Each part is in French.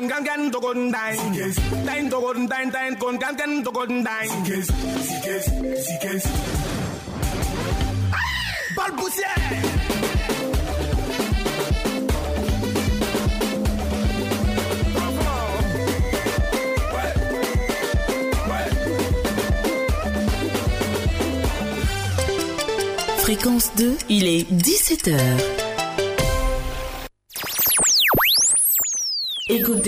gan gan to to gan gan to. Fréquence 2, il est 17h.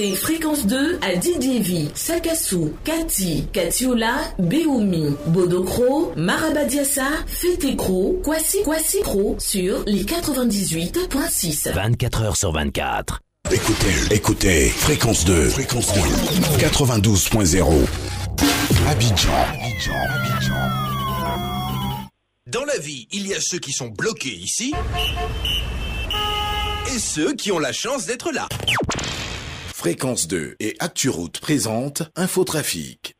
Écoutez Fréquence 2 à Didiévi, Sakassou, Kati, Katiola, Beoumi, Bodokro, Marabadiassa, Fetekro, Kwasi Kwasi Kro sur les 98.6. 24 heures sur 24. Écoutez, écoutez, fréquence 2, fréquence 2, 92.0. Abidjan, Abidjan, Abidjan. Dans la vie, il y a ceux qui sont bloqués ici et ceux qui ont la chance d'être là. Fréquence 2 et ActuRoute présente Infotrafic.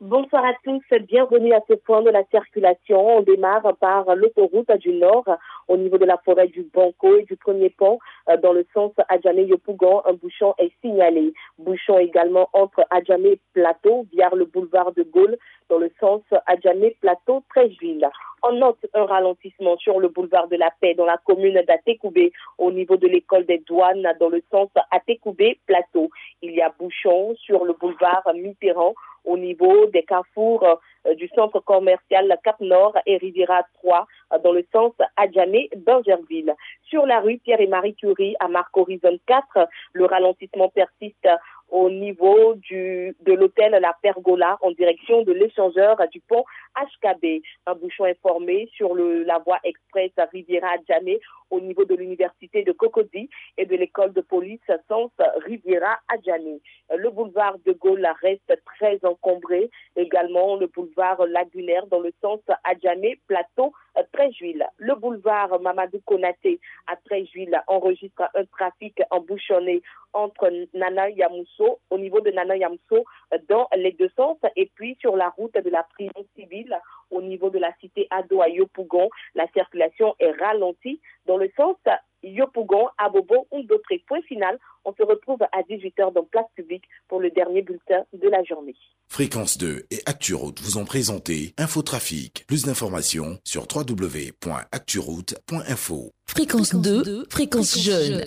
Bonsoir à tous, bienvenue à ce point de la circulation. On démarre par l'autoroute du Nord au niveau de la forêt du Banco et du premier pont euh, dans le sens Adjamé-Yopougon. Un bouchon est signalé. Bouchon également entre Adjamé-Plateau via le boulevard de Gaulle dans le sens Adjamé-Plateau, Trècheville. On note un ralentissement sur le boulevard de la Paix dans la commune d'Atécoubé au niveau de l'école des douanes dans le sens Atécoubé-Plateau. Il y a bouchon sur le boulevard Mitterrand au niveau des carrefours euh, du centre commercial Cap Nord et Riviera 3 euh, dans le sens Adjamé-Bergerville. Sur la rue Pierre et Marie Curie à Marc Horizon 4, le ralentissement persiste au niveau du, de l'hôtel La Pergola en direction de l'échangeur du pont HKB. Un bouchon est formé sur le, la voie express Riviera Adjamé au niveau de l'université de Cocody et de l'école de police sens Riviera Adjamé. Le boulevard de Gaulle reste très encombré. Également le boulevard Lagunaire dans le sens Adjamé, Plateau, Tréjuil. Le boulevard Mamadou Konaté à Tréjuil enregistre un trafic embouchonné entre Nana Yamousso, au niveau de Nana Yamousso, dans les deux sens, et puis sur la route de la prison civile, au niveau de la cité Ado à Yopougon, la circulation est ralentie dans le sens Yopougon, Abobo, Umbotré. Point final, on se retrouve à 18h dans Place Publique pour le dernier bulletin de la journée. Fréquence 2 et ActuRoute vous ont présenté Infotrafic. Plus d'informations sur www.acturoute.info. Fréquence 2, fréquence jeune.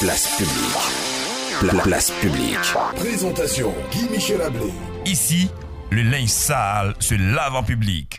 Place publique. Pla- place publique. Présentation Guy Michel Ablé. Ici, le linge sale se lave en public.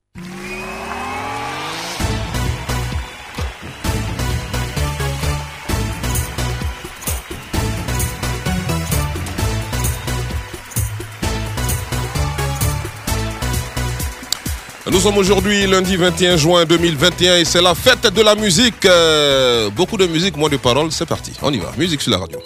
Nous sommes aujourd'hui lundi 21 juin 2021 et c'est la fête de la musique. Euh, beaucoup de musique, moins de paroles, c'est parti. On y va. Musique sur la radio.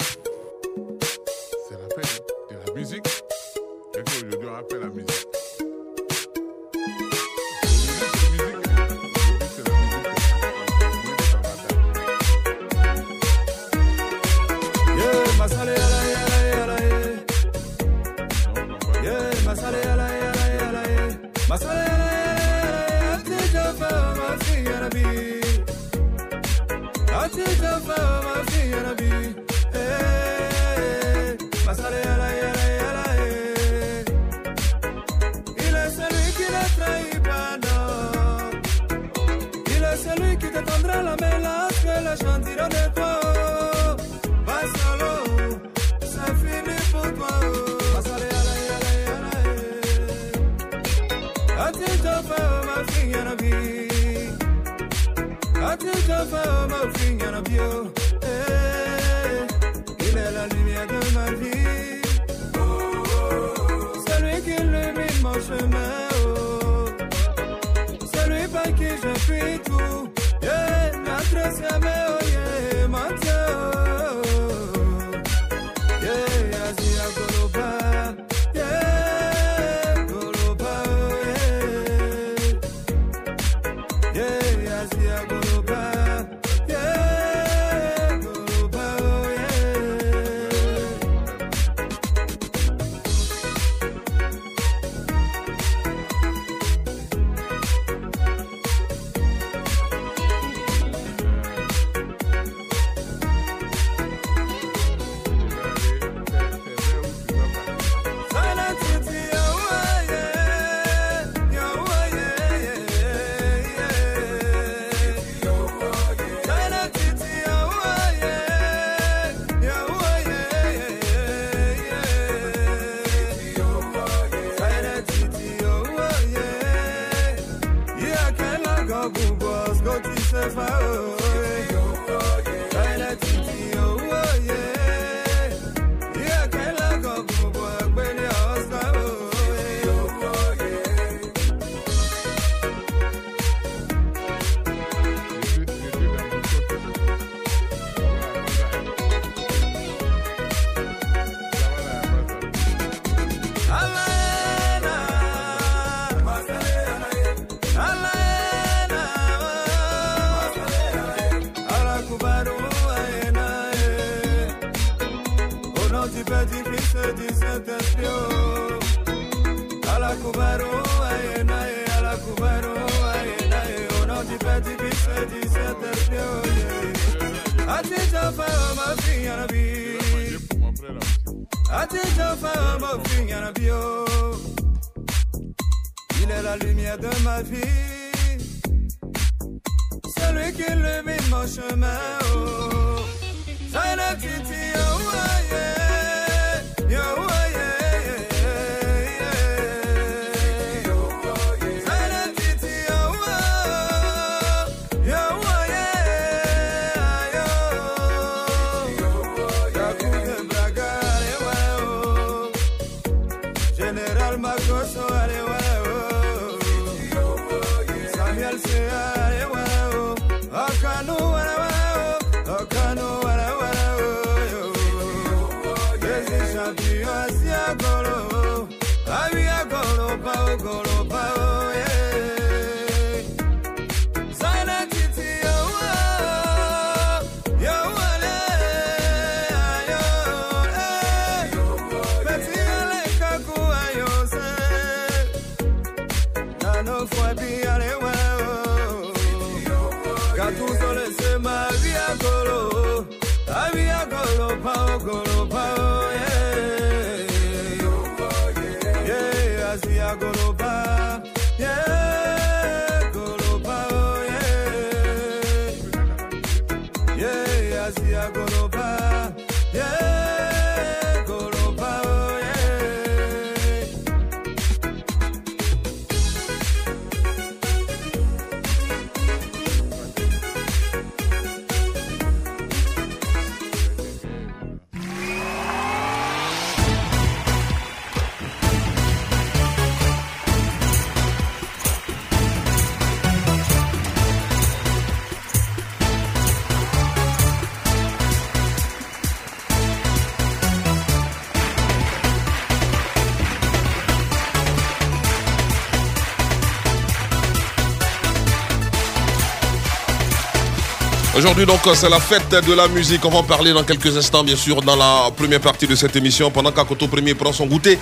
Aujourd'hui donc c'est la fête de la musique. On va en parler dans quelques instants bien sûr dans la première partie de cette émission. Pendant qu'Akoto Premier prend son goûter,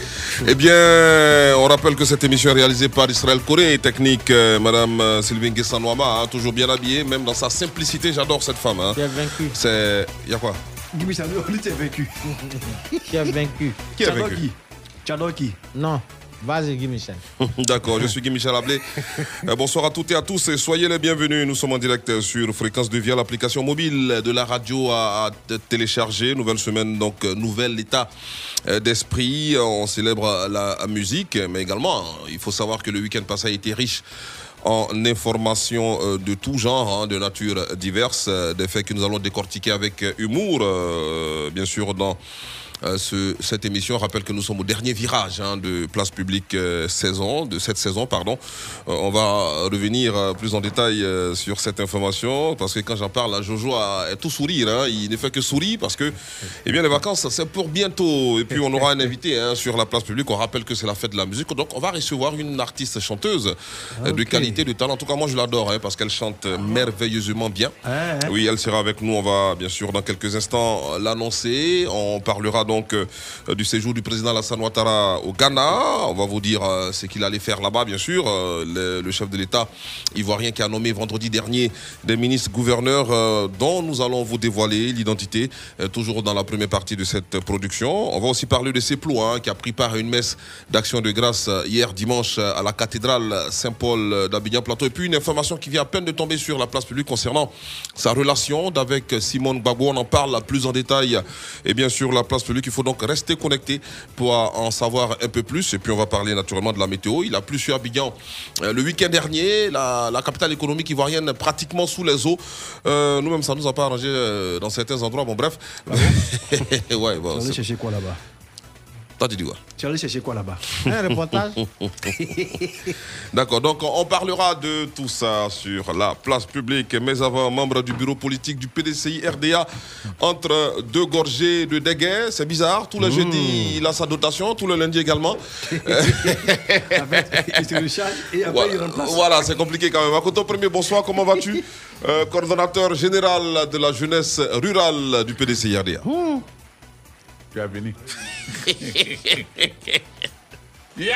eh bien on rappelle que cette émission est réalisée par Israël Corée et technique euh, Madame euh, Sylvie Nguessanouama, hein, toujours bien habillée, même dans sa simplicité. J'adore cette femme. Hein. Qui a vaincu C'est... Y a quoi? Guy Sanou, on était vaincu. Qui a vaincu Qui a vaincu? qui Non. Vas-y, Guy Michel. D'accord, je suis Guy Michel Ablé. Euh, bonsoir à toutes et à tous et soyez les bienvenus. Nous sommes en direct sur Fréquence de via l'application mobile de la radio à, à télécharger. Nouvelle semaine, donc euh, nouvel état euh, d'esprit. On célèbre la musique, mais également, il faut savoir que le week-end passé a été riche en informations de tout genre, hein, de nature diverse, des faits que nous allons décortiquer avec humour, bien sûr, dans euh, ce- cette émission. Rappelle que nous sommes au dernier virage hein, de Place Publique euh, saison, de cette saison, pardon. Euh, on va revenir euh, plus en détail sur cette information parce que quand j'en parle, là, Jojo a tout sourire. hein. Il ne fait que sourire parce que, eh bien, les vacances, c'est pour bientôt. Et puis, on aura un invité hein, sur la place publique. On rappelle que c'est la fête de la musique. Donc, on va recevoir une artiste chanteuse de qualité, de talent. En tout cas, moi, je l'adore hein, parce qu'elle chante merveilleusement bien. Oui, elle sera avec nous. On va, bien sûr, dans quelques instants, l'annoncer. On parlera donc euh, du séjour du président Alassane Ouattara au Ghana. On va vous dire euh, ce qu'il allait faire là-bas, bien sûr. Euh, le, chef de l'État ivoirien qui a nommé vendredi dernier des ministres gouverneurs euh, dont nous allons vous dévoiler l'identité, euh, toujours dans la première partie de cette production. On va aussi parler de Seplo, hein, qui a pris part à une messe d'action de grâce euh, hier dimanche euh, à la cathédrale Saint-Paul euh, d'Abidjan-Plateau. Et puis une information qui vient à peine de tomber sur la place publique concernant sa relation avec Simone Gbagbo. On en parle plus en détail et bien sûr la place publique. Il faut donc rester connecté pour en savoir un peu plus. Et puis on va parler naturellement de la météo. Il a plu sur Abidjan euh, le week-end dernier. La, la capitale économique ivoirienne pratiquement sous les eaux. Euh, Nous-mêmes, ça nous a pas arrangé euh, dans certains endroits. Bon, bref. ouais, bon, allais c'est- chercher quoi là-bas? Toi, tu dis quoi Tu allais chercher quoi là-bas Un reportage D'accord, donc on parlera de tout ça sur la place publique. Mais avant, membre du bureau politique du PDCI RDA, entre deux gorgées de déguet, c'est bizarre. Tous les jeudis, il a sa dotation, tous les lundis également. Il se recharge et après il Voilà, remplace. voilà, c'est compliqué quand même. Akoto Premier, bonsoir, comment vas-tu Euh, Coordonnateur général de la jeunesse rurale du PDCI RDA. Tu as venu. Yeah!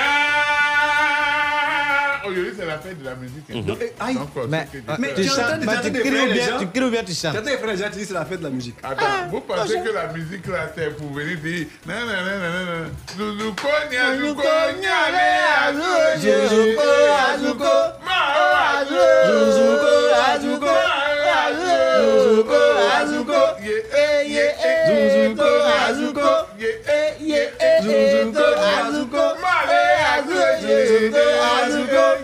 Aujourd'hui, c'est la fête de la musique. Non, aïe. Donc, euh, Mais, tu chantes, mais tu cries des ou bien- tu cries ou bien tu chantes? Frères, c'est la fête de la musique. Attends, vous pensez que la musique là c'est pour venir dire non, non, non, non, non, non. Zouzou konya, zouzou konya, le azou, Zouzouko, azouko, Mao azou, Zouzouko, azouko, Zouzouko, azouko, Yeah, yeah, Zouzouko, azouko,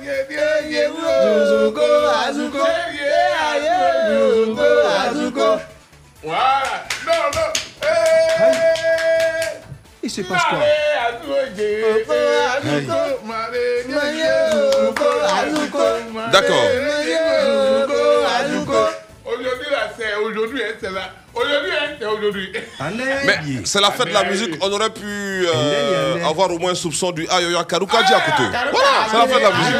yeah, yeah, yeah, Zouzouko, azouko, yeah, yeah, Zouzouko, azouko. Voilà. Non, non. Eh, Il se passe quoi Male Aujourd'hui, c'est aujourd'hui, hein, c'est là. Aujourd'hui, hein, c'est aujourd'hui. Mais c'est la fête de la musique, on aurait pu euh, avoir au moins un soupçon du Ayoya Karukaji à côté. Voilà, c'est la fête de la musique.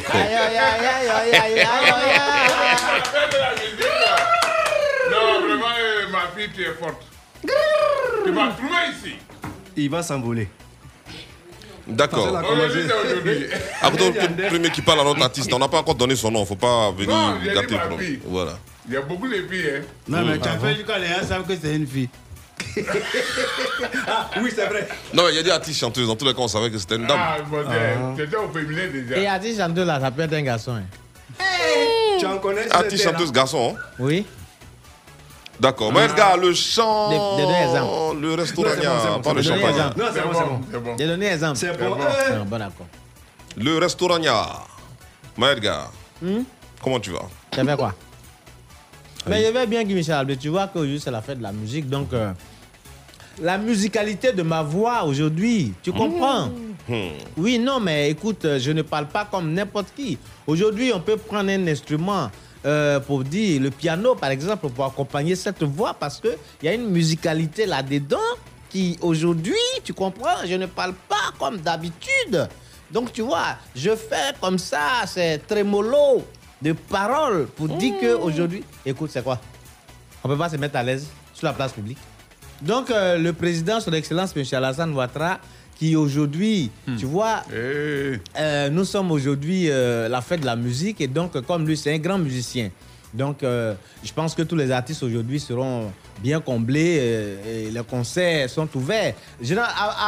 Ça encore Non, vraiment, euh, ma fille, tu es forte. Tu m'as trouvé ici. Il va s'envoler. D'accord. À côté le premier qui parle à notre artiste, on n'a pas encore donné son nom, faut pas venir Non, gâter le. Voilà. Il y a beaucoup de filles, hein. Non, mais tu as fait jusqu'à les gens savent que c'est une fille. Oui, c'est vrai. Non, mais il y a des artistes chanteuses, dans tous les cas, on savait que c'était une dame. Ah, bon, c'était au féminin déjà. Et Adi Chanteuse là, ça peut être un garçon. hein. Tu en connais Artiste chanteuse garçon. hein Oui. D'accord. Mais regarde, le chant, Des- des deux exemples. le restaurant, Non, c'est bon, c'est bon, pas le champagne. Exemple. Non, c'est bon, c'est bon. C'est bon. J'ai donné un exemple. C'est bon. bon. Euh, Ah, bon, d'accord. Le restaurant, Maëdgar, Hmm? comment tu vas? Ça fait quoi? Mais je vais bien, Guy Michel Ablé. Tu vois qu'aujourd'hui, c'est la fête de la musique. Donc, euh, la musicalité de ma voix aujourd'hui, tu comprends? Hmm. Oui, non, mais écoute, euh, je ne parle pas comme n'importe qui. Aujourd'hui, on peut prendre un instrument euh, pour dire le piano, par exemple, pour accompagner cette voix parce qu'il y a une musicalité là-dedans qui, aujourd'hui, tu comprends, je ne parle pas comme d'habitude. Donc, tu vois, je fais comme ça, c'est trémolo de paroles pour dire qu'aujourd'hui, écoute, c'est quoi? On ne peut pas se mettre à l'aise sur la place publique. Donc, euh, le président, son Excellence, M. Alassane Ouattara, qui aujourd'hui, tu vois, euh, nous sommes aujourd'hui euh, la fête de la musique et donc, comme lui, c'est un grand musicien. Donc, euh, je pense que tous les artistes aujourd'hui seront bien comblés euh, et les concerts sont ouverts.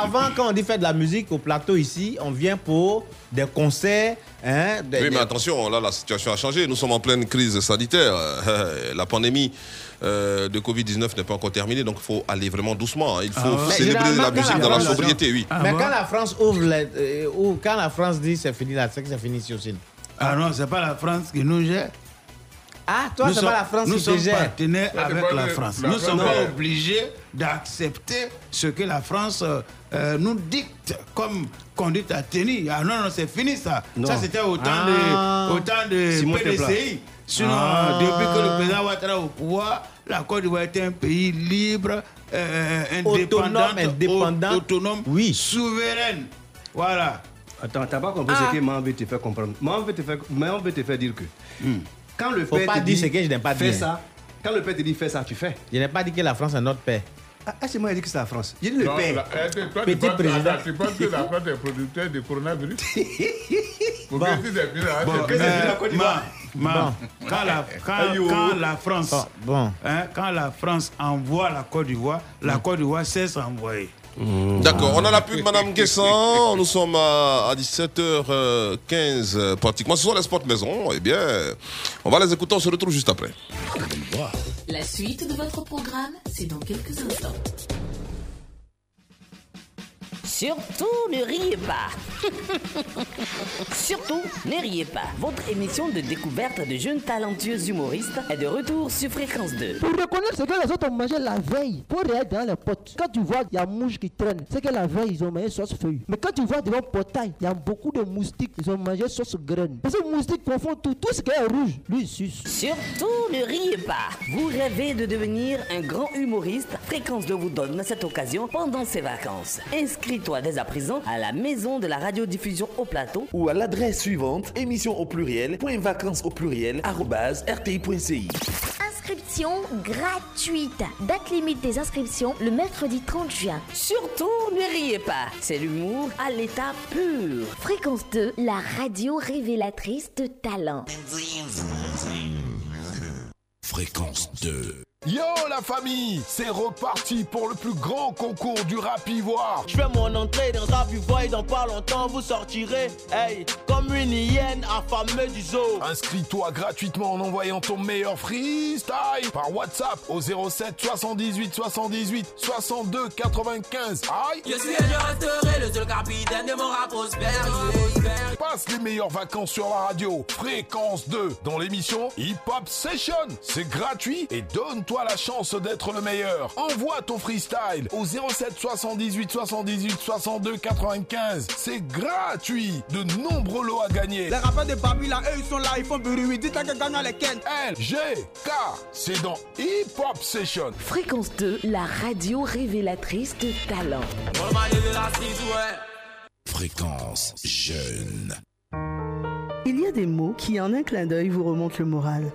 Avant, quand on dit faire de la musique au plateau ici, on vient pour des concerts. Hein, des- Oui, mais des- attention, là, la situation a changé. Nous sommes en pleine crise sanitaire. La pandémie euh, de Covid-19 n'est pas encore terminée, donc il faut aller vraiment doucement. hein. Il faut Ah ouais. Célébrer la musique la dans la France- sobriété, oui. Mais quand la France ouvre, les- euh, ou quand la France dit c'est fini là, c'est que c'est fini ici aussi. Ah non, c'est pas la France qui nous gère. Ah, toi, c'est pas la France Nous qui sommes gère. partenaires avec la France. la nous sommes pas obligés d'accepter ce que la France euh, euh, nous dicte comme conduite à tenir. Ah non, non, c'est fini ça. Non. Ça, c'était au temps Ah. de, au temps de PDCI. Sinon, Ah. depuis que le président Ouattara est au pouvoir, la Côte d'Ivoire était un pays libre, euh, indépendant, Autonome, indépendant. autonome, souveraine. Voilà. Attends, t'as pas compris Ah. ce que Maman veut te faire comprendre. Maman veut te faire, veut te faire dire que quand le Faut père pas te dire dit ce que je n'ai pas fais dit. ça, quand le père te dit fais ça, tu fais. Je n'ai pas dit que la France est notre père. Ah, ah, c'est moi qui ai dit que c'est la France. J'ai dit le Non, père. la- eh, toi, Petit tu penses, président. attends, tu penses que la France est producteur de coronavirus Pour Bon. que hein, euh, quand, la, quand, Aïe, oh. quand la France, bon. hein, quand la France envoie la Côte d'Ivoire, la Côte d'Ivoire cesse d'envoyer. D'accord, on a la pub Madame Guessan. Nous sommes à, à 17h15 euh, pratiquement. Ce sont les sports maison. Eh bien, on va les écouter. On se retrouve juste après. La suite de votre programme, c'est dans quelques instants. Surtout ne riez pas. Surtout ne riez pas. Votre émission de découverte de jeunes talentueux humoristes est de retour sur Fréquence 2. Pour reconnaître ce que les autres ont mangé la veille, pour regarder dans les potes. Quand tu vois il y a mouche qui traîne, c'est que la veille ils ont mangé sauce feuille. Mais quand tu vois devant le portail, il y a beaucoup de moustiques, ils ont mangé sauce graine. Parce que les moustiques confondent tout, tout ce qui est rouge, lui il suce. Surtout ne riez pas. Vous rêvez de devenir un grand humoriste Fréquence 2 vous donne cette occasion pendant ses vacances. Inscris-toi dès à présent à la maison de la radiodiffusion au plateau ou à l'adresse suivante émission au pluriel point vacances au pluriel arobase rti.ci. Inscription gratuite. Date limite des inscriptions le mercredi 30 juin. Surtout ne riez pas. C'est l'humour à l'état pur. Fréquence 2, la radio révélatrice de talent. Fréquence 2. Yo la famille, c'est reparti pour le plus grand concours du rap ivoire. Je fais mon entrée dans Rap Ivoire et dans pas longtemps vous sortirez, hey, comme une hyène affamée du zoo. Inscris-toi gratuitement en envoyant ton meilleur freestyle par WhatsApp au 07 78 78 62 95. Aïe Je suis et je resterai le seul capitaine de mon rap prospère. Passe les meilleures vacances sur la radio. Fréquence 2 dans l'émission Hip Hop Session. C'est gratuit et donne-toi la chance d'être le meilleur. Envoie ton freestyle au 07 78 78 62 95. C'est gratuit. De nombreux lots à gagner. Les rappeurs de Babi là, eux ils sont là, ils font bruit. Dites à quelqu'un dans lesquels. L, G, K. C'est dans Hip Hop Session. Fréquence 2, la radio révélatrice de talent. Fréquence jeune. Il y a des mots qui, en un clin d'œil, vous remontent le moral.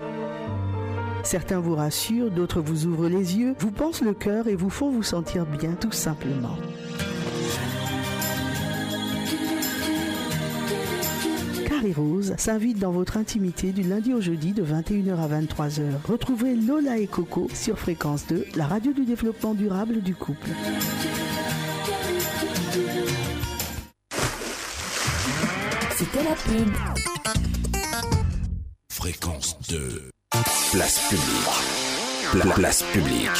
Certains vous rassurent, d'autres vous ouvrent les yeux, vous pensent le cœur et vous font vous sentir bien, tout simplement. Carré Rose s'invite dans votre intimité du lundi au jeudi de 21h à 23h. Retrouvez Lola et Coco sur Fréquence 2, la radio du développement durable du couple. C'était la pub. Fréquence 2. Place publique. Pla- place publique.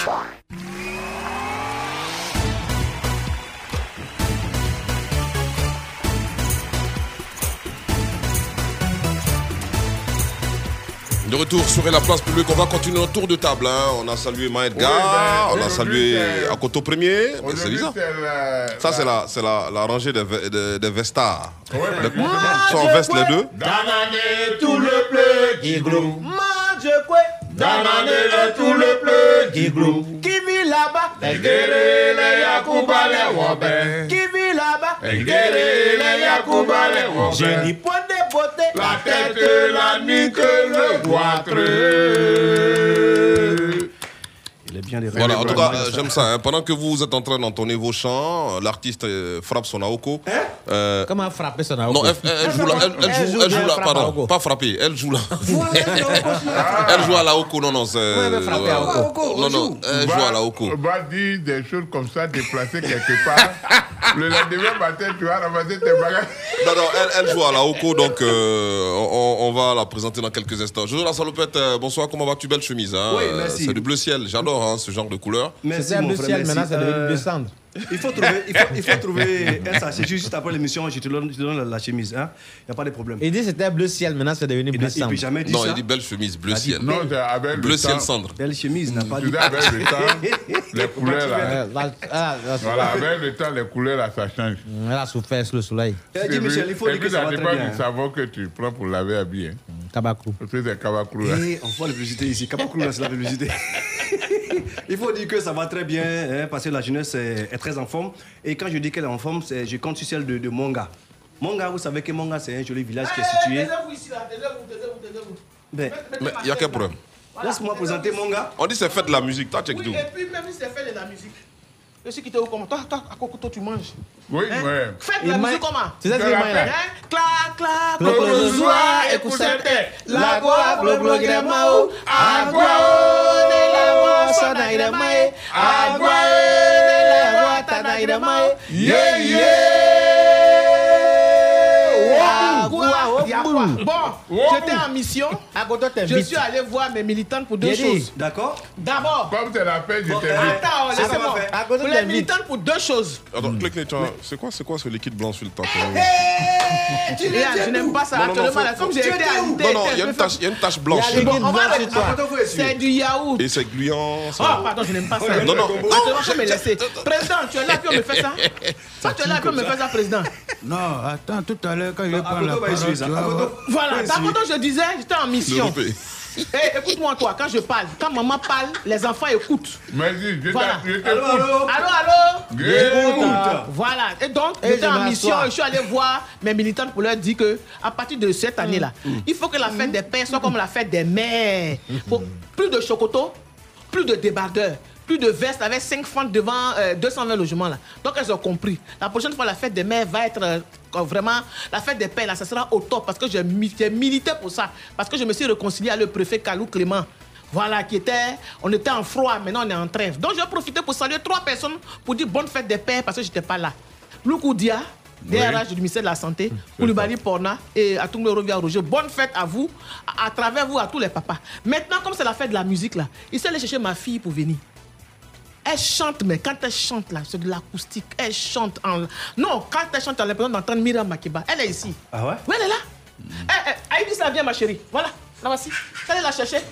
De retour sur la place publique, on va continuer notre tour de table. hein. On a salué Maëdgar, Oui, ben, on a salué Akoto Premier. C'est bizarre. la- Ça, c'est la, c'est la, la rangée des, ve- des, des vestards. Ouais, Le- mais- Ils sont en veste les deux. Tout le bleu qui glow. Quoi? Danane tout le bleu qui glow. Qui vit là-bas? Les guerriers, les Yakuba, les Wabé. Qui vit là-bas? Les guerriers, les Yakuba, les Wabé. J'ai dit point de beauté. La tête, la nuque, le goitre. Les biens des Voilà, en tout cas, euh, j'aime ça. hein. Pendant que vous êtes en train d'entonner vos chants, l'artiste euh, frappe son aoko. Euh, Comment frapper son non, elle, elle- elle joue là, elle, elle joue, elle joue là, pardon, pas frapper, elle joue là. elle joue à la oko, non, non, c'est. elle frapper à la oko. Non, non, elle joue à la oko. On va dire des choses comme ça, déplacées quelque part. Le lendemain matin, tu vas ramasser tes bagages. Non, non, elle, elle joue à la oko, donc euh, on, on va la présenter dans quelques instants. Jojo la salopette, bonsoir, comment vas-tu Belle chemise. Hein, Oui, merci. C'est du bleu ciel, j'adore ce genre de couleur. Merci, mon bleu frère, ciel, merci. maintenant c'est devenu Euh, bleu cendre. Il faut trouver, il faut, il faut trouver un sachet juste après l'émission, je te donne, je te donne la, la chemise. Il hein. n'y a pas de problème. Il dit c'était bleu ciel, maintenant c'est devenu bleu Il cendre. peut jamais dire Non, ça. il dit belle chemise, bleu Il a dit ciel. Non, c'est avec le Bleu ciel temps. cendre. Belle chemise, n'a pas Tu dit. avec le temps, les couleurs là. Là, ah, là, Voilà, avec le temps, les couleurs là, ça change. Elle a souffert sous le soleil. Il dit, Michel, il faut dire que ça ça va très dépend bien. du savon que tu prends pour laver habillé. hein. Parce que c'est là. Et on voit la publicité ici. Kabakoulou, là, c'est la publicité. Il faut dire que ça va très bien, hein, parce que la jeunesse est, est très en forme. Et quand je dis qu'elle est en forme, c'est- je compte sur celle de, de Monga. Monga, vous savez que Monga, c'est un joli village qui est situé. Ben, Mais il y a quel problème Laisse-moi présenter Monga. On dit c'est fait de la musique, toi, check Oui, tout. et puis même si c'est fait de la musique. Je suis quitté où comment Toi, toi, à quoi toi, tu manges Oui, Hein? ouais. Faites la musique comment C'est ça ce qu'il m'a dit, là. Hein? Clac, clac, Glo, glo, glo, Colozoa, écoutez, la goa, agua, oh, de la voix, sana ira mae, agua, oh, Bon, j'étais en mission, je suis allé voir mes militantes pour deux choses. D'accord D'abord, Comme c'est la fête, je t'invite. attends, Ça, ça laissez-moi. Pour les militantes pour deux choses. Attends, tu vois, c'est quoi, c'est quoi ce liquide blanc sur le temps je n'aime pas ça Comme j'ai tu été Non, non, il y a un une tache, il y a une tache blanche. Attends. C'est du yaourt. Et c'est gluant. Oh, pardon, je n'aime pas ça. Non, non, Attends, me laisser. Président, tu es là, puis on me fait ça. Toi, tu es là, puis on me fait ça, président. Non, attends, tout à l'heure, quand je vais prendre la parole, Voilà, d'abord, je disais, j'étais en mission. Développé. Eh, écoute-moi, toi, quand je parle, quand maman parle, les enfants écoutent. Vas-y, je Voilà. Allô, t'écoute. allô? Allô, allô? Écoute. Voilà. Et donc, Et j'étais en mission je suis allé voir mes militantes pour leur dire que à partir de cette année-là, il faut que la fête des pères soit comme la fête des mères. Faut plus de chocoto, plus de débardeurs, plus de vestes avec 5 fentes devant euh, 220 logements. Là. Donc, elles ont compris. La prochaine fois, la fête des mères va être euh, vraiment la fête des pères. Là, ça sera au top parce que j'ai mi- j'ai milité pour ça. Parce que je me suis réconcilié avec le préfet Kalou Clément. Voilà, qui était, on était en froid, maintenant on est en trêve. Donc j'ai profité pour saluer trois personnes pour dire bonne fête des pères parce que j'étais pas là. Loukou Dia, DRH du ministère de la Santé, Koulibaly Porna et Atungo Rovia Roger. Bonne fête à vous, à, à travers vous, à tous les papas. Maintenant, comme c'est la fête de la musique là, il s'est allé chercher ma fille pour venir. Elle chante, mais quand elle chante là, c'est de l'acoustique. Elle chante en. Non, quand elle chante, on a l'impression d'entendre Mira Makiba. Elle est ici. Ah ouais? Oui, elle est là. Eh, eh, Aïdi, ça vient, ma chérie. Voilà, la voici. Allez la chercher.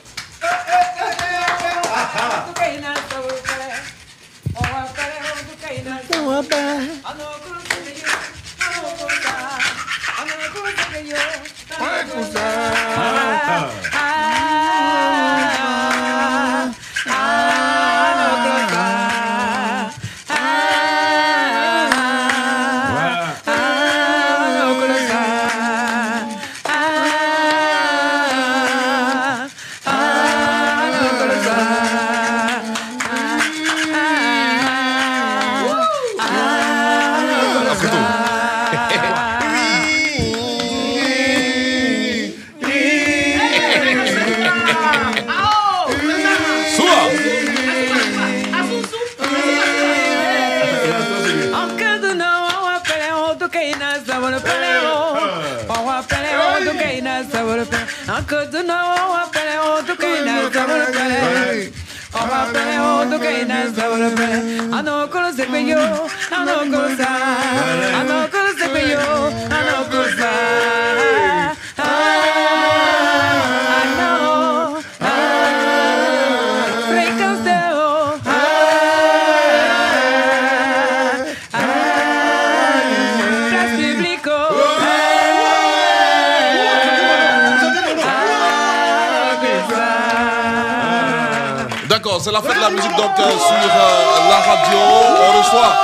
La musique donc euh, sur euh, la radio. On reçoit,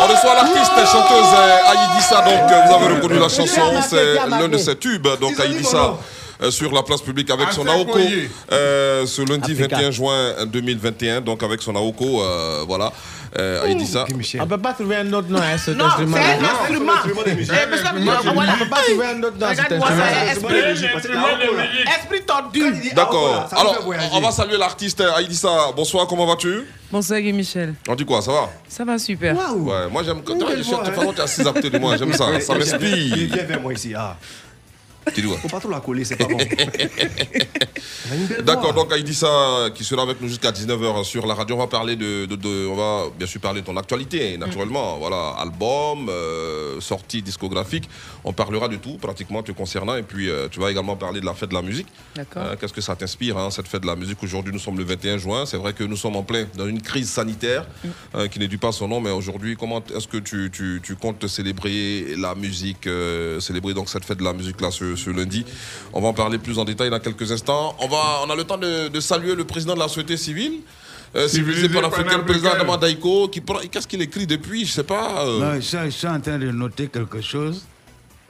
on reçoit l'artiste et chanteuse euh, Aïdissa. Donc vous avez reconnu la chanson, c'est l'un de ses tubes. Donc Aïdissa. euh, sur la place publique avec son Aoko euh, ce lundi Africa. 21 juin 2021. Donc avec son Aoko, euh, voilà. Euh, il dit ça. On peut pas trouver un autre nom à cet Non, instrument. c'est un instrument. Eh, parce que- Ah, voilà, on peut pas trouver un autre nom à cet Regarde-moi instrument. ça, esprit, tordu. D'accord. Alors, on va saluer l'artiste Aïdissa. Bonsoir, comment vas-tu Bonsoir Guy Michel. On dit quoi, ça va Ça va super. Ouais, moi j'aime quand tu hein. es assis à côté de moi, j'aime ça, ça m'inspire. Viens vers moi ici. Tu quoi Faut pas trop la coller, c'est pas bon. D'accord, donc Aïdissa qui sera avec nous jusqu'à 19h sur la radio. On va parler de, de- de- on va bien sûr parler de ton actualité, naturellement. Mm. Voilà, album, euh, sortie discographique. On parlera de tout pratiquement te concernant. Et puis euh, tu vas également parler de la fête de la musique. D'accord. Hein, Qu'est-ce que ça t'inspire, hein, cette fête de la musique? Aujourd'hui, nous sommes le 21 juin. C'est vrai que nous sommes en plein dans une crise sanitaire Mm. hein, qui n'est dû pas son nom. Mais aujourd'hui, comment est-ce que tu, tu- tu comptes célébrer la musique, euh, célébrer donc cette fête de la musique là ce, ce lundi On va en parler plus en détail dans quelques instants. On, va, on a le temps de, de saluer le président de la société civile. Euh, civilisé panafricain, le président. Adama Daiko, qui prend- qu'est-ce qu'il écrit depuis Je sais pas. euh, Non, je, suis- je suis en train de noter quelque chose.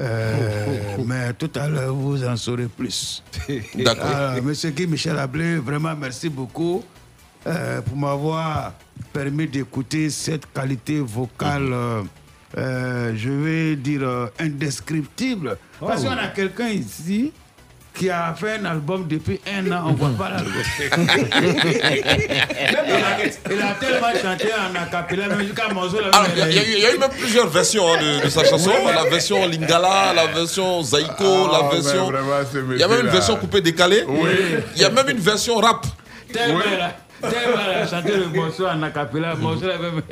Euh, mais tout à l'heure, vous en saurez plus. D'accord. Monsieur Guy Michel Ablé, vraiment merci beaucoup euh, pour m'avoir permis d'écouter cette qualité vocale, euh, euh, je vais dire, euh, indescriptible. Parce Oh. qu'on a quelqu'un ici qui a fait un album depuis un an, on ne voit pas l'album. il, a, il a tellement chanté en acapella, même jusqu'à même, il y, a- il y a eu- il y a eu même plusieurs versions hein, de, de sa chanson. La version Lingala, la version Zaiko, Ah, la version. Il y a même une version coupée décalée. Oui. Il y a même une version rap. Tellement elle a- tellement elle a chanté le morceau en acapella, morceau là même.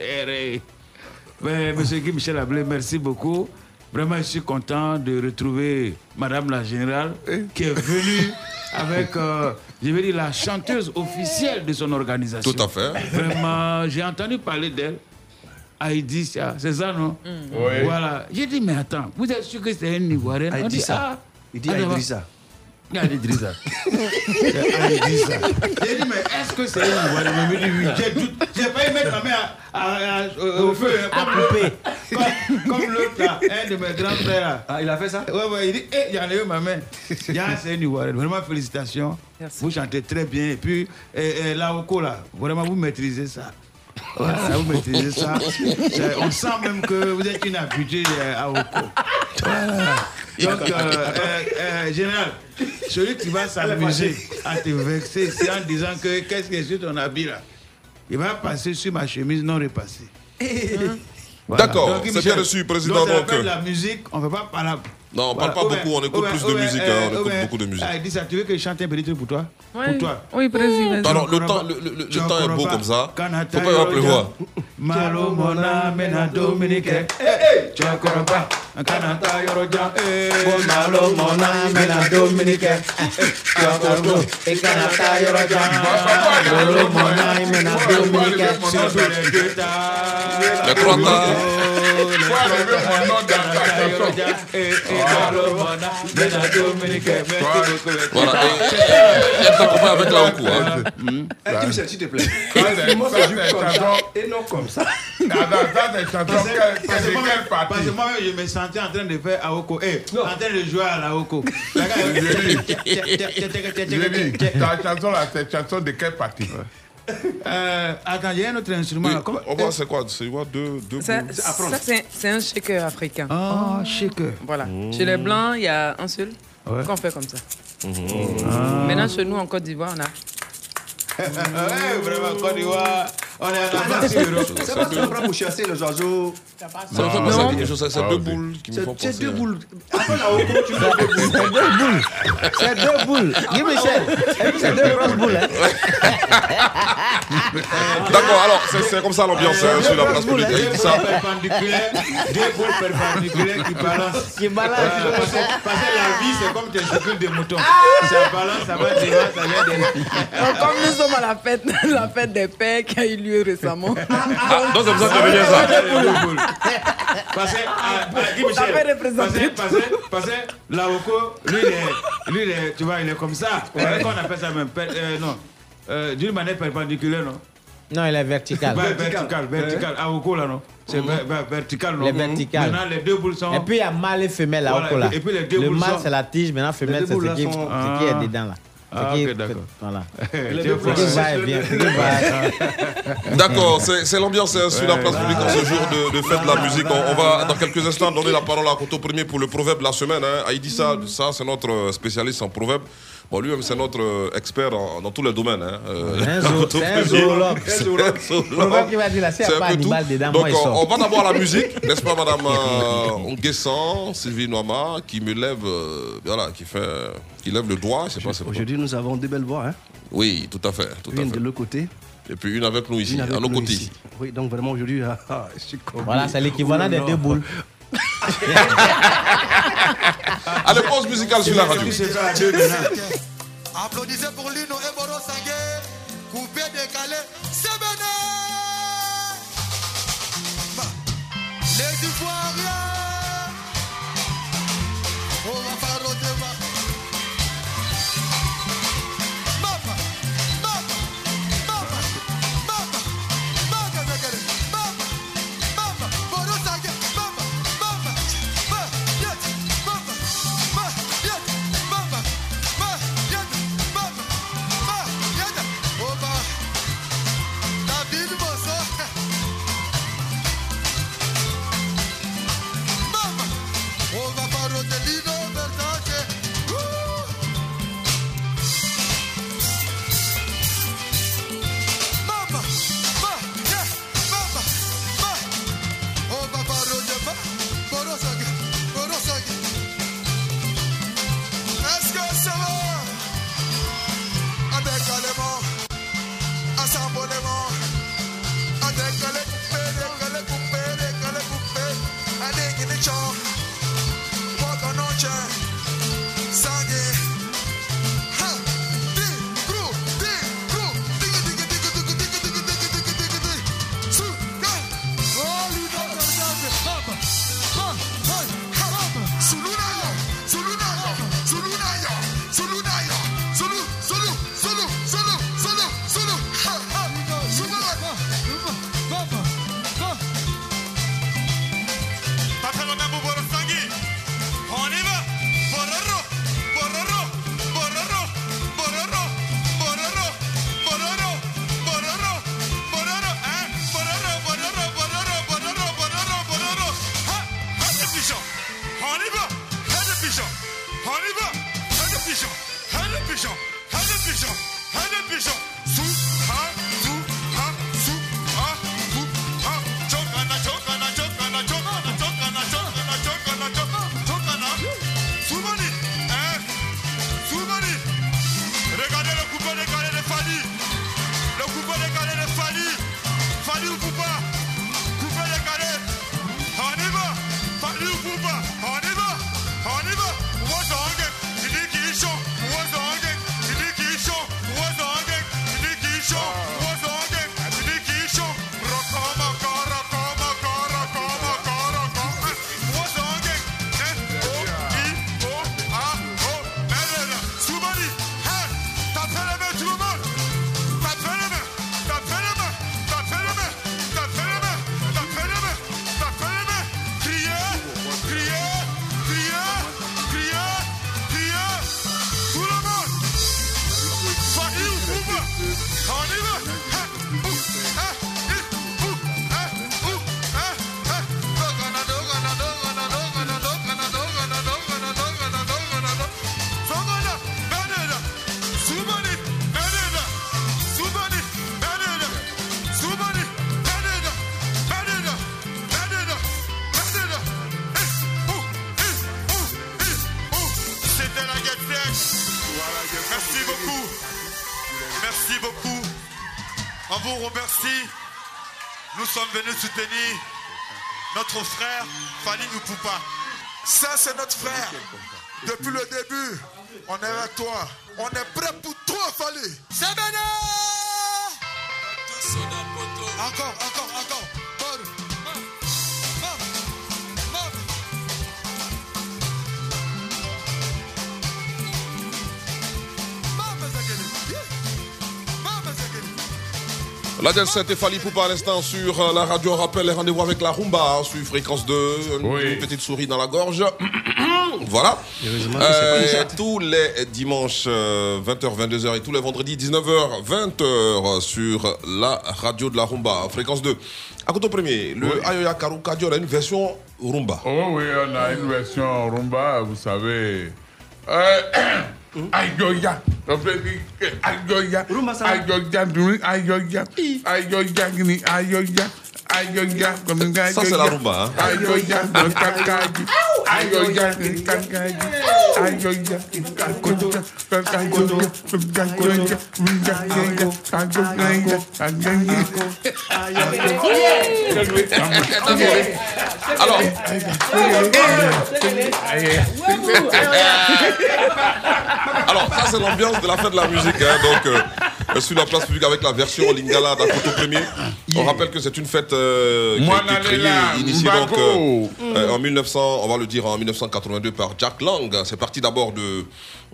Mais Monsieur Guy Michel Ablé, merci beaucoup. Vraiment, je suis content de retrouver Madame la Générale qui est venue avec, euh, je vais dire, la chanteuse officielle de son organisation. Tout à fait. Vraiment, j'ai entendu parler d'elle. Haïdi, c'est ça, non? Oui. Voilà. J'ai dit, mais attends, vous êtes sûr que c'est un Ivoirien? On dit, Aïdissa. ah, Il dit ah, Ah, Idrissa. Aïdissa. J'ai dit, mais est-ce que c'est un Ivoirien Il me dit oui. J'ai doute- J'ai failli mettre ma main à- à- à- au- au feu. hein, À comme couper. l'autre- Comme, comme l'autre là, un de mes grands frères. là. Ah, il a fait ça? Ouais, ouais, il dit, eh, j'en ai eu ma main. Il y a c'est un Ivoirien. Vraiment, félicitations. Vous chantez très bien. Et puis, eh, eh, la Oko, là, vraiment, vous maîtrisez ça. Voilà, vous maîtrisez ça. On sent même que vous êtes une habituée euh, à Oko. Voilà. Donc, euh, euh, euh, général, celui qui va s'amuser à te vexer, c'est en disant que qu'est-ce que c'est ton habit là? Il va passer sur ma chemise non repassée. Voilà. D'accord, c'est bien reçu, président, Donc, donc, la musique, on ne fait pas parler. Non, on parle pas beaucoup, on écoute plus de musique, hein, on écoute beaucoup de musique. Ah, tu veux que je chante un petit truc pour toi Oui. Pour toi Oui, président. Alors, le temps, le, le- le- le temps est beau comme ça. Faut pas y avoir pleuvoir. Malo mona mena Dominique. Chokoroba. Kanata yoroja. Malo mona mena Dominique. Chokoroba. Kanata yoroja. Malo mona mena Dominique. Surtout les deux tas. Voilà, elle avec la. Hein. Eh, et non comme ça. Je me sentais en train de faire Aoko. Eh, en train de jouer à la Aoko. Ta chanson là, c'est chanson de quelle partie Euh, attends, il y a un autre instrument. là. Comment- On voit, c'est quoi? C'est quoi? Deux, deux Ça, c'est c'est un shaker africain. Ah, shaker. Voilà. Chez les Blancs, il y a un seul Ouais. qu'on fait comme ça. Ah. Maintenant, chez nous, en Côte d'Ivoire, on a. Ouais, vraiment, Côte d'Ivoire. On est en avance. C'est pas ça pour chasser les oiseaux. Ça me fait penser à quelque chose, c'est c'est Ah, deux boules qui me C'est font c'est penser. deux hein. boules. Après la Oko, tu fais deux boules. C'est deux boules. C'est deux boules. Guy Michel. Et puis c'est deux grosses boules. hein. D'accord, alors c'est c'est comme ça l'ambiance hein, sur la place ça. perpendiculaires, deux boules perpendiculaires qui balancent. Qui balancent. Voilà, parce, que, la vie, c'est comme testicule de mouton. Ça balance, ça va devant, ça vient derrière. Donc, comme nous sommes à la fête, la fête des pères qui a eu lieu récemment. Ah, ah, ah, donc, c'est pour ça que je ça. Ah, parce que, ah, Guy parce que, la lui, il est, lui, tu vois, il est comme ça. Comment on appelle ça même euh, Non. Euh, d'une manière perpendiculaire, non? Non, elle est verticale. Bah, verticale, verticale. Ah, au là, non? C'est mmh. vertical, non? Les verticales. Maintenant, les deux boules sont. Et puis, il y a mâle et femelle à voilà, Oko, là. Et puis, les deux le boules mâle, sont... c'est la tige. Maintenant, femelle, c'est ce. Sont... Ce qui est dedans, là. Ah, ok, d'accord. Voilà. D'accord, c'est l'ambiance sur la place publique en ce jour de, de fête de la musique. On, va dans quelques instants donner la parole à Koto Premier pour le proverbe de la semaine. Hein. Ça, ça c'est notre spécialiste en proverbe. Bon, lui-même, c'est notre euh, expert dans tous les domaines. Hein. Euh, c'est un, zoologue. C'est un peu tout. On, va d'abord la musique, n'est-ce pas, Madame euh, Sylvie Noama, qui me lève, euh, voilà, qui fait, qui lève le doigt. Aujourd'hui, nous avons deux belles voix. Hein. Oui, tout à fait. Tout Une à fait. de l'autre côté. Et puis une avec nous ici, à nos côtés. Oui, donc vraiment aujourd'hui, ah, je suis Voilà, c'est l'équivalent des deux boules. Allez, pause musicale sur la radio. Applaudissez pour Lino Eboro Sangué, coupé, décalé, c'est Bénin. Les Ivoiriens. sommes venus soutenir notre frère Fanny Oupoupa. Ça, c'est notre frère. Depuis le début, on est avec toi. On est prêt pour toi, Fanny. C'est Encore, encore. Del 7 et Fali Poupa à l'instant sur euh, la radio. On rappelle les rendez-vous avec la Rumba hein, sur fréquence 2. Une petite souris dans la gorge. voilà. Euh, tous les dimanches euh, 20h, 22h et tous les vendredis 19h, 20h sur la radio de la Rumba, en fréquence 2. À côté premier, le Ayoya Karu Kadio a une version Rumba. Oh oui, on a une version rumba, vous savez. Euh, Ayoya. On peut dire que Ayoya. Ayoya, dumi, Ayoya. Ayoya, gini, Ayoya. Ça, c'est la rumba, hein. Alors, Alors, ça, c'est l'ambiance de la fête de la musique. hein. Donc, euh, sur la place publique avec la version Lingala d'Akoto Premier. On rappelle que c'est une fête euh, qui a été Mwanalila, initiée donc, euh, euh, en 1900, on va le dire en 1982 par Jack Lang. C'est parti d'abord de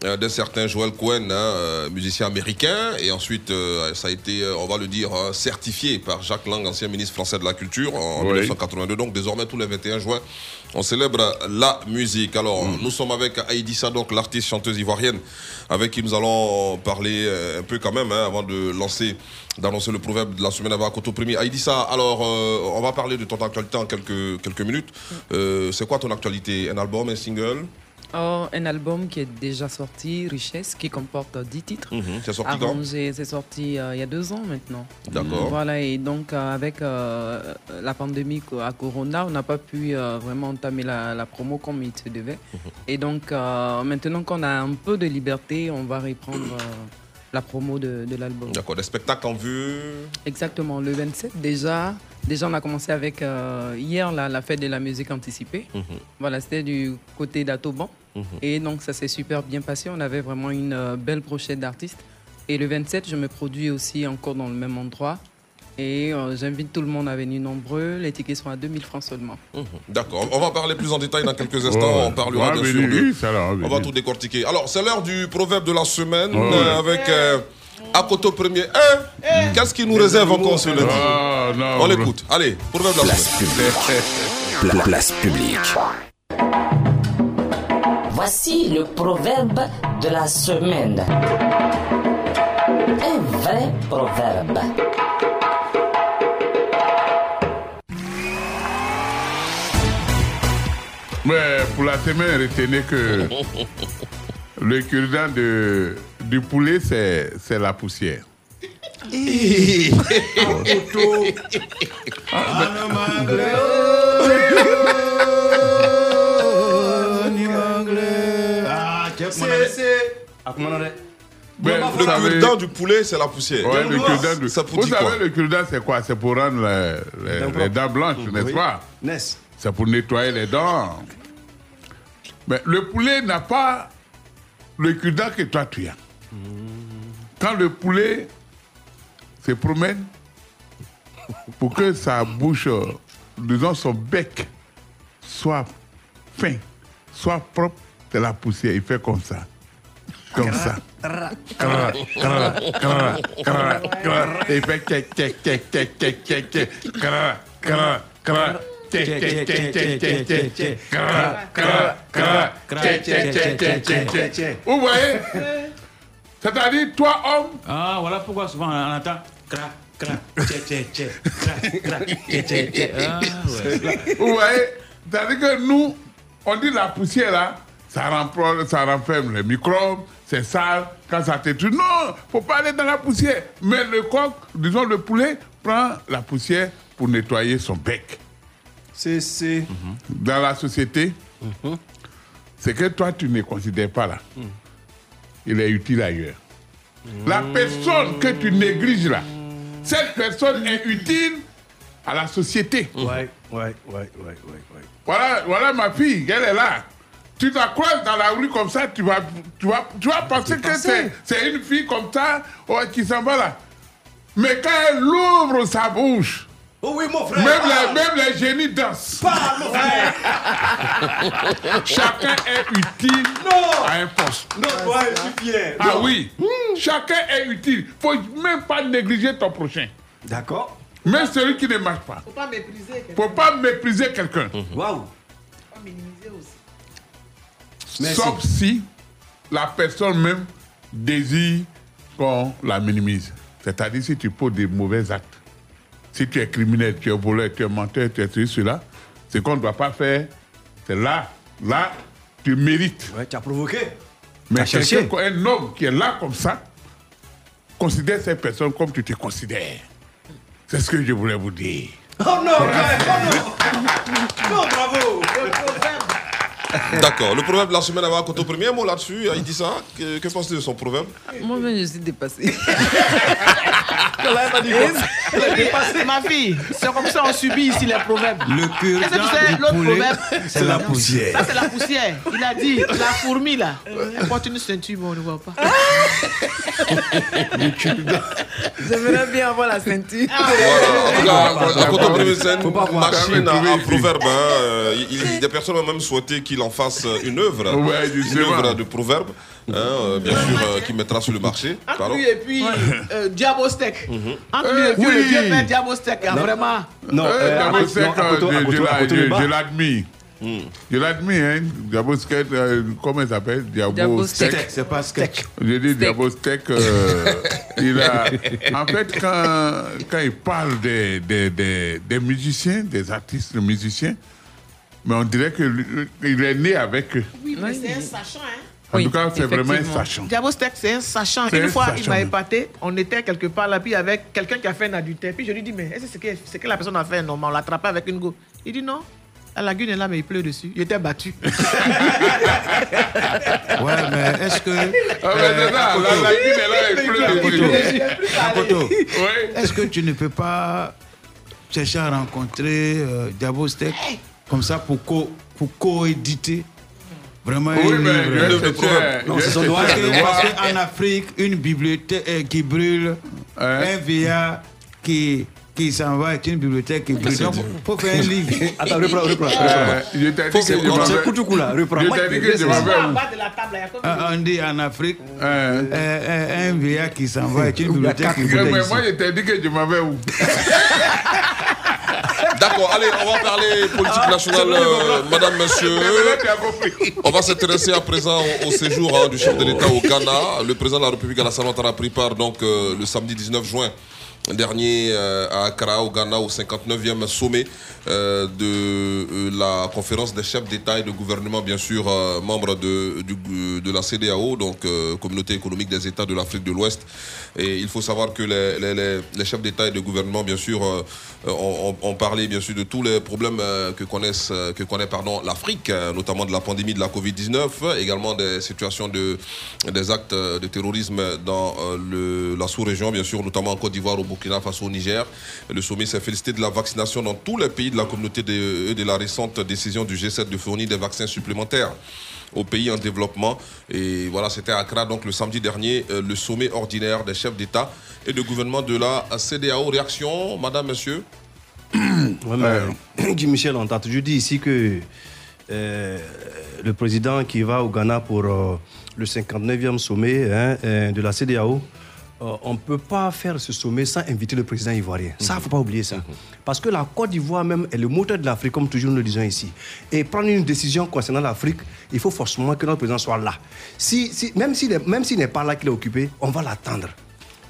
euh, d'un certain Joel Cohen, hein, euh, musicien américain, et ensuite euh, ça a été, on va le dire, euh, certifié par Jacques Lang, ancien ministre français de la Culture, en Oui. 1982. Donc désormais tous les 21 juin, on célèbre la musique. Alors Mm. nous sommes avec Aïdissa, donc l'artiste chanteuse ivoirienne, avec qui nous allons parler un peu quand même, hein, avant de lancer, d'annoncer le proverbe de la semaine avant Koto Premier. Aïdissa, alors euh, on va parler de ton actualité en quelques quelques minutes. Euh, C'est quoi ton actualité? Un album, un single? Un album qui est déjà sorti, Richesse, qui comporte 10 titres. Mhm, c'est sorti quand C'est sorti euh, il y a deux ans maintenant. D'accord. Voilà, et donc euh, avec euh, la pandémie à Corona, on n'a pas pu vraiment entamer la, la promo comme il se devait. Mhm. Et donc maintenant qu'on a un peu de liberté, on va reprendre la promo de, de l'album. D'accord, des spectacles en vue. Exactement, le 27 déjà. Déjà, on a commencé avec euh, hier la, la fête de la musique anticipée. Mhm. Voilà, c'était du côté d'Atoban. Mhm. Et donc, ça s'est super bien passé. On avait vraiment une euh, belle brochette d'artistes. Et le 27, je me produis aussi encore dans le même endroit. Et euh, j'invite tout le monde à venir nombreux. Les tickets sont à 2000 francs seulement. Mhm. D'accord, on va parler plus en détail dans quelques instants. Ouais. On parlera bien sûr de. là, on va tout décortiquer. Alors, c'est l'heure du proverbe de la semaine Ouais. euh, avec euh, Akoto Premier. Hein Qu'est-ce qui nous réserve encore ce lundi Ah, On l'écoute. Allez, proverbe de la Place semaine. Pla- place publique. Voici le proverbe de la semaine. Un vrai proverbe. Mais pour la semaine, retenez que le cure-dent de, du poulet, c'est c'est la poussière. Mais vous le savez- cure-dent du poulet, c'est la poussière. Ouais, le cure-dent du- Ça pour Vous dire quoi savez, le cure-dent, c'est quoi? C'est pour rendre les, les- Dents les blanches. dents blanches, n'est-ce Oui. pas. C'est pour nettoyer les dents. Mais le poulet n'a pas le cure-dent que toi tu as. Quand le poulet se promène, pour que sa bouche, euh, disons son bec, soit fin, soit propre, c'est la poussière. Il fait comme ça. Comme ça. Et il fait tchèque, tchèque, tchèque, tchèque, tchèque, tchèque, tchèque. Vous voyez C'est-à-dire, toi, homme, Ah, voilà pourquoi souvent on entend cra, cra. Ah. Vous voyez C'est-à-dire que nous, on dit la poussière là, ça, ça renferme les microbes, c'est sale, quand ça te tue. Non, faut pas aller dans la poussière. Mais le coq, disons le poulet, prend la poussière pour nettoyer son bec. C'est. c'est- Dans la société, c'est que toi, tu ne considères pas là. Il est utile ailleurs. La personne que tu négliges là, cette personne est utile à la société. Ouais, ouais, ouais, ouais, ouais, ouais. Voilà, voilà ma fille, elle est là. Tu la croises dans la rue comme ça, tu vas, tu vas, tu vas penser que c'est, une fille comme ça ouais, qui s'en va là. Mais quand elle ouvre sa bouche, Oh oui, mon frère. même, les, même les génies dansent. Mon frère. Chacun est utile à un poste. Non, toi, je suis fier. Ah Non. oui, chacun est utile. faut même pas négliger ton prochain. D'accord. Mais celui qui ne marche pas. Faut pas mépriser. Faut pas mépriser quelqu'un. Waouh. Pas aussi. Merci. Sauf si la personne même désire qu'on la minimise. C'est-à-dire si tu poses des mauvais actes. Si tu es criminel, tu es voleur, tu es menteur, tu es ceci, cela, ce qu'on ne doit pas faire, c'est là, là, tu mérites. Ouais, tu as provoqué. Mais quelqu'un, un homme qui est là comme ça, considère cette personne comme tu te considères. C'est ce que je voulais vous dire. Oh non, même, oh non. Non, bravo. D'accord. Le proverbe de la semaine avant Koto, premier mot là-dessus, il dit ça. Que, que penses-tu de son proverbe? Moi-même, je suis dépassée. Elle est dépassée, ma fille. C'est comme ça on subit ici les proverbes. Le cure Qu'est-ce que tu sais, l'autre proverbe c'est la poussière. Ça, c'est la poussière. Il a dit, la fourmi, là, elle porte une ceinture, mais on ne voit pas. J'aimerais bien avoir la ceinture. Voilà, en tout cas, la Koto premier scène, proverbe. hein. Euh, il- il- des personnes ont même souhaité qu'il en fasse euh, une œuvre. Ouais, une œuvre de proverbe, hein, euh, bien sûr, euh, qui mettra sur le marché. Entre Pardon. lui et puis euh, Diabo Steak. Entre lui et puis le oui. vieux père Diabo Steak, ah, vraiment. Non, Euh, Diabo à je- je je- je l'admire. Je l'admire, hein. Diabo euh, comment il s'appelle? Diabo Diabo Steak. Steak. C'est pas sketch. J'ai dit Diabo Steak. euh, il a, en fait, quand, quand il parle des, des, des, des musiciens, des artistes, des musiciens, mais on dirait qu'il est né avec eux. Oui, mais c'est un sachant, hein. En Oui, tout cas, c'est vraiment un effectivement. sachant. Diabo Steak, c'est un sachant. Une un fois, il m'a épaté. On était quelque part là, puis avec quelqu'un qui a fait un adultère. Puis je lui dis, mais est-ce que c'est que, c'est que la personne a fait normal? On l'a attrapé avec une go. Il dit non. La lagune est là, mais il pleut dessus. Il était battu. Ouais, mais est-ce que. Ah, ça, la lagune est là, il pleut dessus. Est-ce que tu ne peux pas chercher à rencontrer euh, Diabo Steak? Comme ça pour co- pour coéditer vraiment Oui, un mais livre de proverbe. Non, c'est parce qu'en Afrique, une bibliothèque euh, qui brûle, Hein? un vieillard qui, qui s'en va avec une bibliothèque qui brûle. Donc, il faut faire un livre. Attends, reprends, reprends. Euh, Je t'ai dit que C'est je m'en t'ai dit que je Ah, On dit en Afrique, euh, euh, un vieillard qui s'en va avec une bibliothèque qui Mais moi, je t'ai dit que je m'en vais où? D'accord, allez, on va parler politique nationale, euh, madame, monsieur. On va s'intéresser à présent au, au séjour hein, du chef de l'État au Ghana. Le président de la République Alassane Ouattara a pris part donc, euh, le samedi 19 juin dernier euh, à Accra, au Ghana, au 59e sommet euh, de euh, la conférence des chefs d'État et de gouvernement, bien sûr, membres de, la CDAO, donc Communauté économique des États de l'Afrique de l'Ouest. Et il faut savoir que les, chefs d'État et de gouvernement, bien sûr, ont, parlé, bien sûr, de tous les problèmes que, connaissent, que connaît l'Afrique, notamment de la pandémie de la Covid-19, également des situations de, des actes de terrorisme dans la sous-région, bien sûr, notamment en Côte d'Ivoire, Burkina Faso, au Niger. Le sommet s'est félicité de la vaccination dans tous les pays de la communauté de, et de la récente décision du G7 de fournir des vaccins supplémentaires aux pays en développement. Et voilà, c'était à Accra, donc le samedi dernier, euh, le sommet ordinaire des chefs d'État et de gouvernement de la CDAO. Réaction, madame, monsieur? Ouais, mais Guy Michel, on t'a toujours dit ici que euh, le président qui va au Ghana pour euh, le 59e sommet hein, de la CDAO, euh, on ne peut pas faire ce sommet sans inviter le président ivoirien. Ça, il ne faut pas oublier ça. Parce que la Côte d'Ivoire même est le moteur de l'Afrique, comme toujours nous le disons ici. Et prendre une décision concernant l'Afrique, il faut forcément que notre président soit là. Si, si- même s'il n'est pas là, qu'il est occupé, on va l'attendre.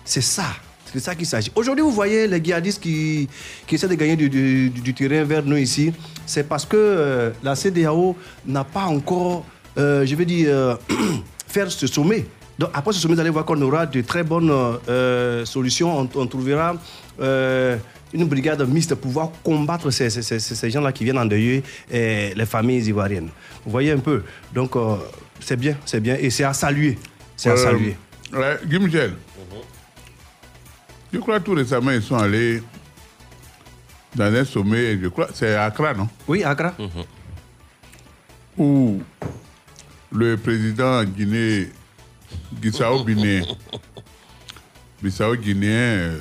C'est ça. C'est de ça qu'il s'agit. Aujourd'hui, vous voyez les djihadistes qui, qui essaient de gagner du, terrain vers nous ici. C'est parce que euh, la CDAO n'a pas encore, euh, je vais dire, euh, faire ce sommet. Donc après ce sommet, vous allez voir qu'on aura de très bonnes euh, solutions. On, on trouvera euh, une brigade mixte pour pouvoir combattre ces, ces- ces- ces gens-là qui viennent endeuiller eh, les familles ivoiriennes. Vous voyez un peu. Donc euh, c'est bien, c'est bien. Et c'est à saluer. C'est à saluer. Guy Michel. Je crois tout récemment, ils sont allés dans un sommet, je crois, c'est à Accra, non? Oui, Accra. Où le président Guinée, Bissau Guinéen, Bissau Guinéen, euh,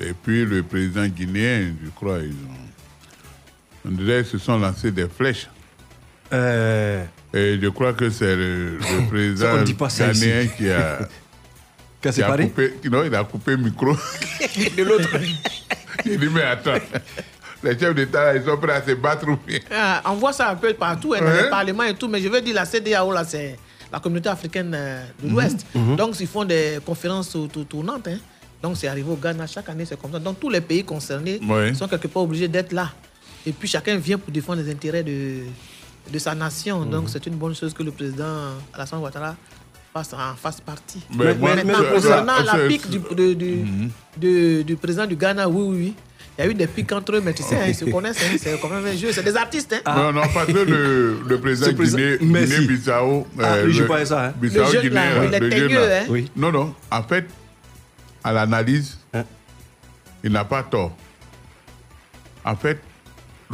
et puis le président guinéen, je crois, ils ont, on dirait qu'ils se sont lancés des flèches. Euh, Et je crois que c'est le, président ghanéen qui a, Qu'a il a séparé? coupé, non, il a coupé le micro. de l'autre. Il dit, mais attends, les chefs d'État, ils sont prêts à se battre ou bien? Ah, on voit ça un peu partout, hein, dans les parlements et tout, mais je veux dire, la CDAO, là, c'est la communauté africaine euh, de Mhm, l'Ouest. mhm. Donc, ils font des conférences tour- tour- tournantes. hein. Donc, c'est arrivé au Ghana, chaque année, c'est comme ça. Donc, tous les pays concernés sont quelque part obligés d'être là. Et puis, chacun vient pour défendre les intérêts de, de sa nation. Mhm. Donc, c'est une bonne chose que le président Alassane Ouattara fasse, en fasse partie. Mais moi, Maintenant, concernant la pique du, du- Mhm. de- du président du Ghana, oui, oui, oui. Il y a eu des piques entre eux, mais tu sais, hein, ils se connaissent, hein, c'est quand même un jeu, c'est des artistes. Hein. Non, non, parce que le, le président Ce président- Guinée, Merci. Guinée-Bissau, Ah, lui, je le- parlais ça, hein. Bissau, Le jeune, Guinée, là, euh, il est le jeune, teigneux, là. hein. Non, non, en fait, à l'analyse, il n'a pas tort. En fait,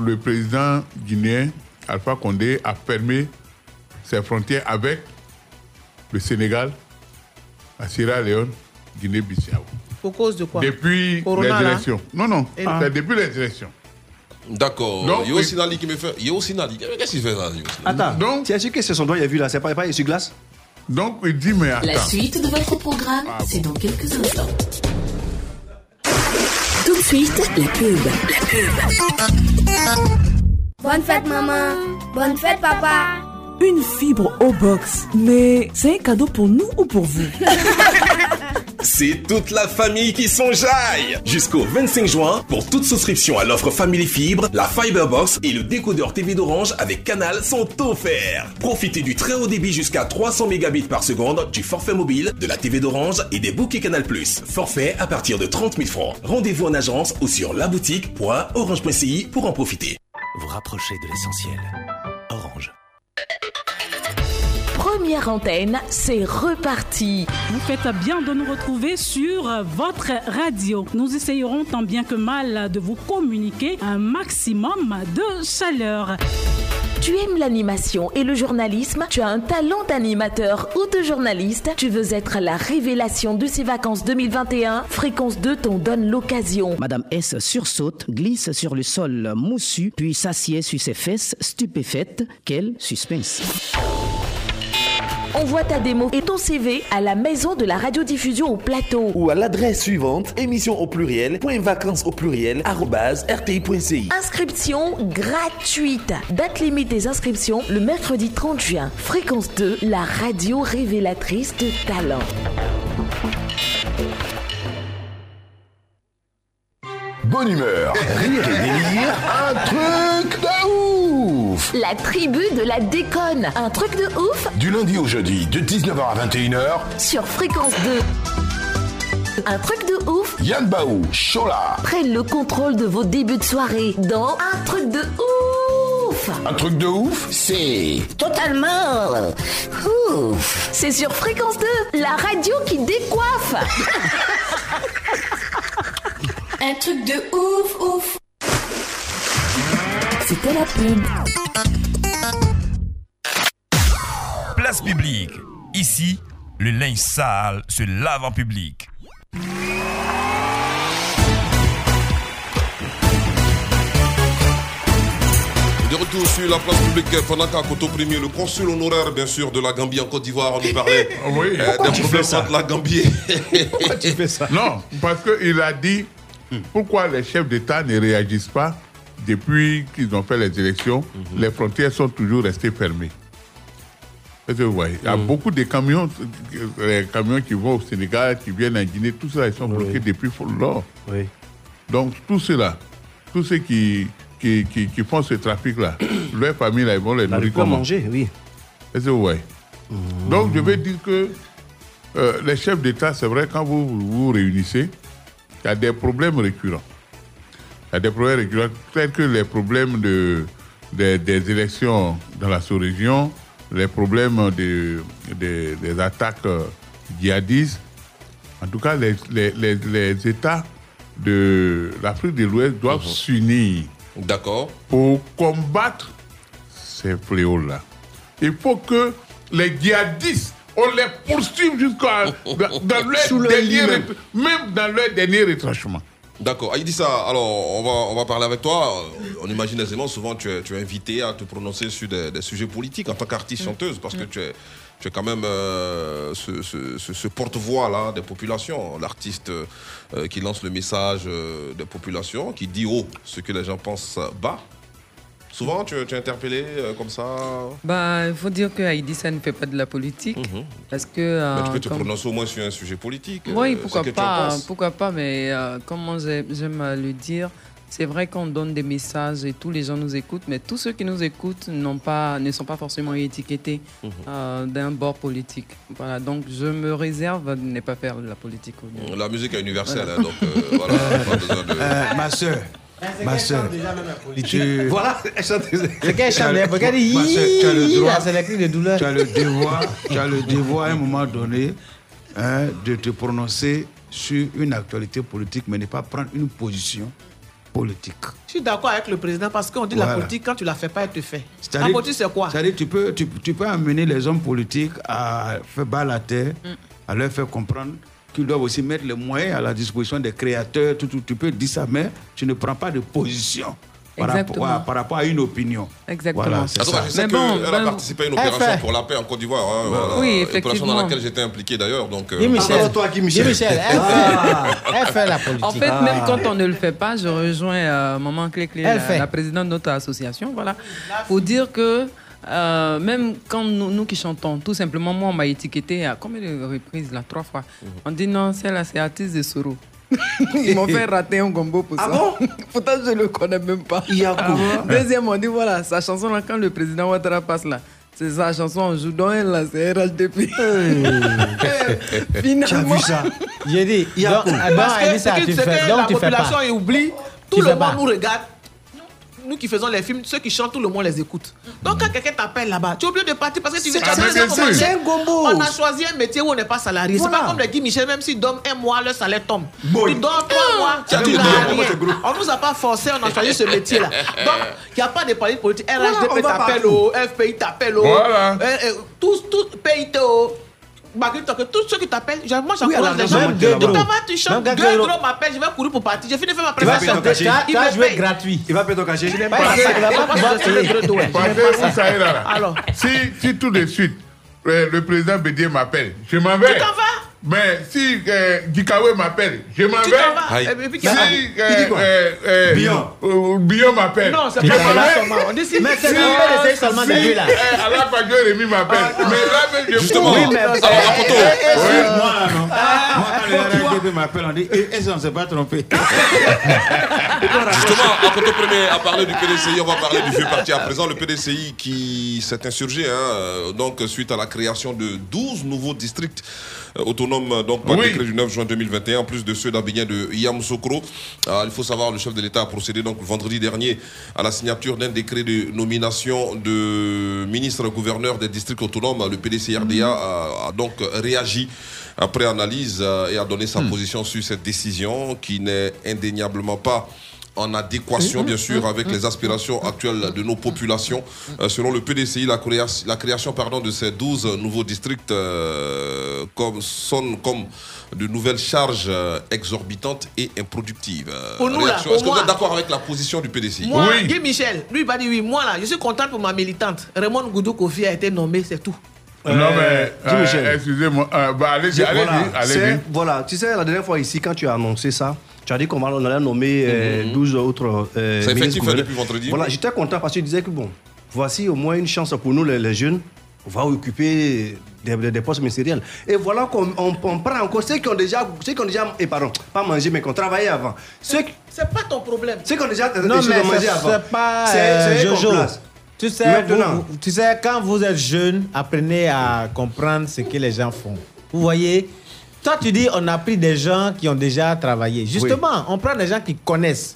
le président guinéen, Alpha Condé, a fermé ses frontières avec le Sénégal, la Sierra Leone, Guinée-Bissau. Pour cause de quoi? Depuis Corona, les là élections. Non, non, Et- c'est depuis les élections. D'accord. Donc, Yo oui. Sinali qui me fait. Yo Sinali. Qu'est-ce qu'il fait là Attends, donc, tu as su que c'est son doigt, il a vu là, c'est pas, pas essuie-glace Donc, il dit, mais La suite de votre programme, Ah c'est dans quelques instants. Tout de suite, la pub. La pub. Bonne fête maman, bonne fête papa. Une fibre au box. Mais c'est un cadeau pour nous ou pour vous? C'est toute la famille qui s'enjaille Jusqu'au 25 juin, pour toute souscription à l'offre Family Fibre, la Fiberbox et le décodeur TV d'Orange avec Canal sont offerts. Profitez du très haut débit jusqu'à 300 mégabits par seconde, du forfait mobile, de la TV d'Orange et des bouquets Canal+. Forfait à partir de 30 000 francs. Rendez-vous en agence ou sur laboutique.orange.ci pour en profiter. Vous rapprochez de l'essentiel. Orange. Première antenne, c'est reparti. Vous faites bien de nous retrouver sur votre radio. Nous essayerons tant bien que mal de vous communiquer un maximum de chaleur. Tu aimes l'animation et le journalisme? Tu as un talent d'animateur ou de journaliste? Tu veux être la révélation de ces vacances 2021 Fréquence 2 t'en donne l'occasion. Madame S sursaute, glisse sur le sol moussu, puis s'assied sur ses fesses, stupéfaite. Quel suspense. Envoie ta démo et ton CV à la maison de la radiodiffusion au plateau. Ou à l'adresse suivante, émission au pluriel, point vacances au pluriel, arrobase, rti.ci. Inscription gratuite. Date limite des inscriptions le mercredi 30 juin. Fréquence 2, la radio révélatrice de talent. Bonne humeur, rire et délire, un truc La tribu de la déconne. Un truc de ouf Du lundi au jeudi, de 19h à 21h, sur Fréquence 2. Un truc de ouf Yann Baou, Chola. prennent le contrôle de vos débuts de soirée dans Un truc de ouf Un truc de ouf, c'est... Totalement ouf C'est sur Fréquence 2, la radio qui décoiffe Un truc de ouf ouf C'était la pub. Place publique. Ici, le linge sale se lave en public. De retour sur la place publique pendant qu'à Koto Premier, le consul honoraire, bien sûr, de la Gambie en Côte d'Ivoire, nous parlait Oui? euh, des problèmes entre la Gambie. Pourquoi tu fais ça? Non, parce qu'il a dit pourquoi les chefs d'État ne réagissent pas depuis qu'ils ont fait les élections. Les frontières sont toujours restées fermées. Vous voyez? Il y a beaucoup de camions, les camions qui vont au Sénégal, qui viennent en Guinée, tout ça, ils sont bloqués depuis lors. Donc, tout cela, tous ceux qui, qui, qui, qui font ce trafic-là, leurs familles, là, ils vont les nourrir comment? manger, oui. Vous voyez? Donc, je veux dire que euh, les chefs d'État, c'est vrai, quand vous vous réunissez, il y a des problèmes récurrents. Il y a des problèmes récurrents, tels que les problèmes de, des- des élections dans la sous-région, les problèmes de- de- des attaques euh, djihadistes. En tout cas, les, les- les- les États de l'Afrique de l'Ouest doivent s'unir. D'accord. Pour combattre ces fléaux-là. Il faut que les djihadistes, on les poursuive jusqu'à dans, dans leur dernier même dans leur dernier retranchement. D'accord. Aïdissa, alors on va, on va parler avec toi. On imagine aisément, souvent tu es, tu es invité à te prononcer sur des, des sujets politiques en tant qu'artiste chanteuse parce que tu es, tu es quand même euh, ce, ce- ce- ce porte-voix là des populations, l'artiste euh, qui lance le message euh, des populations, qui dit haut ce que les gens pensent bas. Souvent tu, tu es interpellé euh, comme ça. Bah, il faut dire que Haïdi, ça ne fait pas de la politique. Parce que. euh, Mais Mhm. tu peux te comme- prononcer au moins sur un sujet politique. Oui, euh, pourquoi pas, pourquoi pas, mais euh, comment j'ai- j'aime le dire, c'est vrai qu'on donne des messages et tous les gens nous écoutent, mais tous ceux qui nous écoutent n'ont pas, ne sont pas forcément étiquetés Mhm. euh, d'un bord politique. Voilà, donc je me réserve de ne pas faire de la politique. La musique est universelle, Voilà. hein, donc euh, voilà, pas besoin de. Euh, ma soeur, ma soeur, tu- Voilà, elle chante. C'est qu'elle chante, elle regarde, Ma soeur, tu as le droit, c'est de douleur. tu as le devoir, tu as le devoir à un moment donné hein, de te prononcer sur une actualité politique, mais ne pas prendre une position politique. Je suis d'accord avec le président parce qu'on dit Voilà. la politique, quand tu la fais pas, elle te fait. La politique, c'est quoi? C'est-à-dire tu peux, tu, tu peux amener les hommes politiques à faire bas la terre, à leur faire comprendre qu'ils doivent aussi mettre les moyens à la disposition des créateurs. Tout, tout, tu peux dire ça, mais tu ne prends pas de position par rapport, à, par rapport à une opinion. Exactement. Voilà, c'est En tout ça. cas, je sais Mais qu'elle bon, a ben, participé à une opération fait. pour la paix en Côte d'Ivoire. hein, Oui, voilà. Opération dans laquelle j'étais impliqué d'ailleurs. Donc, euh, Michel, toi, Guy Michel. Michel, elle, Ah. fait, elle fait la politique. En fait, même quand on ne le fait pas, je rejoins euh, Maman Clé Clé, la, la présidente de notre association, voilà, pour dire que euh, même quand nous, nous qui chantons, tout simplement, moi, on m'a étiqueté à combien de reprises là Trois fois. On dit non, celle-là, c'est artiste de Soro. Ils m'ont fait rater un gombo pour Ah ça. bon? Pourtant, je ne le connais même pas. Yakou. Deuxième, on dit voilà, sa chanson là, quand le président Ouattara passe là, c'est sa chanson, on joue dans elle là, c'est RHDP. Finalement, Tu as vu ça? J'ai dit, donc, ah, donc, que que Donc, la tu fais population pas. oublie, tout Tu le monde nous regarde. Nous qui faisons les films, ceux qui chantent, tout le monde les écoute. Donc quand quelqu'un t'appelle là-bas, tu es obligé de partir parce que tu sûr. C'est un gombo. On a choisi un métier où on n'est pas salarié. C'est pas comme les Guy Michel, même s'ils donnent un mois, le salaire tombe. Boy. Ils donnent trois mois, tu. On nous a pas forcé, on a choisi ce métier-là. Donc, il n'y a pas de politique RHDP t'appelle au FPI t'appelle au. Voilà. euh, euh, Tous, tous, PITO. Que tous ceux qui t'appellent, moi Oui, j'encourage les gens. Tu t'en vas, tu chantes. Même Guédro Guédro. m'appelle, je vais courir pour partir. J'ai fini de faire ma va prestation. Tu Il joué paye. gratuit. Il va payer ton cachet. Je n'aime Pas ça, va Alors. si, tout de suite euh, le président Bédier m'appelle, je m'en vais. Tu t'en vas Mais si euh, Dikawe m'appelle, je m'en Tu vais. t'en vas. Aïe. Et puis, Si euh, dit quoi? euh, euh, Bion. euh, Bion m'appelle. Non, c'est pas seulement. On dit si. Mais c'est Si, la seulement si, de lui là. euh, Alain Fadio Rémi m'appelle. Mais là, même, je Justement. Oui, mais- alors, Eh, Apoto, Ouais, moi, là, non. Moi, quand le RHDP m'appelle, on dit, eh, eh, on ne s'est pas trompé. Justement, à côté premier à parler du PDCI, on va parler du vieux parti à présent. Le PDCI qui s'est insurgé, hein, euh, donc suite à la création de 12 nouveaux districts euh, autonomes, donc par Oui. décret du 9 juin 2021, en plus de ceux d'Abignan de Yamoussoukro. Euh, il faut savoir, le chef de l'État a procédé donc vendredi dernier à la signature d'un décret de nomination de ministre-gouverneur des districts autonomes. Le PDCI-RDA a, a donc réagi après analyse euh, et a donné sa position sur cette décision qui n'est indéniablement pas en adéquation, bien sûr, avec les aspirations actuelles de nos populations. Euh, selon le PDCI, la, créa- la création pardon, de ces 12 nouveaux districts euh, comme, sonne comme de nouvelles charges euh, exorbitantes et improductives. Euh, Pour nous, là, réaction. pour Est-ce que vous êtes d'accord avec la position du PDCI Moi, Oui. Guy Michel, lui, il va dire oui. Moi, là, je suis contente pour ma militante. Raymond Goudou Kofi a été nommé, c'est tout. Non, Euh, mais, Guy euh, Michel. excusez-moi. Euh, bah, allez-y, allez-y, voilà, allez-y. c'est- voilà, tu sais, la dernière fois ici, quand tu as annoncé ça, tu as dit qu'on on allait nommer euh, 12 autres. euh, C'est effectif, ministres hein, depuis vendredi. Voilà, j'étais content parce que tu disais que bon, voici au moins une chance pour nous, les, les jeunes. On va occuper des, des- des postes ministériels. Et voilà qu'on on, on prend encore ceux qui ont déjà, ceux qui ont déjà, et pardon, pas mangé, mais qui ont travaillé avant. Ceux, C'est pas ton problème. ceux qui ont déjà Non, mais c'est- avant. c'est pas C'est- euh, Jojo. Tu sais, vous- tu sais, quand vous êtes jeune, apprenez à comprendre ce que les gens font. Vous voyez Toi, tu dis, on a pris des gens qui ont déjà travaillé. Justement, on prend des gens qui connaissent,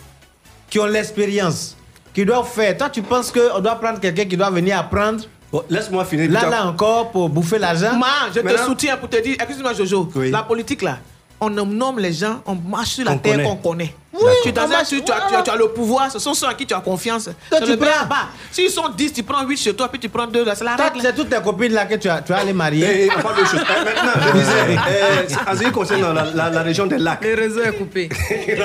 qui ont l'expérience, qui doivent faire. Toi, tu penses qu'on doit prendre quelqu'un qui doit venir apprendre Bon, Laisse-moi finir. Là, là encore, pour bouffer l'argent Ma, je te soutiens pour te dire, excuse-moi Jojo, Oui. la politique là, on nomme les gens, on marche sur la terre qu'on connaît. Oui, tu, t'as- on marche- tu, tu as, tu as- tu as le pouvoir, ce sont ceux à qui tu as confiance. C'est tu le prends- là-bas. S'ils sont 10, tu prends 8 chez toi, puis tu prends 2 là, c'est la Toi, règle. c'est toutes tes copines là que tu as, tu as allé marier. Et, et on parle de choses. Euh, Maintenant, je disais, euh, en ce qui concerne la, la- la région des lacs. Le réseau est coupé. la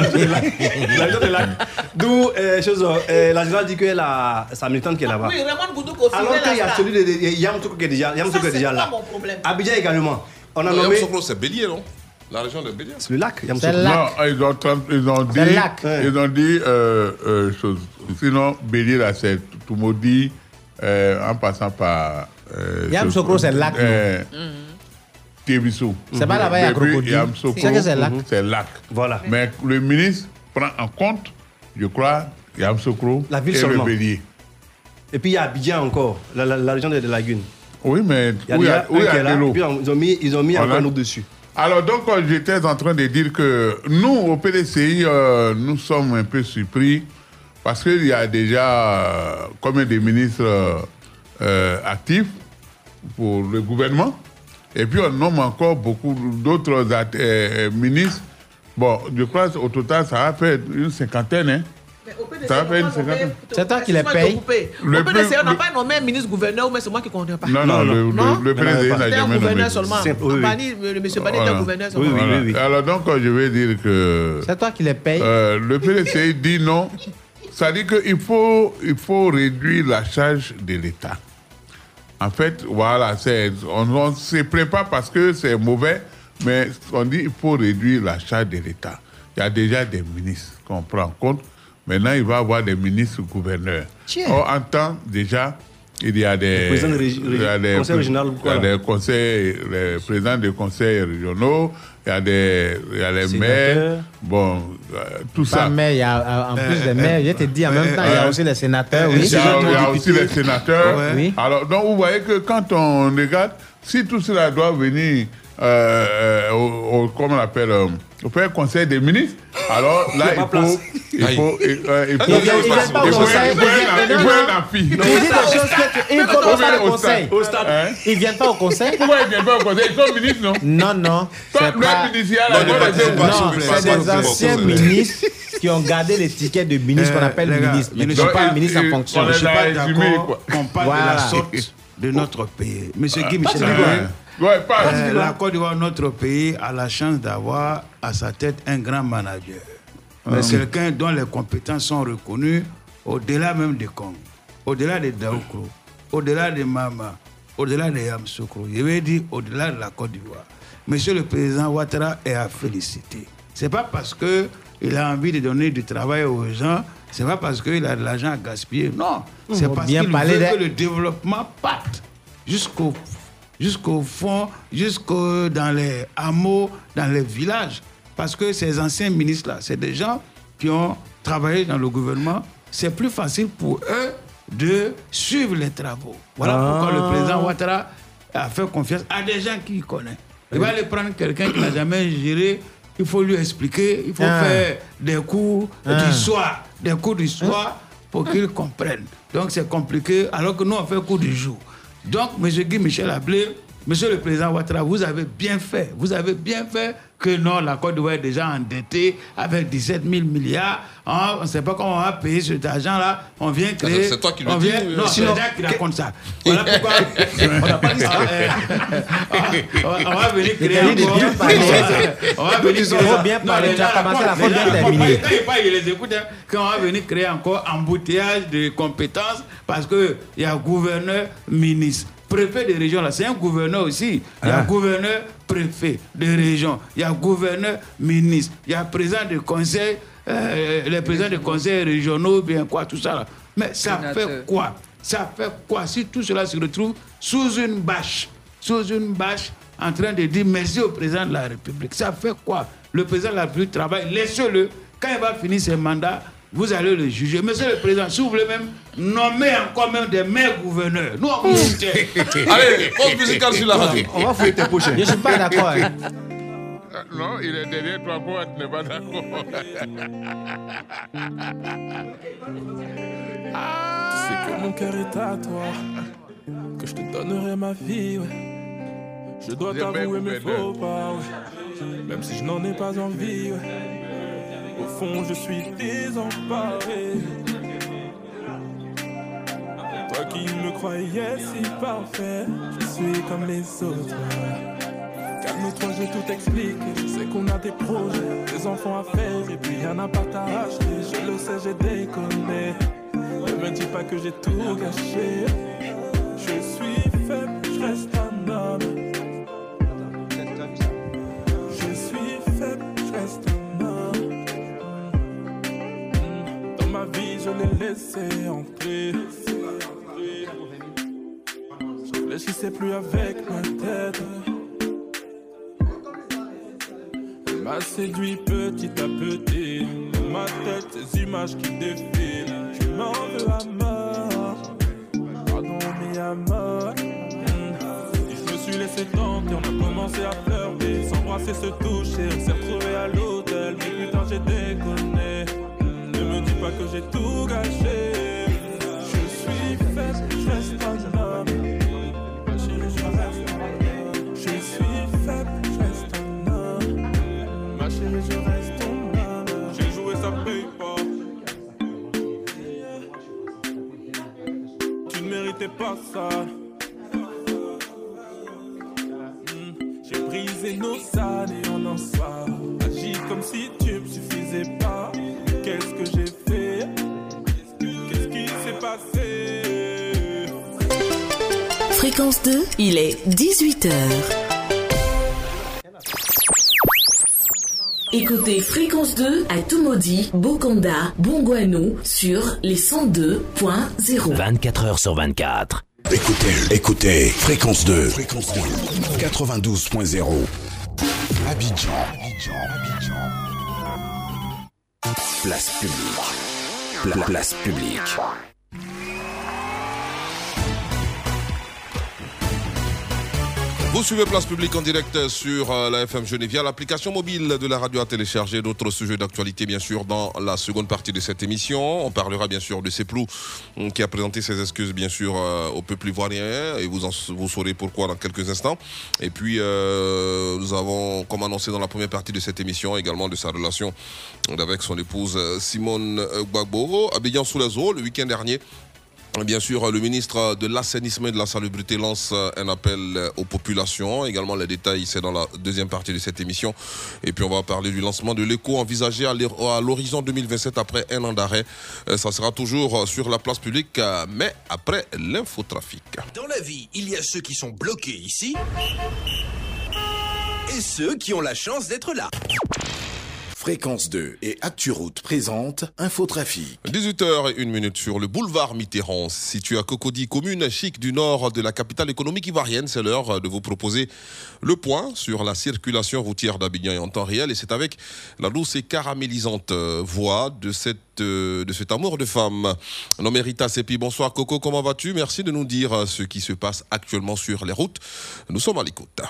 région des lacs. D'où, euh, chose, euh, la générale dit que la, sa militante qui est là-bas. Oui, Raymond Boudou Alors qu'il y a celui de, Yamsoukro qui est déjà, Ça, est déjà c'est là. pas mon problème. Abidjan également. On a nommé. C'est Bélier, non? La région de Bélier. C'est le lac, C'est le Non, lac. ils ont, ils ont dit, C'est le lac. ils ont dit euh, euh, chose. Sinon, Bélier, là, c'est tout maudit euh, en passant par. Euh, Yamoussoukro, c'est le lac, non? Euh, Tévissou. C'est pas là-bas, il y a crocodile. Yamoussoukro, C'est que c'est le lac. C'est le lac. Voilà. Mais le ministre prend en compte, je crois, Yamoussoukro La ville et seulement. le Bélier. Et puis il y a Abidjan encore, la, la- la région des, lagunes. Oui, mais Il y a où il y déjà a, où il y là, ils ont mis, ils ont mis Voilà. encore un autre dessus. Alors donc, euh, j'étais en train de dire que nous, au PDCI, euh, nous sommes un peu surpris parce qu'il y a déjà euh, combien de ministres actifs pour le gouvernement et puis on nomme encore beaucoup d'autres ministres. Bon, je crois qu'au total, ça va faire une cinquantaine. Hein. Ça va faire une cinquantaine. C'est toi qui les couper. Le Au PDC, plus- on n'a pas nommé un ministre gouverneur, mais c'est moi qui ne pas. Non, non, le, le- Non le président n'a jamais nommé. gouverneur seulement. Simple, oui, oui. Bani, le monsieur Bani était gouverneur seulement. Voilà. Alors donc, je vais dire que... C'est toi qui les payes. Euh, le PDCI dit non. Ça dit qu'il faut, il faut réduire la charge de l'État. En fait, voilà, on ne se prépare parce que c'est mauvais, mais on dit qu'il faut réduire la charge de l'État. Il y a déjà des ministres qu'on prend en compte. Maintenant, il va y avoir des ministres gouverneurs. Tiens. Or, en temps, déjà, il y a des, il y a des, il y a conseils, les présidents des conseils régionaux, il y a des, il y a les maires, bon, euh, tout Pas ça. maire, il y a, euh, en plus des maires, je te dis en même temps, il y a euh, aussi les sénateurs, il y a, il y a aussi les sénateurs. Oui. Alors, donc, vous voyez que quand on regarde, si tout cela doit venir, euh, euh, au, au- comment on appelle, euh, au faire conseil des ministres, alors là, il faut, il faut, il, euh, il faut, Il faut- conseil, il faut il un- faut un amphi. Il dit des choses que tu- il bien pas le au conseil. Hein? Ils viennent pas au conseil? Pourquoi ils viennent pas au conseil? Ils sont ministres, non? Non, non. C'est le pas- ministère, là, Non, c'est des anciens ministres qui ont gardé l'étiquette de ministre qu'on Euh, appelle ministre, mais ne suis pas ministres en fonction. Je ne suis pas d'accord qu'on parle de la sorte de notre pays. Monsieur Guy Michel ouais. Pas. euh, la Côte d'Ivoire, notre pays, a la chance d'avoir à sa tête un grand manager. Mais Ah. quelqu'un dont les compétences sont reconnues au-delà même des Congo, au-delà des Daoukro, au-delà des Mama, au-delà des Yamsoukro. Je vais dire au-delà de la Côte d'Ivoire. Monsieur le président Ouattara est à féliciter. C'est pas parce que il a envie de donner du travail aux gens, c'est pas parce qu'il a de l'argent à gaspiller. Non, c'est faut parce qu'il veut de- que le développement parte jusqu'au jusqu'au fond, jusqu'au dans les hameaux, dans les villages. Parce que ces anciens ministres-là, c'est des gens qui ont travaillé dans le gouvernement. C'est plus facile pour eux de suivre les travaux. Voilà Ah. pourquoi le président Ouattara a fait confiance à des gens qu'il connaît. Il va aller prendre quelqu'un qui n'a jamais géré. Il faut lui expliquer. Il faut Ah. faire des cours Ah. du soir. Des cours du soir pour qu'ils comprennent. Donc c'est compliqué, alors que nous, on fait cours du jour. Donc, M. Guy Michel Ablé, Monsieur le Président Ouattara, vous avez bien fait. Vous avez bien fait que non, la Côte d'Ivoire est déjà endettée avec 17 000 milliards. Hein, on ne sait pas comment on va payer cet argent-là. On vient créer. c'est toi qui le on dis, vient- ou- Non, c'est qui racontent ça. Voilà pourquoi. on n'a pas dit ça. Euh, on va- on va venir créer. On va venir créer- bien parler, tu as commencé, bien les hein. Quand on va venir créer encore embouteillage de compétences, parce qu'il y a gouverneur, ministre, préfet de région, là, c'est un gouverneur aussi. Il y a Ah. gouverneur, préfet de région. Il y a gouverneur, ministre. Il y a président de conseil, euh, les présidents de conseils régionaux, bien quoi, tout ça. là. Mais ça Sénateur. fait quoi? Ça fait quoi si tout cela se retrouve sous une bâche Sous une bâche en train de dire merci au président de la République? Ça fait quoi? Le président de la République travaille, laissez-le. Quand il va finir ses mandats, vous allez le juger. Monsieur le Président, si vous voulez même nommer encore même des maires gouverneurs, nous on vous soutient. Allez, pause musicale sur la radio. On va fouiller tes poches. Je suis pas d'accord. hein. Euh, Non, il est derrière toi, tu n'es pas d'accord C'est que mon cœur est à toi, que je te donnerai ma vie, ouais. Je dois t'avouer mes faux pas, ouais. même si je n'en ai pas envie. ouais. Au fond, je suis désemparé. Toi qui me croyais si parfait, je suis comme les autres. Calme-toi, je tout expliquer. Je sais qu'on a des projets, des enfants à faire et puis y'en a pas à acheter. Je le sais, j'ai déconné. Ne me dis pas que j'ai tout gâché. Je suis faible, je reste un homme. Je suis faible, je reste un homme. Dans ma vie, je l'ai laissé entrer. Je réfléchissais plus avec ma tête. Elle m'a séduit petit à petit. Dans ma tête, ces images qui défilent. Je m'en veux à mort. Pardon, mais à mort. Hmm. Et je me suis laissé tenter, on a commencé à flirter. S'embrasser, se toucher, on s'est retrouvés à l'hôtel. Mais putain, j'ai déconné. Hmm. Ne me dis pas que j'ai tout gâché. Je suis faible, je reste Pas ça. Hmm, J'ai brisé nos années en un soir. Agis comme si tu me suffisais pas. Qu'est-ce que j'ai fait? Qu'est-ce qui s'est passé? Fréquence 2, il est 18h. Écoutez Fréquence 2 à Tumodi, Bokonda, Bongouanou sur les 102.0. 24 heures sur 24. Écoutez, écoutez, fréquence 2, fréquence 2, 92.0. Abidjan, Abidjan, Abidjan. Place publique. Pla- place publique. Vous suivez Place Publique en direct sur euh, la FM via l'application mobile de la radio à télécharger. D'autres sujets d'actualité, bien sûr, dans la seconde partie de cette émission. On parlera, bien sûr, de Seplou, hum, qui a présenté ses excuses, bien sûr, euh, au peuple ivoirien. Et vous, en, vous saurez pourquoi dans quelques instants. Et puis, euh, nous avons, comme annoncé dans la première partie de cette émission, également de sa relation avec son épouse Simone Gbagbo. Abidjan eaux, le week-end dernier. Bien sûr, le ministre de l'Assainissement et de la Salubrité lance un appel aux populations. Également, les détails, c'est dans la deuxième partie de cette émission. Et puis, on va parler du lancement de l'écho envisagé à l'horizon 2027 après un an d'arrêt. Euh, Ça sera toujours sur la place publique, euh, mais après l'infotrafic. Dans la vie, il y a ceux qui sont bloqués ici et ceux qui ont la chance d'être là. Fréquence 2 et ActuRoute présente Infotrafic. 18h01 minute sur le boulevard Mitterrand, situé à Cocody, commune chic du nord de la capitale économique ivoirienne. C'est l'heure de vous proposer le point sur la circulation routière d'Abidjan en temps réel. Et c'est avec la douce et caramélisante euh, voix de, cette, euh, de cet amour de femme. Nommé Rita Sepi. Bonsoir Coco, comment vas-tu? Merci de nous dire euh, ce qui se passe actuellement sur les routes. Nous sommes à l'écoute.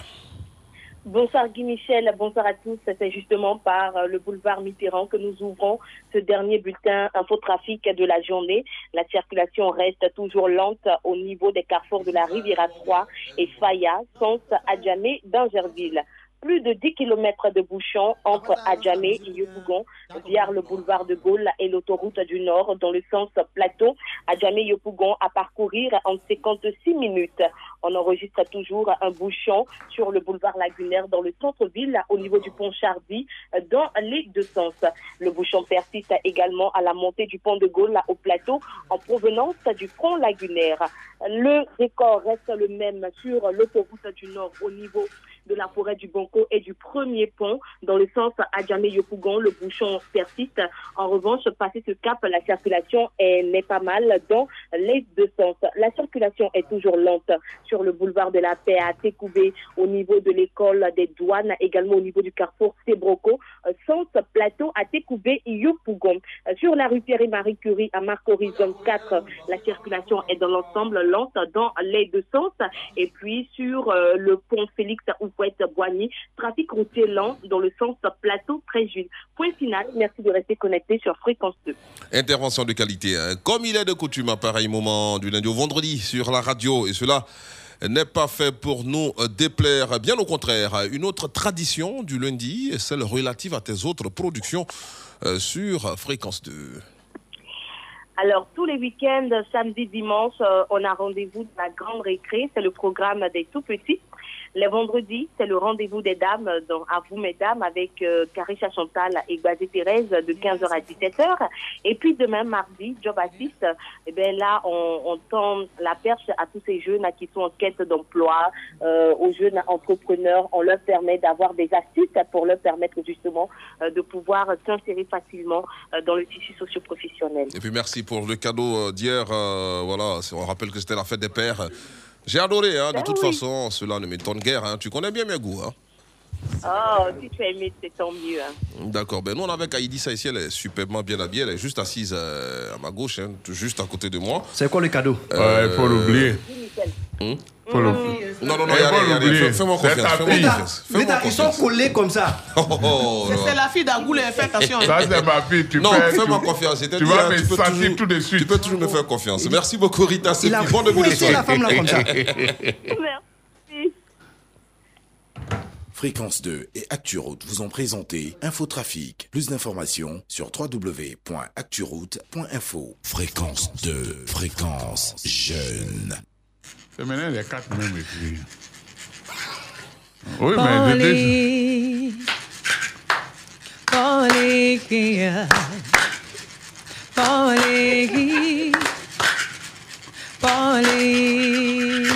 Bonsoir Guy Michel, bonsoir à tous. C'est justement par euh, le boulevard Mitterrand que nous ouvrons ce dernier bulletin infotrafic de la journée. La circulation reste toujours lente au niveau des carrefours de la Riviera 3 et Faya, sens Adjamé, Dangerville plus de 10 km de bouchons entre Adjamé et Yopougon via le boulevard de Gaulle et l'autoroute du Nord dans le sens plateau Adjamé-Yopougon à parcourir en 56 minutes. On enregistre toujours un bouchon sur le boulevard lagunaire dans le centre-ville au niveau du pont Chardy dans les deux sens. Le bouchon persiste également à la montée du pont de Gaulle au plateau en provenance du pont lagunaire. Le record reste le même sur l'autoroute du Nord au niveau de la forêt du Bonco et du premier pont dans le sens Adjamé-Yopougon. Le bouchon persiste. En revanche, passé ce cap, la circulation est- n'est pas mal dans les deux sens. La circulation est toujours lente sur le boulevard de la Paix à Técoubé, au niveau de l'école des douanes, également au niveau du carrefour Sébroco, euh, sens plateau à Técoubé Yopougon. Euh, Sur la rue Pierre-Marie Curie à Marcory, zone 4, la circulation est dans l'ensemble lente dans les deux sens. Et puis sur euh, le pont Félix Oufouette Boigny, trafic routier lent dans le sens plateau très Jules. Point final, merci de rester connecté sur Fréquence 2. Intervention de qualité. hein. Comme il est de coutume à pareil moment du lundi au vendredi sur la radio. Et cela n'est pas fait pour nous déplaire. Bien au contraire, une autre tradition du lundi celle relative à tes autres productions euh, sur Fréquence 2. Alors, tous les week-ends, samedi, dimanche, euh, on a rendez-vous de la grande récré. C'est le programme des tout petits. Les vendredis, c'est le rendez-vous des dames, donc à vous mesdames, avec euh, Carisha Chantal et Gbazé Thérèse de 15h à 17h. Et puis demain, mardi, Job Assist, eh bien là, on, on tend la perche à tous ces jeunes qui sont en quête d'emploi, euh, aux jeunes entrepreneurs. On leur permet d'avoir des astuces pour leur permettre justement euh, de pouvoir s'insérer facilement euh, dans le tissu socio-professionnel. Et puis merci pour le cadeau euh, d'hier. euh, voilà, on rappelle que c'était la fête des pères. J'ai adoré, hein, de Ben toute oui. façon, cela ne m'étonne guère. hein. Tu connais bien mes goûts. Hein. Oh, si tu as aimé, c'est tant mieux. hein. D'accord, ben nous on avait Aïdi ça ici, elle est superbement bien habillée, elle est juste assise euh, à ma gauche, hein, juste à côté de moi. C'est quoi le cadeau? Euh, il faut l'oublier. Faut Non, non, non, Il faut allez, allez, l'oublier. fais- fais-moi C'est confiance, ta fais-moi fille. confiance. Fais-moi ils sont confiance. collés comme ça. Oh, oh, C'est là. c'est la fille d'Agoulé, fais attention. Ça, c'est ma fille. Tu Non, fais- fais-moi confiance. je t'ai Tu dit, vas hein, me tu peux sentir toujours- tout de suite. Tu peux toujours me faire confiance. Merci beaucoup, Rita. C'est Il a bon début de fouetté soirée. la femme là comme ça. Merci. Fréquence 2 et ActuRoute vous ont présenté Infotrafic. Plus d'informations sur www.acturoute.info. Fréquence 2, fréquence jeune. C'est maintenant les quatre mêmes écrits. Oui, mais je dis- Polly, Polly, Polly, Polly,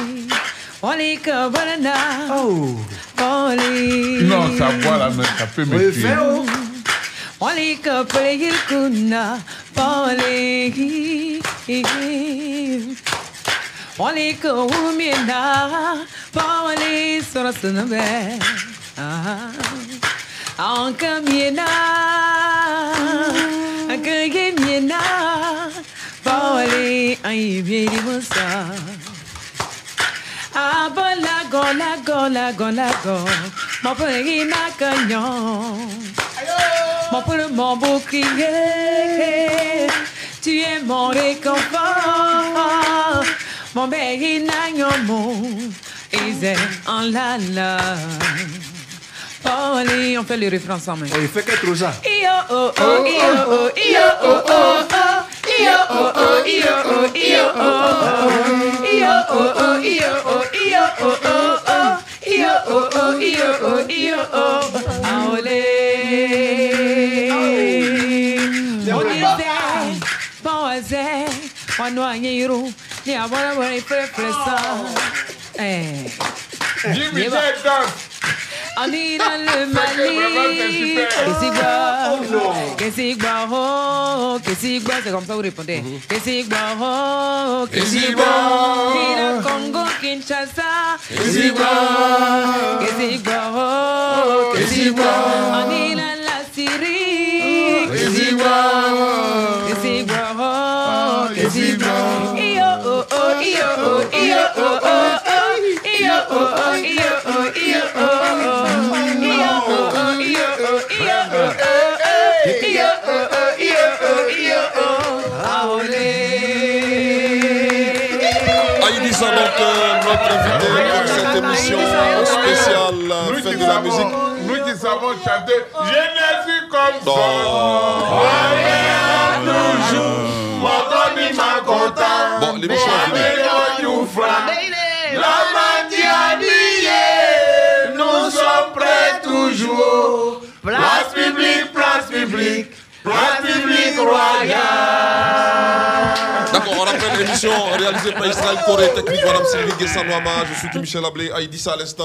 Polly, Cabana. Oh. Polly. Non, sa voix là, mais ça peut me Olika urumina Pamali sorasını be Anka miena Kage miena Pamali ay biri musa. Abola gola gola gola go Mapuri na kanyon Mapuri mambu kriye Tu es mon mon béni na yomo, is en la la. On fait le refrain ensemble. Il fait que trop ça. Io oh oh io oh io oh oh oh io oh oh io oh io oh oh io oh oh io oh io oh oh oh io oh oh io oh io oh aole Onise Poise Wano anyiru Ni abona bora ifrefresa Eh. Jimmy Yeba. Jackson. On est dans le Mali. Qu'est-ce qu'il boit Qu'est-ce qu'il boit Oh, qu'est-ce qu'il boit C'est comme ça vous répondez. Qu'est-ce qu'il boit Oh, qu'est-ce qu'il boit Kina Congo, Kinshasa. Qu'est-ce qu'il boit Qu'est-ce qu'il boit Oh, qu'est-ce qu'il boit On est dans la Syrie. Qu'est-ce qu'il ça donc euh, notre invité pour cette émission spéciale euh, Nous qui de la savons- musique. Nous qui savons chanter Jésus comme ça. Bon, l'émission est finie. Place publique, place publique, place publique royale. D'accord, on rappelle l'émission réalisée par Israël Corée, technique Madame Sylvie Guessanouama, je suis Michel Ablé, Aïdi ça à l'instant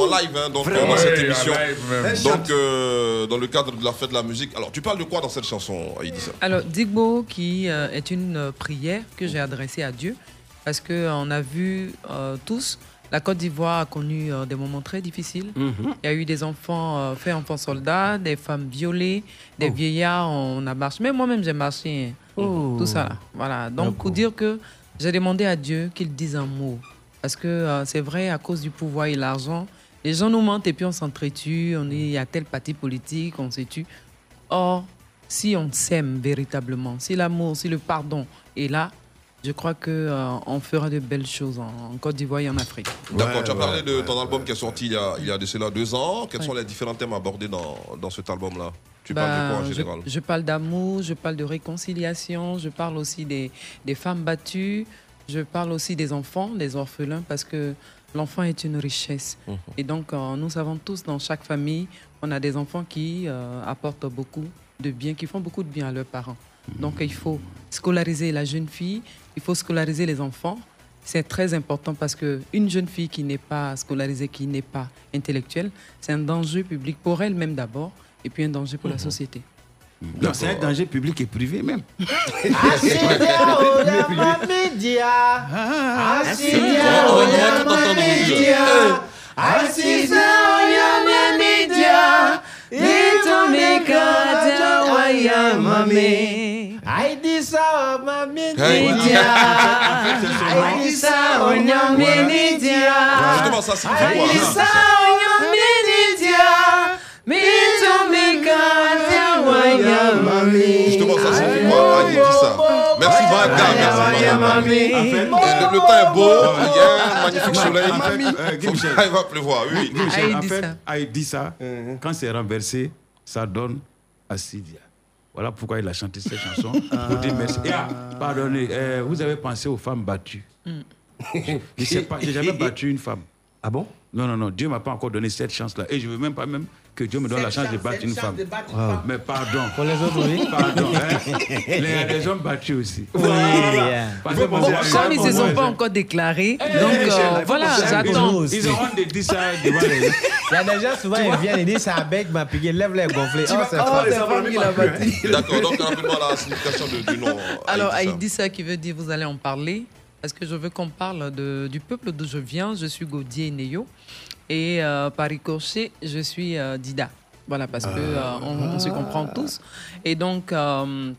en, live hein, donc, euh, dans cette émission. live. Donc, euh, dans le cadre de la fête de la musique. Alors, tu parles de quoi dans cette chanson, Aïdi ça Alors, Digbo, qui euh, est une euh, prière que j'ai adressée à Dieu, parce qu'on a vu euh, tous, la Côte d'Ivoire a connu euh, des moments très difficiles. Il y a eu des enfants euh, faits enfants soldats, des femmes violées, des vieillards, on a marché. Même moi-même, j'ai marché. hein. Oh. Tout ça là. Voilà. Donc, pour dire que j'ai demandé à Dieu qu'il dise un mot. Parce que euh, c'est vrai, à cause du pouvoir et l'argent, les gens nous mentent et puis on s'entretue, on est, a tel parti politique, on se tue. Or, si on s'aime véritablement, si l'amour, si le pardon est là, je crois que euh, on fera de belles choses en, en Côte d'Ivoire et en Afrique. D'accord, tu as parlé de ton album qui est sorti il y a, il y a de cela deux ans. Quels Ouais. sont les différents thèmes abordés dans, dans cet album-là? Tu Bah, parles de quoi en je- général? je, parle d'amour, je parle de réconciliation, je parle aussi des, des femmes battues, je parle aussi des enfants, des orphelins, parce que l'enfant est une richesse. Mhm. Et donc, euh, nous savons tous, dans chaque famille, on a des enfants qui euh, apportent beaucoup de bien, qui font beaucoup de bien à leurs parents. Donc, il faut scolariser la jeune fille, il faut scolariser les enfants. C'est très important parce qu'une jeune fille qui n'est pas scolarisée, qui n'est pas intellectuelle, c'est un danger public pour elle-même d'abord, et puis un danger pour la société. Non, c'est un danger public et privé même. Asidia Oyama Media. Asidia Oyama Media. Asidia Oyama Media. Aidisa Oyama Media. Justement, ça signifie quoi Ah, il dit ça. Merci Vaga, merci fait, Et le, le temps est beau, il y a un magnifique En fait, soleil. Il va pleuvoir, oui. En fait, ça. il dit ça. Quand c'est renversé, ça donne à Sidia. Voilà pourquoi il a chanté cette chanson. Pour dire merci. Et, ah, pardonnez, euh, vous avez pensé aux femmes battues. Je ne sais pas, j'ai jamais battu une femme. Ah bon Non, non, non, Dieu m'a pas encore donné cette chance-là. Et je veux même pas même que Dieu me donne la chance de battre une femme. Mais pardon. Pour les autres, oui. Pardon. hein. Il y a des hommes battus aussi. Oui. Parce que Bon, bon, comme ils ne se sont pas encore déclarés, Eh, donc euh, voilà, j'attends. Ils auront des 10 ça devant les Il y a des gens, souvent, ils viennent et disent ça avec ma piquée, lève les gonflés. Oh, c'est Ah, c'est plus, battu. D'accord, donc rapidement la signification du nom. Alors, Aïdissa. Qui veut dire vous allez en parler, parce que je veux qu'on parle de, du peuple d'où je viens. Je suis Gaudier Neyo. Et euh, par ricochet, je suis euh, Dida. Voilà, parce que euh, on, se comprend tous. Et donc, euh,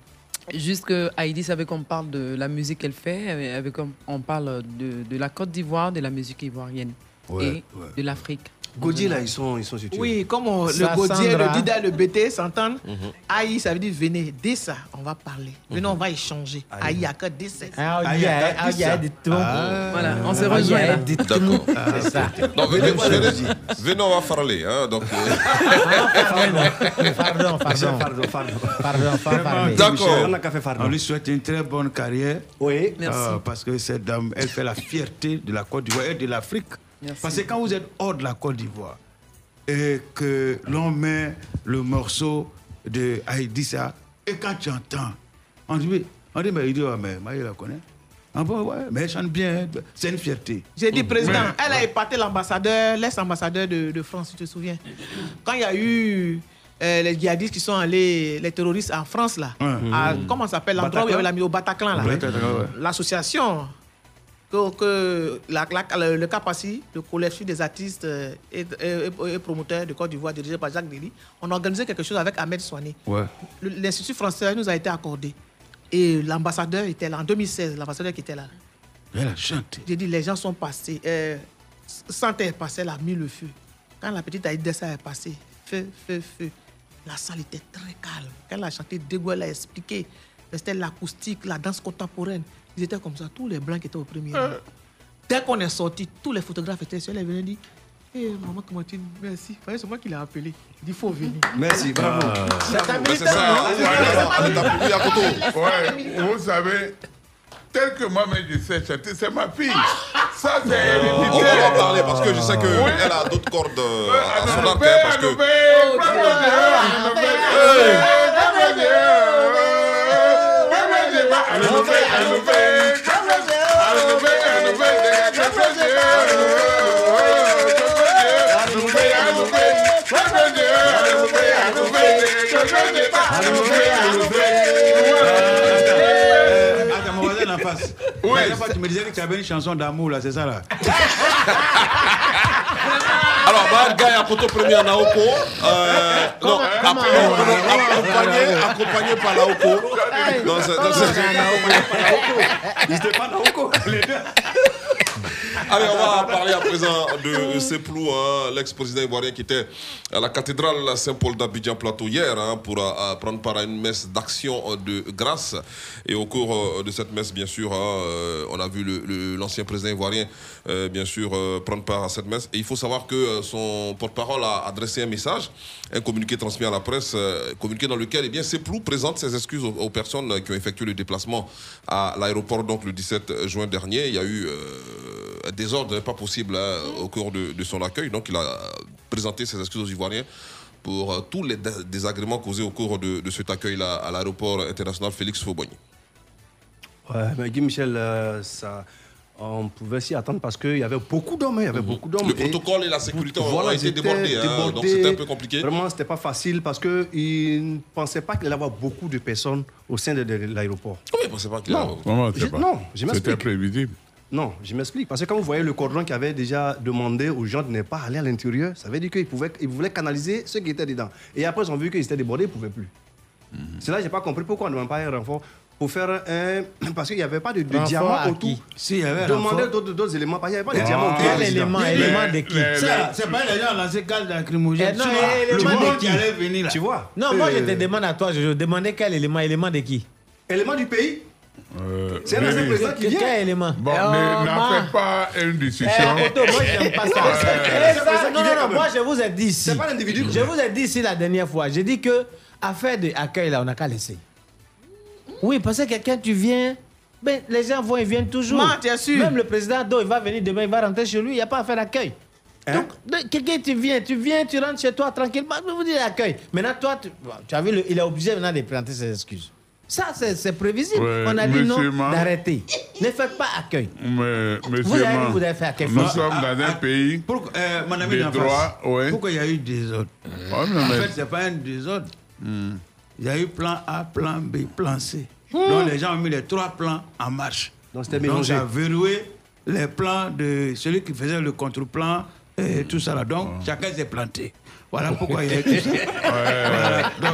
juste que Heidi savait qu'on parle de la musique qu'elle fait, avec- avec- on parle de, de la Côte d'Ivoire, de la musique ivoirienne Ouais, et ouais. de l'Afrique. Gaudi, là, ils sont, ils sont situés. Oui, comme on- le Ça, Gaudier, le. Dida, le BT s'entendent. Mhm. Aïe, ça veut dire venez. Dès ça, on va parler. Venez, on va échanger. Aïe, il a que 17. Ah, il y a- ah, il y a des tons. Voilà, on se Ah, rejoint a là. des. D'accord. C'est ça. Non, venez, venez, venez, on va parler. Hein, donc, Pardon, pardon. Pardon, pardon. Pardon, pas parler. D'accord. Pardon. On lui souhaite une très bonne carrière. Oui. Merci. Euh, parce que cette dame, elle fait la fierté de la Côte d'Ivoire et de l'Afrique. Merci. Parce que quand vous êtes hors de la Côte d'Ivoire et que l'on met le morceau de Aïdissa, et quand tu entends, on dit, on dit mais il dit, ouais, mais Maï la connaît. Ah bon, ouais, mais elle chante bien, c'est une fierté. J'ai dit, président, elle a épaté l'ambassadeur, l'ex-ambassadeur de, de France, tu te souviens. Quand il y a eu euh, les djihadistes qui sont allés, les terroristes en France, là, Ouais. à- comment ça s'appelle l'endroit où il y avait la mis au Bataclan, là. L'association, que, que la, la- le, CAPACI, le collectif des artistes euh, et, et- et promoteurs de Côte d'Ivoire, dirigé par Jacques Dely, on a organisé quelque chose avec Ahmed Soigné. Ouais. L'Institut français nous a été accordé. Et l'ambassadeur était là, en 2016, l'ambassadeur qui était là. Elle a chanté. J'ai dit, les gens sont passés. Euh, Santé est passée, elle a mis le feu. Quand la petite Aïdessa est passée, feu, feu, feu, la salle était très calme. Quand elle a chanté Dego, elle a expliqué. C'était l'acoustique, la danse contemporaine. Ils étaient comme ça, tous les blancs qui étaient au premier. Dès qu'on est sorti, tous les photographes étaient sur elle. Elle venait dire Hé, maman Clémentine, merci. Enfin, C'est moi qui l'ai appelé. Il dit Il faut venir. Merci, bravo. Ben, c'est non Ouais, t'a. Ouais, vous savez, tel que moi-même je sais chanter, c'est ma fille. Ça, c'est On va en parler parce que je sais qu'elle a d'autres cordes euh, à son arc. hein, Parce que Euh, mon voisin en face. La dernière fois, tu me disais que tu avais une chanson d'amour, là, c'est ça, là? Alors, Bahar Gaye à Koto Premier à Naoko. Euh, non, après, accompagné, accompagné par Naoko. Dans ce- dans ce- Ils étaient pas Naoko, les deux. Allez, on va parler à présent de Seplou, hein, l'ex-président ivoirien qui était à la cathédrale Saint-Paul d'Abidjan Plateau hier hein, pour euh, prendre part à une messe d'action euh, de grâce. Et au cours euh, de cette messe, bien sûr, hein, euh, on a vu l'ancien président ivoirien, euh, bien sûr, euh, prendre part à cette messe. Et il faut savoir que euh, son porte-parole a adressé un message, un communiqué transmis à la presse, euh, communiqué dans lequel, eh Seplou présente ses excuses aux, personnes qui ont effectué le déplacement à l'aéroport le 17 juin dernier. Il y a eu euh, désordre pas possible hein, au cours de, de son accueil. Donc il a présenté ses excuses aux Ivoiriens pour euh, tous les dé- désagréments causés au cours de, de cet accueil-là à l'aéroport international Félix Faubogny. Ouais, mais Guy Michel, euh, ça, on pouvait s'y attendre parce qu'il y avait beaucoup d'hommes. Il y avait beaucoup d'hommes. Le protocole et la sécurité ont- ont été ils étaient débordés, hein, donc c'était un peu compliqué. Vraiment, c'était pas facile parce qu'ils ne pensaient pas qu'il allait y avoir beaucoup de personnes au sein de, l'aéroport. Comment ils ne pensaient pas qu'il allait y Non, avoir Comment Je- c'est pas non, je C'était m'explique. prévisible. Non, je m'explique. Parce que quand vous voyez le cordon qui avait déjà demandé aux gens de ne pas aller à l'intérieur, ça veut dire qu'ils pouvaient, ils voulaient canaliser ceux qui étaient dedans. Et après, ils ont vu qu'ils étaient débordés, ils ne pouvaient plus. Mhm. C'est là que je n'ai pas compris pourquoi on ne demande pas un renfort pour faire un. Parce qu'il n'y avait pas de, de diamant autour. qui? Si, il y avait Demander d'autres d'autres éléments, parce qu'il n'y avait pas de Ah, diamant autour. quel élément, élément de qui? c'est pas les gens ont lancé gaz lacrymogène. Non, élément le de monde qui? allait venir là. Tu vois Non, moi Euh, je te demande à toi, je je demandais quel élément, élément de qui? Élément du pays? Euh, C'est un président qui vient. Quel élément? Bon, Eh, oh, n'en ma- fais pas une discussion. Eh, moi je n'aime pas ça. Non, non, non, moi je vous ai dit ici. C'est pas l'individu. Je vous ai dit ici la dernière fois. J'ai dit que affaire d'accueil là, on n'a qu'à laisser. Oui, parce que quelqu'un, tu viens. Ben, les gens vont, ils viennent toujours. Ma, t'es sûr Même le président Do, il va venir demain, il va rentrer chez lui, il n'y a pas à faire d'accueil. Hein? Donc, quelqu'un, tu viens, tu viens, tu rentres chez toi tranquillement, je vais vous dire l'accueil. Maintenant, toi, tu, as vu, le- il est obligé maintenant de présenter ses excuses. Ça, c'est prévisible. Ouais, on a dit non d'arrêter. Ne faites pas accueil. Mais, Vous avez vous avez fait accueil. nous Ah, sommes dans un pays Pourquoi, euh, mon ami des droits. ouais. pourquoi il y a eu des ordres Ouais, mais- En mais- fait, c'est pas un désordre. Hmm. Il y a eu plan A, plan B, plan C. Donc les gens ont mis les trois plans en marche. Donc c'était mélangé. verrouillé les plans de celui qui faisait le contre-plan et tout ça là. Donc chacun s'est planté. Voilà pourquoi il eu tout ça.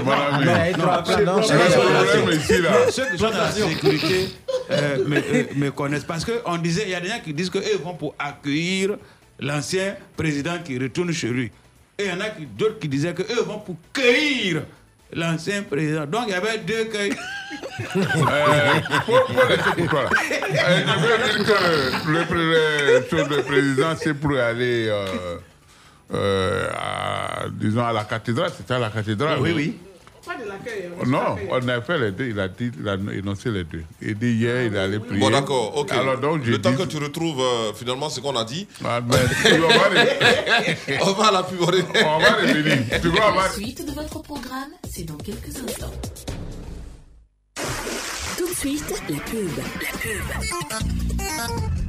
Voilà, non, mais- ceux- c'est qui sont le dans la problème sé- ici, là. Ceux qui sont dans la sécurité euh, me, euh, me connaissent. Parce qu'on disait, il y a des gens qui disent qu'eux vont pour accueillir l'ancien président qui retourne chez lui. Et il y en a d'autres qui disaient qu'eux vont pour cueillir l'ancien président. Donc il y avait deux cueils. Euh, laisser pour toi, là. Je veux dire que le, pré- le- le président, c'est pour aller, euh, euh, à, disons, à la cathédrale. C'était à la cathédrale. Oui, oui. Pas de l'accueil. hein. Non, on a fait les deux. Il a dit, il a énoncé les deux. Il dit hier, il allait prier. Bon, d'accord, ok. Alors donc, je le temps que tu retrouves euh, finalement ce qu'on a dit, Ah, ben, voir les- on va à la pub. on va revenir. Tu vois, on va- La suite de votre programme, c'est dans quelques instants. Tout de suite, la pub. La pub.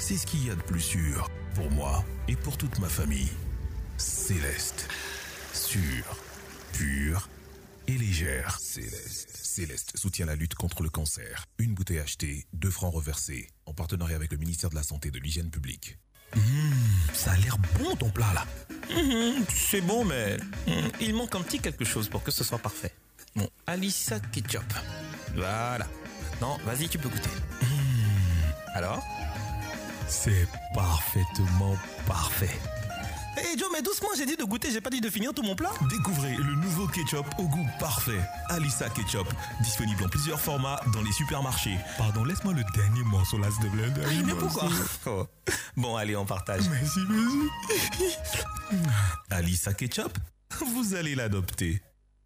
c'est ce qu'il y a de plus sûr pour moi et pour toute ma famille. Céleste. Sûre, pure et légère. Céleste. Céleste soutient la lutte contre le cancer. Une bouteille achetée, deux francs reversés, en partenariat avec le ministère de la Santé et de l'Hygiène publique. Mmh, ça a l'air bon ton plat là. Mmh, c'est bon, mais mmh, il manque un petit quelque chose pour que ce soit parfait. Bon, Alissa Ketchup. Voilà. Maintenant, vas-y, tu peux goûter. Alors? C'est parfaitement parfait. Hé Joe, mais doucement, j'ai dit de goûter, j'ai pas dit de finir tout mon plat. Découvrez le nouveau ketchup au goût parfait. Alissa Ketchup. Disponible en plusieurs formats dans les supermarchés. Pardon, laisse-moi le dernier morceau là, s'il te plaît. Ah, mais pourquoi Oh. Bon, allez, on partage. Merci, merci. Alissa Ketchup, vous allez l'adopter.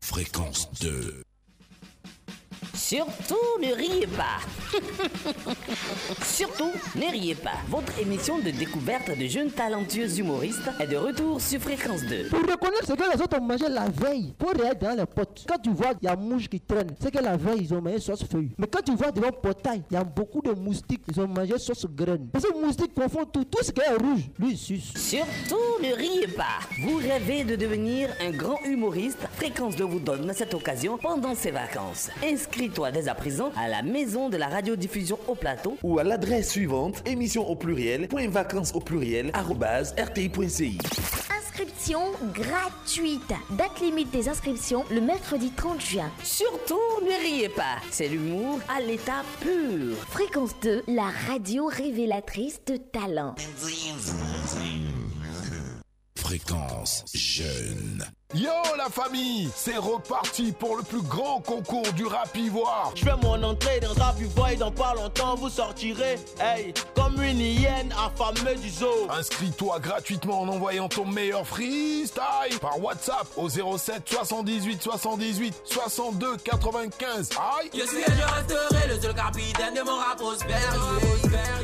Fréquence 2. Surtout ne riez pas. Surtout ne riez pas. Votre émission de découverte de jeunes talentueux humoristes est de retour sur Fréquence 2. Pour reconnaître ce que les autres ont mangé la veille, faut regarder dans les potes. Quand tu vois il y a mouche qui traîne, c'est que la veille ils ont mangé sauce feuille. Mais quand tu vois devant le portail, il y a beaucoup de moustiques, ils ont mangé sauce graine. Parce que les moustiques confondent tout, tout ce qui est rouge, lui il suce. Surtout ne riez pas. Vous rêvez de devenir un grand humoriste Fréquence 2 vous donne cette occasion pendant ses vacances. Inscris-toi dès à présent à la maison de la radiodiffusion au plateau ou à l'adresse suivante émission au pluriel point vacances au pluriel arobase rti.ci. Inscription gratuite. Date limite des inscriptions le mercredi 30 juin. Surtout ne riez pas. C'est l'humour à l'état pur. Fréquence 2, la radio révélatrice de talent. Fréquence jeune. Yo la famille, c'est reparti pour le plus grand concours du rap ivoire. Je fais mon entrée dans rap ivoire et dans pas longtemps vous sortirez, hey, comme une hyène affamée du zoo. Inscris-toi gratuitement en envoyant ton meilleur freestyle par WhatsApp au 07 78 78 62 95. Aïe Je suis et je resterai le seul capitaine de mon rap prospère.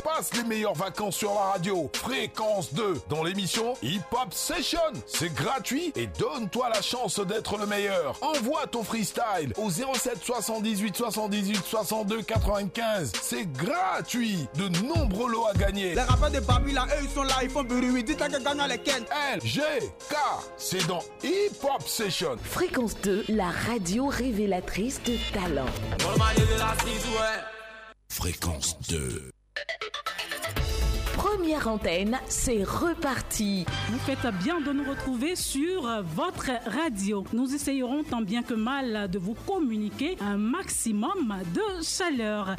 Passe les meilleures vacances sur la radio. Fréquence 2 dans l'émission Hip Hop Session. C'est gratuit et donne-toi la chance d'être le meilleur. Envoie ton freestyle au 07 78 78 62 95. C'est gratuit. De nombreux lots à gagner. Les rappeurs de Babylone, eux, ils sont là, ils font bruit. Dites-leur que gagnent les Ken. L, G, K. C'est dans Hip Hop Session. Fréquence 2, la radio révélatrice de talent. Fréquence 2. Première antenne, c'est reparti. Vous faites bien de nous retrouver sur votre radio. Nous essayerons tant bien que mal de vous communiquer un maximum de chaleur.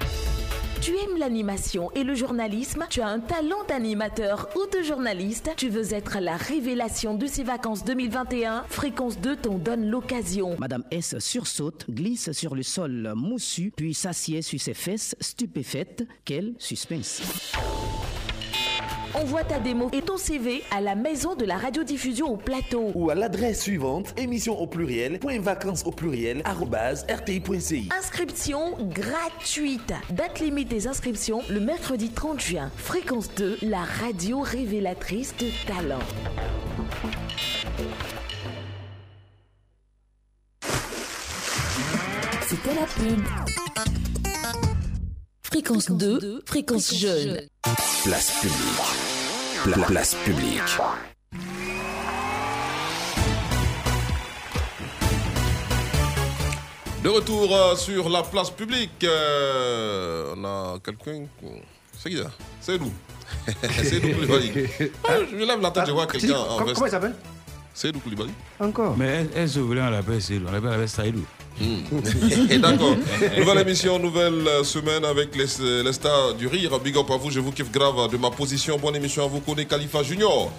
Tu aimes l'animation et le journalisme? Tu as un talent d'animateur ou de journaliste? Tu veux être la révélation de ces vacances 2021 Fréquence 2 t'en donne l'occasion. Madame S sursaute, glisse sur le sol moussu, puis s'assied sur ses fesses, stupéfaite. Quel suspense Envoie ta démo et ton CV à la maison de la radiodiffusion au plateau. Ou à l'adresse suivante émission au pluriel point vacances au pluriel rti.ci. Inscription gratuite. Date limite des inscriptions le mercredi 30 juin. Fréquence 2, la radio révélatrice de talent. C'était la pub. Fréquence 2, fréquence jeune. Place publique. Pla- place publique. De retour euh, sur la place publique, euh, on a quelqu'un. C'est qui ça? C'est nous. c'est nous. Ah, Je lève la tête, je vois quelqu'un Comment veste. comment il s'appelle? Seydou Koulibaly Encore. Mais elle, elle se voulait, on l'appelle Seydou. On l'appelle avec Saïdou. Hmm. D'accord. Nouvelle émission, nouvelle euh, semaine avec les, les stars du rire. Big up à vous, je vous kiffe grave de ma position. Bonne émission à vous, connaît Khalifa Junior.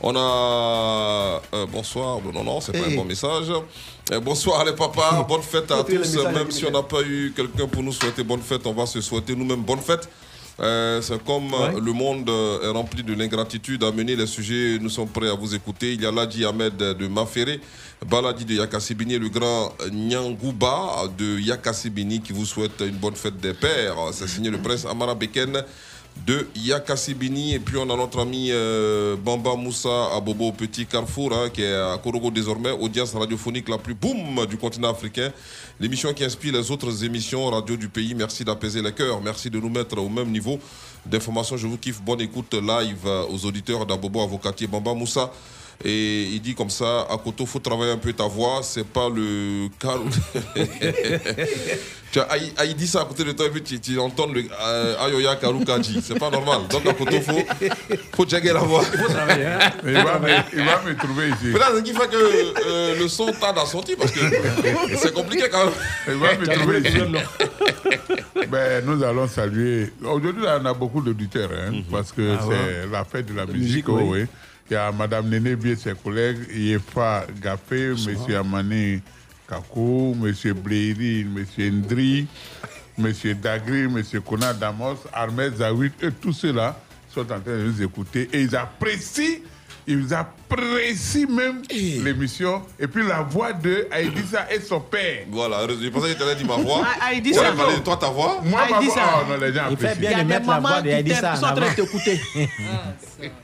On a. euh, bonsoir, non, non, c'est pas Hey. un bon message. Euh, bonsoir les papas, bonne fête à tous. Même si on n'a pas eu quelqu'un pour nous souhaiter bonne fête, on va se souhaiter nous-mêmes bonne fête. Euh, c'est comme euh, le monde euh, est rempli de l'ingratitude. Amenez les sujets, nous sommes prêts à vous écouter. Il y a Ladji Ahmed de Maféré, Baladi de Yakassibini, le grand Nyangouba de Yakassibini qui vous souhaite une bonne fête des pères. C'est signé le prince Amara Beken de Yakassibini. Et puis on a notre ami euh, Bamba Moussa à Bobo Petit Carrefour, hein, qui est à Korogo désormais, audience radiophonique la plus boum du continent africain. L'émission qui inspire les autres émissions radio du pays. Merci d'apaiser les cœurs. Merci de nous mettre au même niveau d'information. Je vous kiffe. Bonne écoute live aux auditeurs d'Abobo Avocatier Bamba Moussa. Et il dit comme ça, à Koto, faut travailler un peu ta voix. C'est pas le cas. tu as, Aï- Aïe dit ça à côté de toi et puis tu, tu entends le euh, Ayoya Karukaji. C'est pas normal. Donc à Koto, faut, faut la voix. Il faut travailler. Il va me, il va me trouver ici. Mais là, ce qui fait que euh, le son tarde à sortir parce que c'est compliqué quand même. Il va me trouver ici. Ben, nous allons saluer. Aujourd'hui, on a beaucoup d'auditeurs, hein, parce que Ah c'est ouais. la fête de la La musique. musique, oui. oui. Il y a Madame Néné Bié, ses collègues, Yefa Gafé, Monsieur Amani Kakou, Monsieur Bléry, Monsieur Ndri, Monsieur Dagri, Monsieur Kona Damos, Armel Zawit, et tous ceux-là sont en train de nous écouter et ils apprécient, ils apprécient même l'émission et puis la voix de Aïdissa et son père. Voilà, je pensais que tu allais dire ma voix. Aïdissa. Ouais, fallait toi ta voix. Moi, ma voix, oh, non, les gens Il fait apprécient. bien de mettre la voix de Aïdissa. Ils sont en train de t'écouter.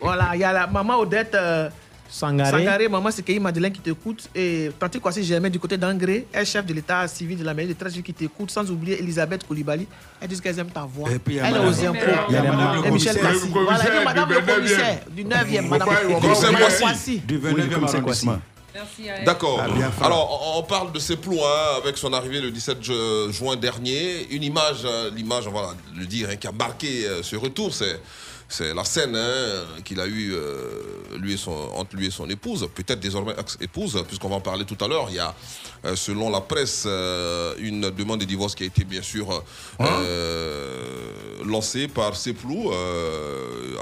voilà, il y a la maman Odette euh, Sangaré. Sangaré, maman Sekei Madeleine qui t'écoute. Et Tante Kwasi Germain du côté d'Angré, elle chef de l'état civil de la mairie de Trècheville qui t'écoute. Sans oublier Elisabeth Koulibaly. Elles disent qu'elles aiment ta voix. Et puis, il y a elle est aux impôts. il y a madame le commissaire. Voilà, elle est madame le 29e. commissaire du 9e. Madame Commissaire le Commissaire commissaire Kwasi. Du 29e arrondissement. D'accord. Alors, on- parle de Seplou hein, avec son arrivée le 17 ju- juin dernier. Une image, euh, l'image, on va le dire, hein, qui a marqué euh, ce retour, c'est. C'est la scène hein, qu'il a eue euh, lui et son, entre lui et son épouse, peut-être désormais ex-épouse, puisqu'on va en parler tout à l'heure. Il y a, euh, selon la presse, euh, une demande de divorce qui a été bien sûr euh, lancée par Seplou.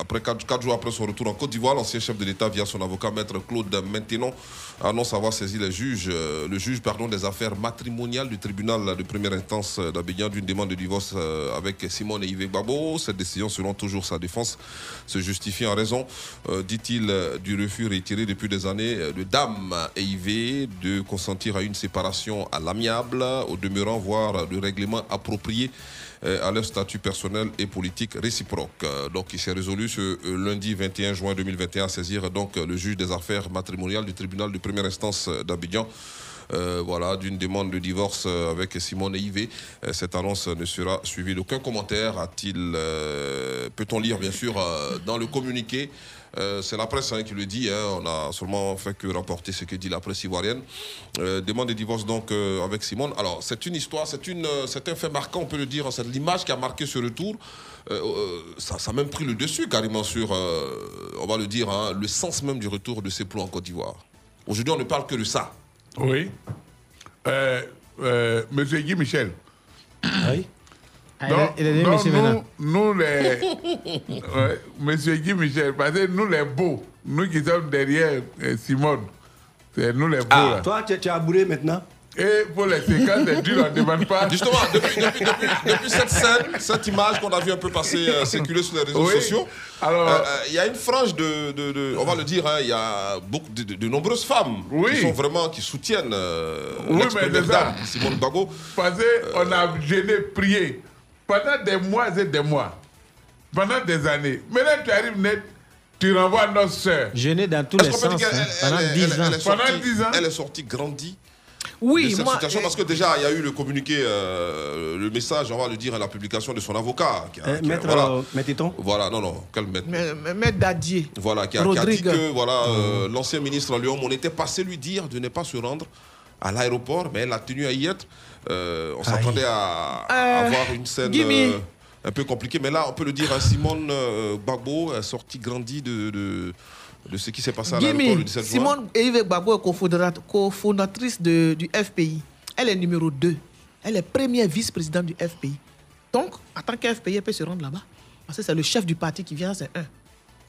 après quatre, quatre jours après son retour en Côte d'Ivoire, l'ancien chef de l'État, via son avocat, maître Claude Maintenon, annonce avoir saisi les juges, euh, le juge pardon, des affaires matrimoniales du tribunal de première instance d'Abidjan d'une demande de divorce euh, avec Simone et Yves Gbagbo. Cette décision, selon toujours sa défense, se justifie en raison, euh, dit-il, euh, du refus retiré depuis des années euh, de Dame et Yves de consentir à une séparation à l'amiable, au demeurant, voire de règlement approprié euh, à leur statut personnel et politique réciproque. Euh, Donc, il s'est résolu ce euh, lundi 21 juin 2021 à saisir donc euh, le juge des affaires matrimoniales du tribunal de première instance euh, d'Abidjan. euh, voilà, d'une demande de divorce euh, avec Simone et Yves. Euh, Cette annonce ne sera suivie d'aucun commentaire. A-t-il, euh, peut-on lire bien sûr euh, dans le communiqué euh, c'est la presse hein, qui le dit, hein. on a seulement fait que rapporter ce que dit la presse ivoirienne. Euh, demande de divorce donc euh, avec Simone. Alors c'est une histoire, c'est une, euh, c'est un fait marquant, on peut le dire, c'est l'image qui a marqué ce retour. Euh, euh, ça, ça a même pris le dessus carrément sur, euh, on va le dire, hein, le sens même du retour de ces plots en Côte d'Ivoire. Aujourd'hui on ne parle que de ça. Oui. Euh, euh, Monsieur Guy Michel. Oui. Ah, il il nous, les. Ouais, Monsieur Guy Michel, parce que nous les beaux, nous qui sommes derrière euh, Simone, c'est nous les beaux là. Toi, tu, tu as bourré maintenant Et pour les séquences, c'est dur, on ne demande pas. Justement, depuis, depuis- depuis- depuis cette scène, cette image qu'on a vu un peu passer, euh, circuler sur les réseaux Oui. sociaux, Alors- euh, euh, il y a une frange de, de- de- on va le dire, hein, il y a beaucoup de, de- de nombreuses femmes Oui. qui sont vraiment, qui soutiennent euh, Oui, mais c'est ça. dame, Simone Bago. Parce qu'on a gêné, prié pendant des mois et des mois, pendant des années. Maintenant, tu arrives net, tu renvoies notre soeur. Jeûner dans tous les sens hein, pendant elle- 10 elle- ans. elle est sortie- Pendant 10 ans. Elle est sortie grandie Oui, de cette moi, situation parce que déjà il y a eu le communiqué, euh, le message, on va le dire, à la publication de son avocat. qui a- Euh, qui a- Maître voilà. euh, Maître-Ton Voilà, non, non, quel maître Maître Dadier. Voilà, qui a, qui a dit que voilà, euh, l'ancien ministre Léon, on était passé lui dire de ne pas se rendre à l'aéroport, mais elle a tenu à y être. Euh, on s'attendait à, à Euh, avoir une scène euh, un peu compliquée, mais là, on peut le dire, hein, Simone euh, est sortie grandie de, de, de ce qui s'est passé à l'aéroport le 17 juin. Simone Yves Gbagbo est cofondatrice de- du FPI. Elle est numéro 2. Elle est première vice-présidente du FPI. Donc, en tant qu'FPI, elle peut se rendre là-bas. Parce que c'est le chef du parti qui vient, c'est un.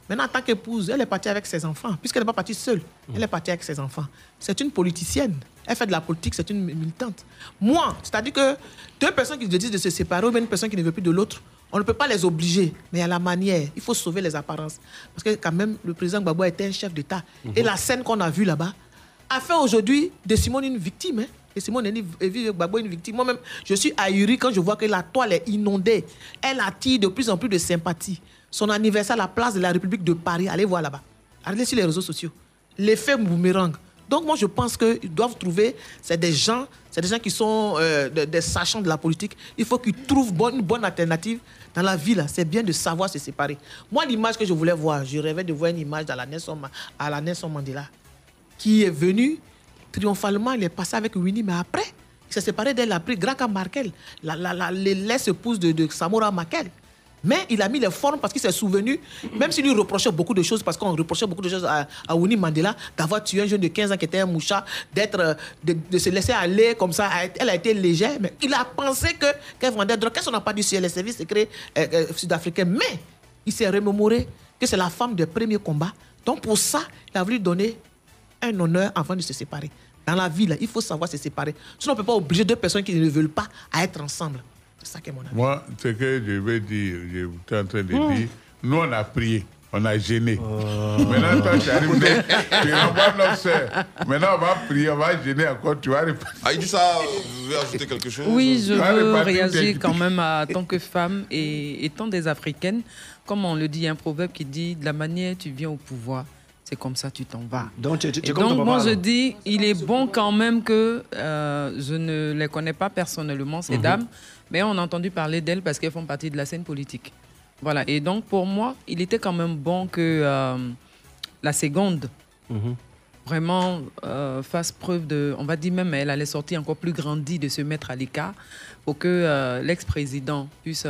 Maintenant, en tant qu'épouse, elle est partie avec ses enfants, puisqu'elle n'est pas partie seule. Elle est partie avec ses enfants. C'est une politicienne. Elle fait de la politique, c'est une militante. Moi, c'est-à-dire que deux personnes qui décident de se séparer ou bien une personne qui ne veut plus de l'autre, on ne peut pas les obliger, mais a la manière. Il faut sauver les apparences. Parce que quand même, le président Gbagbo était un chef d'État. Et la scène qu'on a vue là-bas a fait aujourd'hui de Simone une victime. hein. Et Simone Gbagbo une victime. Moi-même, je suis ahuri quand je vois que la toile est inondée. Elle attire de plus en plus de sympathie. Son anniversaire à la place de la République de Paris, allez voir là-bas. Allez sur les réseaux sociaux. L'effet boomerang. Donc moi, je pense qu'ils doivent trouver, c'est des gens, c'est des gens qui sont euh, des, sachants de la politique. Il faut qu'ils trouvent une bonne alternative dans la vie. C'est bien de savoir se séparer. Moi, l'image que je voulais voir, je rêvais de voir une image à la Nelson Mandela, qui est venu triomphalement, il est passé avec Winnie, mais après, il s'est séparé d'elle, il a pris Graca Markel, la, la, la, de, de Samora Markel. Mais il a mis les formes parce qu'il s'est souvenu, même s'il lui reprochait beaucoup de choses, parce qu'on reprochait beaucoup de choses à, à Winnie Mandela, d'avoir tué un jeune de 15 ans qui était un moucha, euh, de, se laisser aller comme ça. Elle a été légère, mais il a pensé que, qu'elle vendait drogue. Qu'est-ce qu'on n'a pas dit sur les services secrets euh, euh, sud-africains? Mais il s'est remémoré que c'est la femme de premier combat. Donc pour ça, il a voulu donner un honneur avant de se séparer. Dans la vie, il faut savoir se séparer. Sinon, on ne peut pas obliger deux personnes qui ne veulent pas à être ensemble. C'est ça qui est mon avis. Moi, ce que je veux dire, je suis en train de Hmm. dire, nous on a prié, on a gêné. Maintenant, toi, tu arrives, tu soeur. Maintenant, on va prier, on va gêner encore, tu vas répondre. Ah, il dit ça, vous voulez ajouter quelque chose Oui, je veux réagir quand même à tant que femme et étant des Africaines. Comme on le dit, il y a un proverbe qui dit de la manière tu viens au pouvoir, c'est comme ça tu t'en vas. Donc, tu, tu- tu Et es comme ton donc, papa, moi, je dis, il est bon quand même que euh, je ne les connais pas personnellement, ces Mhm. dames, mais on a entendu parler d'elles parce qu'elles font partie de la scène politique. Voilà. Et donc, pour moi, il était quand même bon que euh, la seconde vraiment euh, fasse preuve de, on va dire même, elle allait sortir encore plus grandie de se mettre à l'écart pour que euh, l'ex-président puisse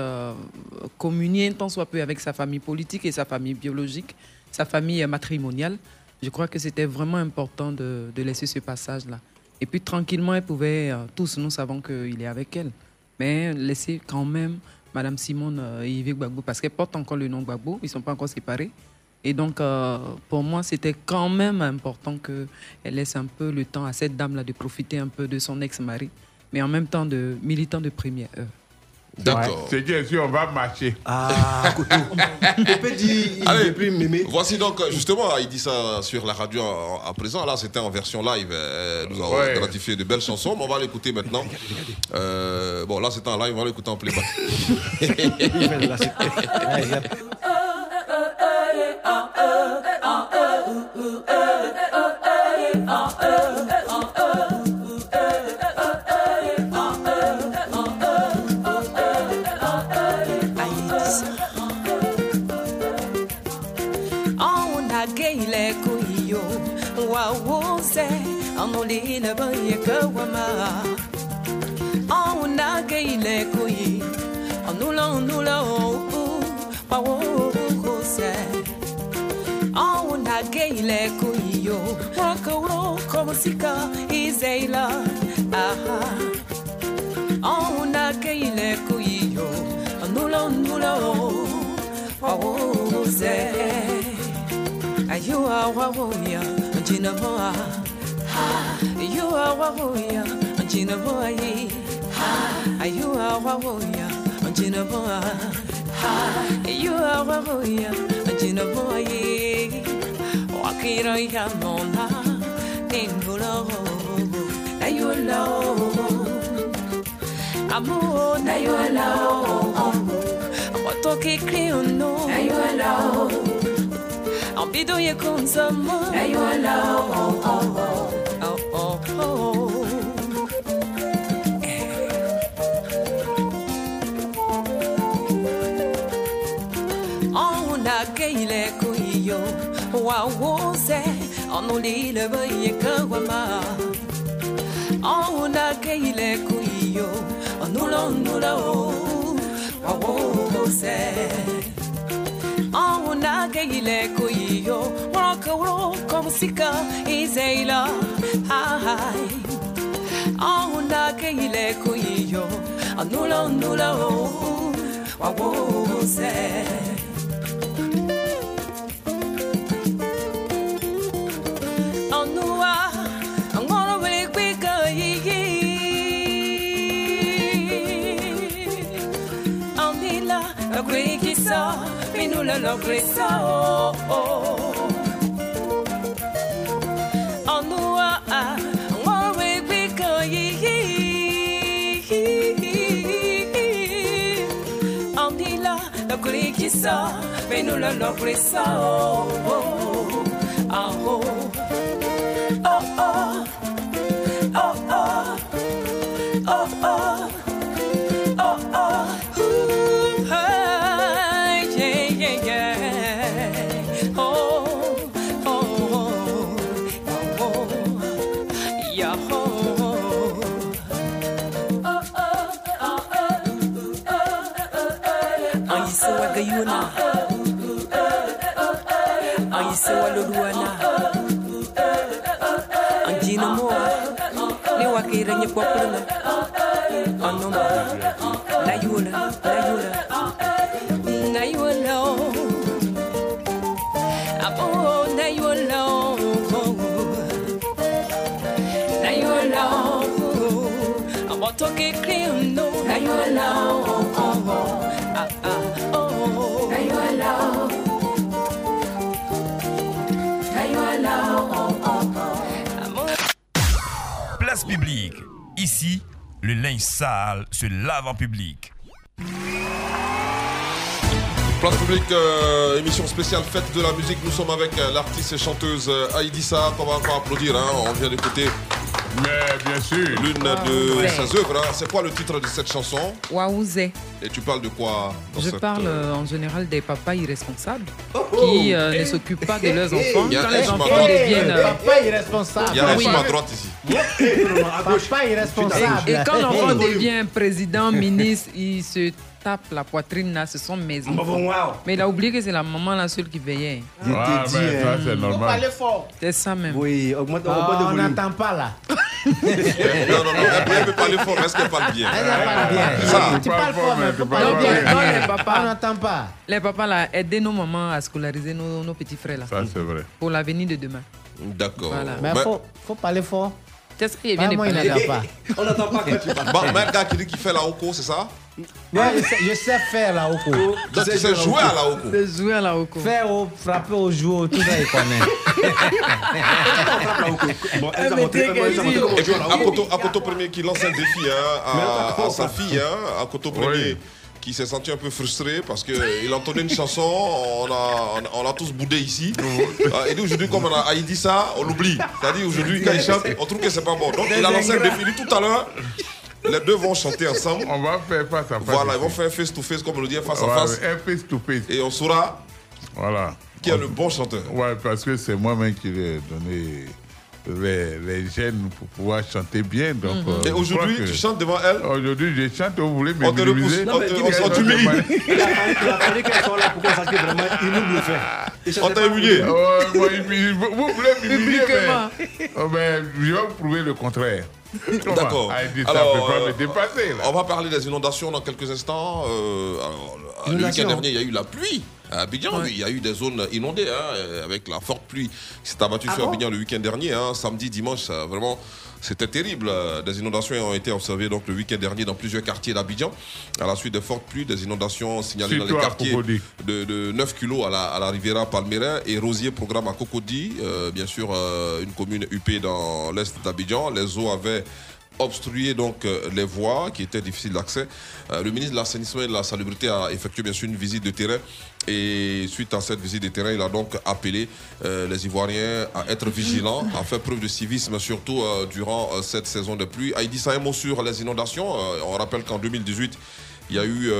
communier tant soit peu avec sa famille politique et sa famille biologique, sa famille matrimoniale. Je crois que c'était vraiment important de, de laisser ce passage-là. Et puis tranquillement, elle pouvait, tous nous savons qu'il est avec elle, mais laisser quand même Madame Simone euh, Yves Gbagbo, parce qu'elle porte encore le nom Gbagbo, ils ne sont pas encore séparés. Et donc, euh, pour moi, c'était quand même important qu'elle laisse un peu le temps à cette dame-là de profiter un peu de son ex-mari, mais en même temps de militant de première heure. D'accord. C'est bien sûr, on va marcher. Ah, Couteau. Pépé dit, il Allez, plus m'aimer. Voici donc, euh, justement, il dit ça sur la radio à, présent. Là, c'était en version live. euh, nous avons Ouais. gratifié de belles chansons, mais on va l'écouter maintenant. Euh, bon, là, c'était en live, on va l'écouter en playback. pawokose awunageileko iyo wakaurokomosika izeila aha awunageileko iyo nulondulo pawose ayuawawoya jinaboa ayuawawoya jinaboai ayuawawoya jinaboa يا جنبوي وكيرا يا مولا نينبولو نيولا أمو نيولا وتوكي كليونو نيولا أمبيدو يكون زمان نيولا أو أو أو أو ileko iyo wawoze onulilebe yekawama ounake ileko iyo onulonula o wawoze ounake ileko iyo worokeworoko musika izeila ahai ounake ileko iyo onulonula o wawoze progressa. Oh, oh. Onua a nwawe biko yi. Ondila lokurikisa menula lokurisa. Oh, oh. Oh. xiir ñëpp bopp la nga anuma na yuula na yuula na. Yula abo na yuula na yula abo toke krim no na yula Na yuula Ici, le linge sale se lave en public. Place publique, euh, émission spéciale fête de la musique. Nous sommes avec euh, l'artiste et chanteuse euh, Aïdissa, qu'on va encore applaudir. hein. On vient d'écouter. Mais bien sûr. L'une Ah, de ses œuvres. hein. C'est quoi le titre de cette chanson Waouzé. Et tu parles de quoi dans Je cette, parle euh, euh, en général des papas irresponsables qui euh, ne s'occupent pas de leurs enfants. Il y a Quand un les enfants deviennent. euh, Papa irresponsable. Il y a un Oui. À droite ici. Papa irresponsable. Et, et quand l'enfant devient président, ministre, il se tape la poitrine là, ce sont mes enfants. Mais il a oublié que c'est la maman la seule qui veillait. Je dit, mais ça, hein. c'est normal. Fort. C'est ça même. Oui, augmente, Ah, on n'entend pas là. non, non, non, elle peut, elle parler fort, mais est-ce qu'elle parle bien? Elle parle bien. Ça. Tu parles fort, mais tu parles Donc, bien. donc, les papas, On n'entend pas. les papas là, aider nos mamans à scolariser nos, nos petits frères là. Ça, c'est vrai. Pour l'avenir de demain. D'accord. Voilà. Mais il faut, faut parler fort. C'est ce qu'il vient de moi, il n'entend pas. On n'entend pas quand tu parles. Bon, un gars qui dit qu'il fait la Oko, c'est ça? Ouais, je, sais, je sais faire la Oko. Donc, tu sais jouer à la Oko C'est jouer à la Oko. Faire au, frapper au joueur, tout ça, il connaît. Bon, elle a montré comment jouer à la Oko. Premier qui lance un défi hein, à, à sa fille, hein, Premier, qui s'est senti un peu frustré parce qu'il entendait une chanson, on a, on, on a tous boudé ici. Ah, Et dit aujourd'hui, comme on a Haïti ça, on l'oublie. C'est-à-dire aujourd'hui, quand il chante, on trouve que c'est pas bon. Donc il a lancé un défi. Dit tout à l'heure, les deux vont chanter ensemble. On va faire face à face. Voilà, ils vont faire face to face, comme on le dit, face à face. Un face to face. Et on saura Voilà. qui est le bon chanteur. Ouais, parce que c'est moi-même qui lui ai donné les, les gènes pour pouvoir chanter bien. Donc, Mhm. euh, Et aujourd'hui, tu chantes devant elle Aujourd'hui, je chante, vous voulez On te repousse. On te- on- on t'humilie. Il a fallu- qu'elle soit là pour qu'on sache que vraiment, il nous le fait. On t'a pas- humilié. Vous, voulez m'humilier, mais, oh, mais je vais vous prouver le contraire. D'accord. Il dit, ça ne Alors, peut pas euh, me dépasser. On va parler des inondations dans quelques instants. Euh, alors, le week-end dernier, il y a eu la pluie. À Abidjan, Ouais. il y a eu des zones inondées hein, euh, avec la forte pluie qui s'est abattue Ah sur bon Abidjan le week-end dernier. hein. samedi, dimanche, ça, vraiment, c'était terrible. Des inondations ont été observées donc, le week-end dernier dans plusieurs quartiers d'Abidjan. À la suite de fortes pluies, des inondations signalées dans les quartiers de, de 9 kilos à la, à la Riviera Palmerin et Rosier programme à Cocody, euh, bien sûr euh, une commune UP dans l'est d'Abidjan. Les eaux avaient obstrué donc euh, les voies qui étaient difficiles d'accès. Euh, le ministre de l'assainissement et de la salubrité a effectué bien sûr une visite de terrain et suite à cette visite de terrain, il a donc appelé euh, les Ivoiriens à être vigilants, à faire preuve de civisme surtout durant cette saison de pluie. Il dit ça un mot sur les inondations. On rappelle qu'en 2018, il y a eu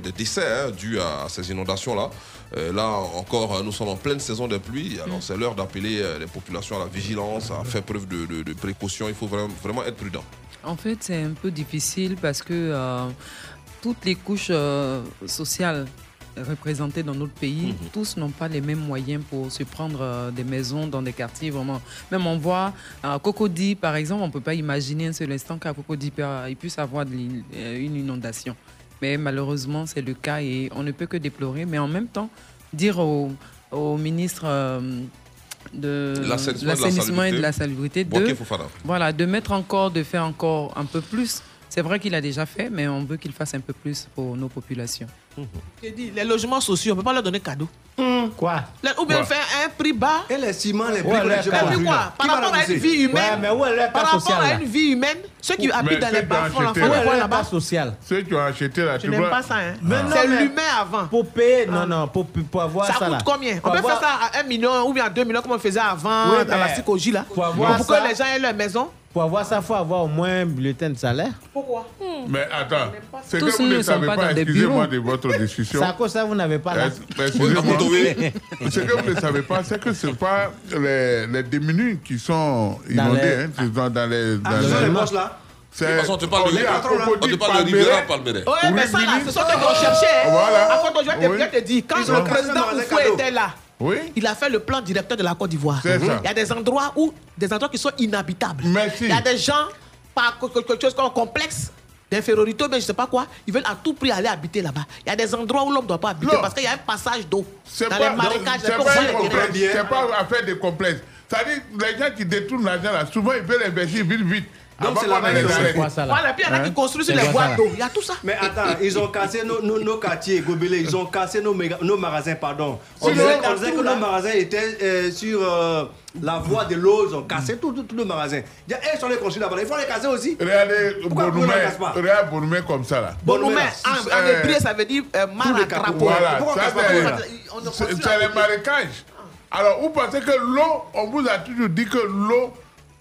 des décès hein, dus à ces inondations-là. Euh, là encore, euh, nous sommes en pleine saison de pluie. Alors c'est l'heure d'appeler euh, les populations à la vigilance, à faire preuve de, de- de précaution. Il faut vraiment, vraiment être prudent. En fait, c'est un peu difficile parce que euh, toutes les couches euh, sociales représentés dans notre pays, tous n'ont pas les mêmes moyens pour se prendre euh, des maisons dans des quartiers vraiment. Même on voit à Cocody, par exemple, on ne peut pas imaginer un seul instant qu'à Cocody il puisse avoir de une inondation. Mais malheureusement, c'est le cas et on ne peut que déplorer. Mais en même temps, dire au, au ministre euh, de L'assainissement et de la l'assainissement et de la salubrité. de, voilà, de mettre encore, de faire encore un peu plus. C'est vrai qu'il a déjà fait, mais on veut qu'il fasse un peu plus pour nos populations. J'ai dit, les logements sociaux, on ne peut pas leur donner cadeau. Quoi? Ou bien Quoi? faire un prix bas. Et les ciments, les prix Ouais, vu, quoi là. Par rapport à une vie humaine. Ouais, mais où est le Par rapport à là une vie humaine, ceux qui habitent dans les bas-fonds, l'enfant, le là-bas. social Ceux qui ont acheté là, Je n'aime pas ça. Hein. C'est l'humain avant. Pour payer, non, non, pour, pour avoir ça, Ça là. coûte combien? On peut faire ça à 1 million ou bien à 2 millions comme on faisait avant dans la psychologie là. pour que les gens aient leur maison. Pour avoir ça, il faut avoir au moins un bulletin de salaire. Pourquoi? Mais attends, c'est Tous que vous ne savez pas pas, dans des excusez-moi bureaux. de votre discussion. C'est à cause ça, vous n'avez pas là. Excusez-moi. Ce que vous ne savez pas, c'est que ce n'est pas les, les démunis qui sont inondés. les- hein, dans les. Ah, dans ce sont les- les moches, là C'est- De toute façon, on te parle de- on te parle de Palmeret. Ouais, mais ça là, ce sont qui ont cherché. hein. Voilà. À Côte d'Ivoire, je Oui. vais te dire, quand Ils le président dans les Oufoué était là, Oui. il a fait le plan directeur de la Côte d'Ivoire. Il y a des endroits où des endroits qui sont inhabitables. Merci. Il y a des gens par quelque chose comme complexe d'infériorité, mais je sais pas quoi, ils veulent à tout prix aller habiter là-bas. Il y a des endroits où l'homme ne doit pas habiter Non. parce qu'il y a un passage d'eau C'est dans pas, les marécages. c'est pas, pas affaire de complexe. C'est-à-dire, les gens qui détournent l'argent là, souvent ils veulent investir vite, vite. Donc, c'est la ne même chose. Voilà, puis il y en a Hein? qui construisent sur C'est les boîtes d'eau. Il y a tout ça. Mais attends, ils ont cassé nos, nos, nos quartiers, Gobelé, ils ont cassé nos, méga- nos magasins, pardon. On disait, que nos magasins étaient euh, sur euh, la voie de l'eau, ils ont cassé nos magasins. Il y a- Ils sont les construits là-bas, il faut les casser aussi. Regardez Pourquoi Bonoumé, regarde comme ça là. Bonoumé, en, en euh, hébreu, ça veut dire euh, mar à crapaud. Voilà, on c'est- On les marécages. Alors, vous pensez que l'eau, on vous a toujours dit que l'eau,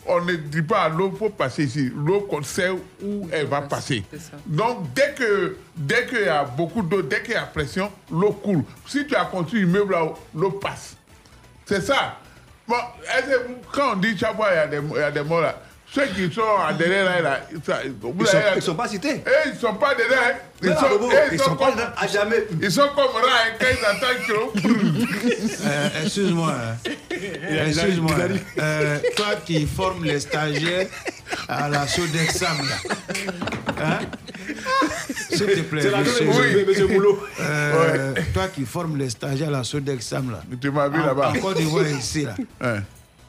on ne dit pas à l'eau, il faut passer ici. L'eau, qu'on sait où elle va passer. Donc, dès que dès qu'il y a beaucoup d'eau, dès qu'il y a pression, l'eau coule. Si tu as construit un immeuble là, l'eau passe. C'est ça. Bon, quand on dit chaque fois il y a des, il y a des mots là, ceux qui sont en derrière là, là, Ils sont- sont pas cités. Eh, ils sont pas dedans. hein. Ils, sont, ils sont pas comme, à jamais. Ils sont comme rats hein, quand ils entendent que l'eau- Euh, Excuse-moi. Excuse-moi. Euh, toi qui formes les stagiaires à la Sodexam, là. Hein? S'il te plaît, monsieur, chose, monsieur Boulot. Euh, Toi qui formes les stagiaires à la Sodexam, là. Tu m'as vu là-bas. En Côte d'Ivoire, ici, là.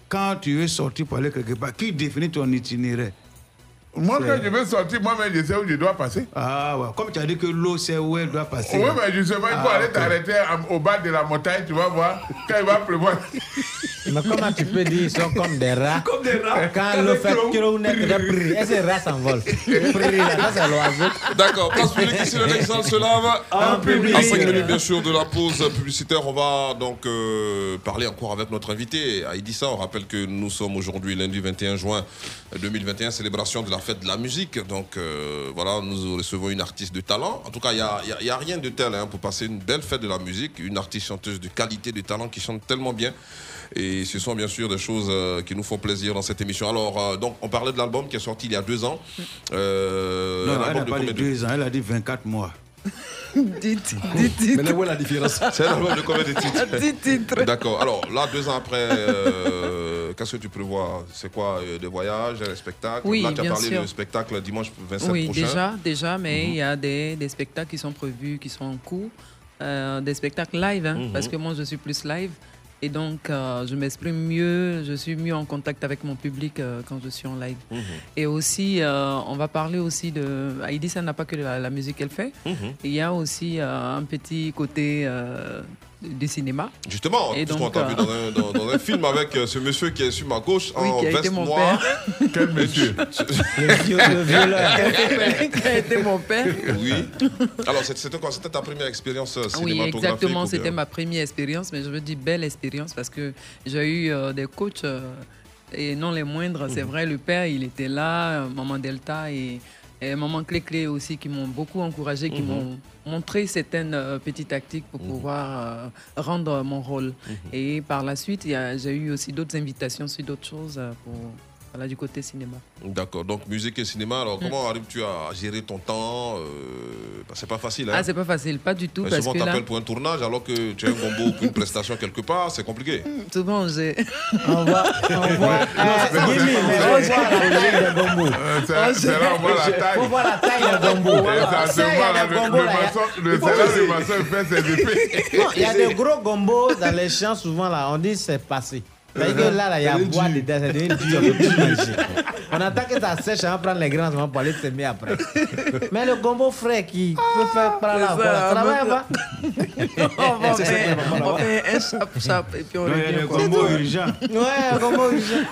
Quand tu veux sortir pour aller quelque part, qui définit ton itinéraire? Moi, quand je veux sortir, moi-même, je sais où je dois passer. Ah ouais, comme tu as dit que l'eau, c'est où elle doit passer. Oui, mais justement, il faut Ah, aller t'arrêter au bas de la montagne, tu vas voir, quand il va pleuvoir. Mais comment tu peux dire ils sont comme des rats? Comme des rats. Quand l'eau fait kilo net de prix, et ces rats s'envolent? Là, c'est l'oiseau. D'accord, place publique ici, le Nexal se lave. En public. À 5 minutes, bien sûr, de la pause publicitaire, on va donc euh, parler encore avec notre invité, Aïdissa. On rappelle que nous sommes aujourd'hui lundi 21 juin 2021, célébration de la fête de la musique. Donc euh, voilà, nous recevons une artiste de talent. En tout cas, il n'y a, y a- y a rien de tel hein, pour passer une belle fête de la musique. Une artiste chanteuse de qualité, de talent qui chante tellement bien. Et ce sont bien sûr des choses euh, qui nous font plaisir dans cette émission. Alors, euh, donc, on parlait de l'album qui est sorti il y a deux ans. Non, elle de pas de- deux ans, elle a dit 24 mois. Dites, dites, dites. Mais où est la différence C'est un album de combien de titres Dix titres. D'accord. Alors, là, deux ans après, euh, qu'est-ce que tu prévois? C'est quoi euh, Des voyages, des spectacles Oui, Là, tu as bien parlé sûr. du spectacle dimanche 27 Oui, prochain. déjà, déjà, mais il y a des, des spectacles qui sont prévus, qui sont en cours, euh, des spectacles live, hein, Mhm. parce que moi je suis plus live. Et donc, euh, je m'exprime mieux, je suis mieux en contact avec mon public euh, quand je suis en live. Mhm. Et aussi, euh, on va parler aussi de. Heidi, ça n'a pas que la, la musique qu'elle fait. Mhm. Il y a aussi un petit côté euh, du cinéma. Justement, Et puisqu'on t'a euh, vu dans un, dans- dans un film avec euh, ce monsieur qui est sur ma gauche Oui, en qui a été veste mon noire. père. Quel monsieur Le vieux- le violeur. Qui a été mon père. Oui. Alors, c'était quoi? C'était ta première expérience euh, Oui, cinématographique exactement. ou bien- C'était ma première expérience, mais je veux dire belle expérience parce que j'ai eu euh, des coachs euh, et non les moindres. C'est Mhm. vrai, le père, il était là, euh, maman Delta et, et maman Clé Clé aussi qui m'ont beaucoup encouragé, qui Mhm. m'ont montré certaines euh, petites tactiques pour pouvoir euh, rendre mon rôle. Mhm. Et par la suite, j'ai eu aussi d'autres invitations sur d'autres choses euh, pour voilà, du côté cinéma. D'accord, donc musique et cinéma. Alors, Mm. comment arrives-tu à gérer ton temps euh, bah, C'est pas facile. Hein? Ah, c'est pas facile, pas du tout. Mais parce souvent, que tu là, appelles pour un tournage alors que tu as un gombo pour une prestation quelque part, c'est compliqué. souvent, j'ai. On va. On va. Mais on voit la taille c'est- là, on voit la taille. On voit la taille de gombo. Le- maçon- salaire du fait ses effets. Non, il y a des gros gombos dans les champs, souvent là, on dit c'est passé. C'est-à-dire que là, là, il y a bois dur. dedans, c'est devenu dur, on peut plus manger. On attend que ça sèche, on va prendre les grains on va pour aller semer après. Mais le gombo frais qui peut faire prendre la c'est voie, ça, ça va, on fait un chap-chap et puis on revient. le quoi. gombo urgent. Ouais, un gombo urgent.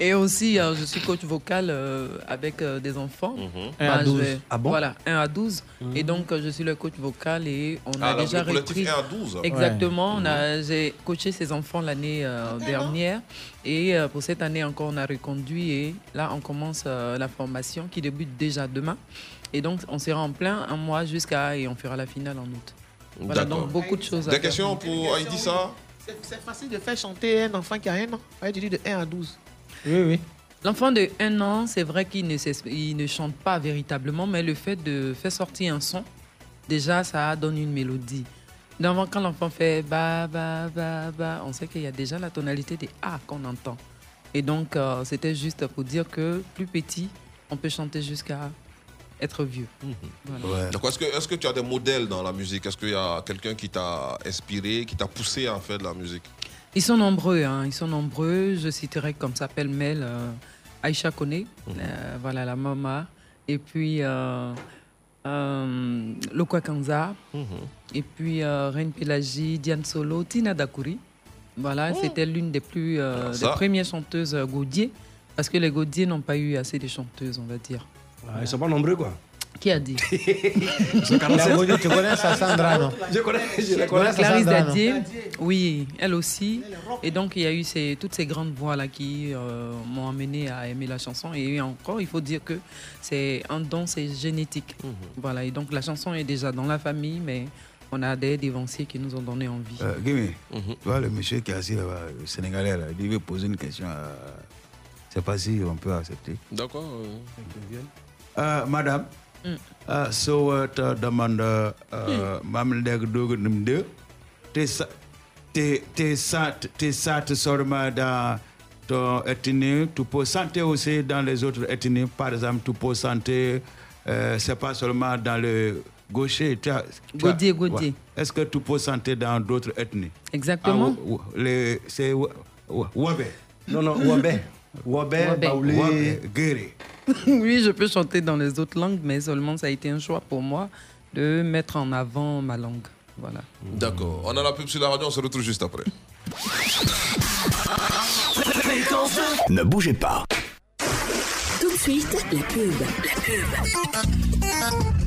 Et, aussi, euh, je suis coach vocal euh, avec euh, des enfants. Un à je 12. vais- Ah bon? Voilà, 1 à 12. Et donc, euh, je suis le coach vocal et on Ah, a là, déjà repris. 1 à 12. Exactement. a- J'ai coaché ces enfants l'année euh, dernière. Et euh, pour cette année encore, on a reconduit. Et là, on commence euh, la formation qui débute déjà demain. Et donc, on sera en plein un mois jusqu'à. Et on fera la finale en août. Voilà, donc beaucoup de choses à Des faire. questions pour ça? C'est facile de faire chanter un enfant qui a un an. Tu dis de 1 à 12. Oui, oui. L'enfant de 1 an, c'est vrai qu'il ne, s'es- il ne chante pas véritablement, mais le fait de faire sortir un son, déjà, ça donne une mélodie. Donc, quand l'enfant fait ba, ba, ba, ba, on sait qu'il y a déjà la tonalité des A qu'on entend. Et donc, euh, c'était juste pour dire que plus petit, on peut chanter jusqu'à être vieux. Voilà. D'accord. Est-ce que, est-ce que tu as des modèles dans la musique? Est-ce qu'il y a quelqu'un qui t'a inspiré, qui t'a poussé à faire de la musique? Ils sont nombreux, hein, ils sont nombreux. Je citerai comme ça pêle-mêle euh, Aïcha Kone, euh, voilà la mama, et puis euh, euh, Lokwa Kanza, et puis euh, Reine Pelagie, Diane Solo, Tina Dakuri. Voilà, c'était l'une des plus euh, des premières chanteuses Gaudier, parce que les Gaudier n'ont pas eu assez de chanteuses, on va dire. Ah, ils sont pas nombreux, quoi. Qui a dit? Sont 47. La tu connais Sassandra, non? Je connais, je la connais. Clarisse Dadier, oui, elle aussi. Et donc, il y a eu ces, toutes ces grandes voix-là qui euh, m'ont amené à aimer la chanson. Et encore, il faut dire que c'est un don, c'est génétique. Voilà, et donc la chanson est déjà dans la famille, mais on a des dévanciers qui nous ont donné envie. Euh, Guimé, tu vois le monsieur qui est assis là-bas, le Sénégalais, là, il veut poser une question. À... Je sais pas si on peut accepter. D'accord. Euh, madame, euh, so uh, te demande euh, mam leg dog num de te sa- te te sat te sat seulement dans ton ethnie tu peux sentir aussi dans les autres ethnies par exemple tu peux sentir euh, c'est pas seulement dans le gaucher tu as- tu as- Gaudier, Gaudier. ouais. est-ce que tu peux sentir dans d'autres ethnies? Exactement. Ah, ou- ou- les c'est Non, non, Wabe. Wabe, Wabe. Baoulé. Wabe, Guéré. oui, je peux chanter dans les autres langues, mais seulement ça a été un choix pour moi de mettre en avant ma langue. Voilà. D'accord. On a la pub sur la radio, on se retrouve juste après. Ne bougez pas. Tout de suite, la pub. La pub.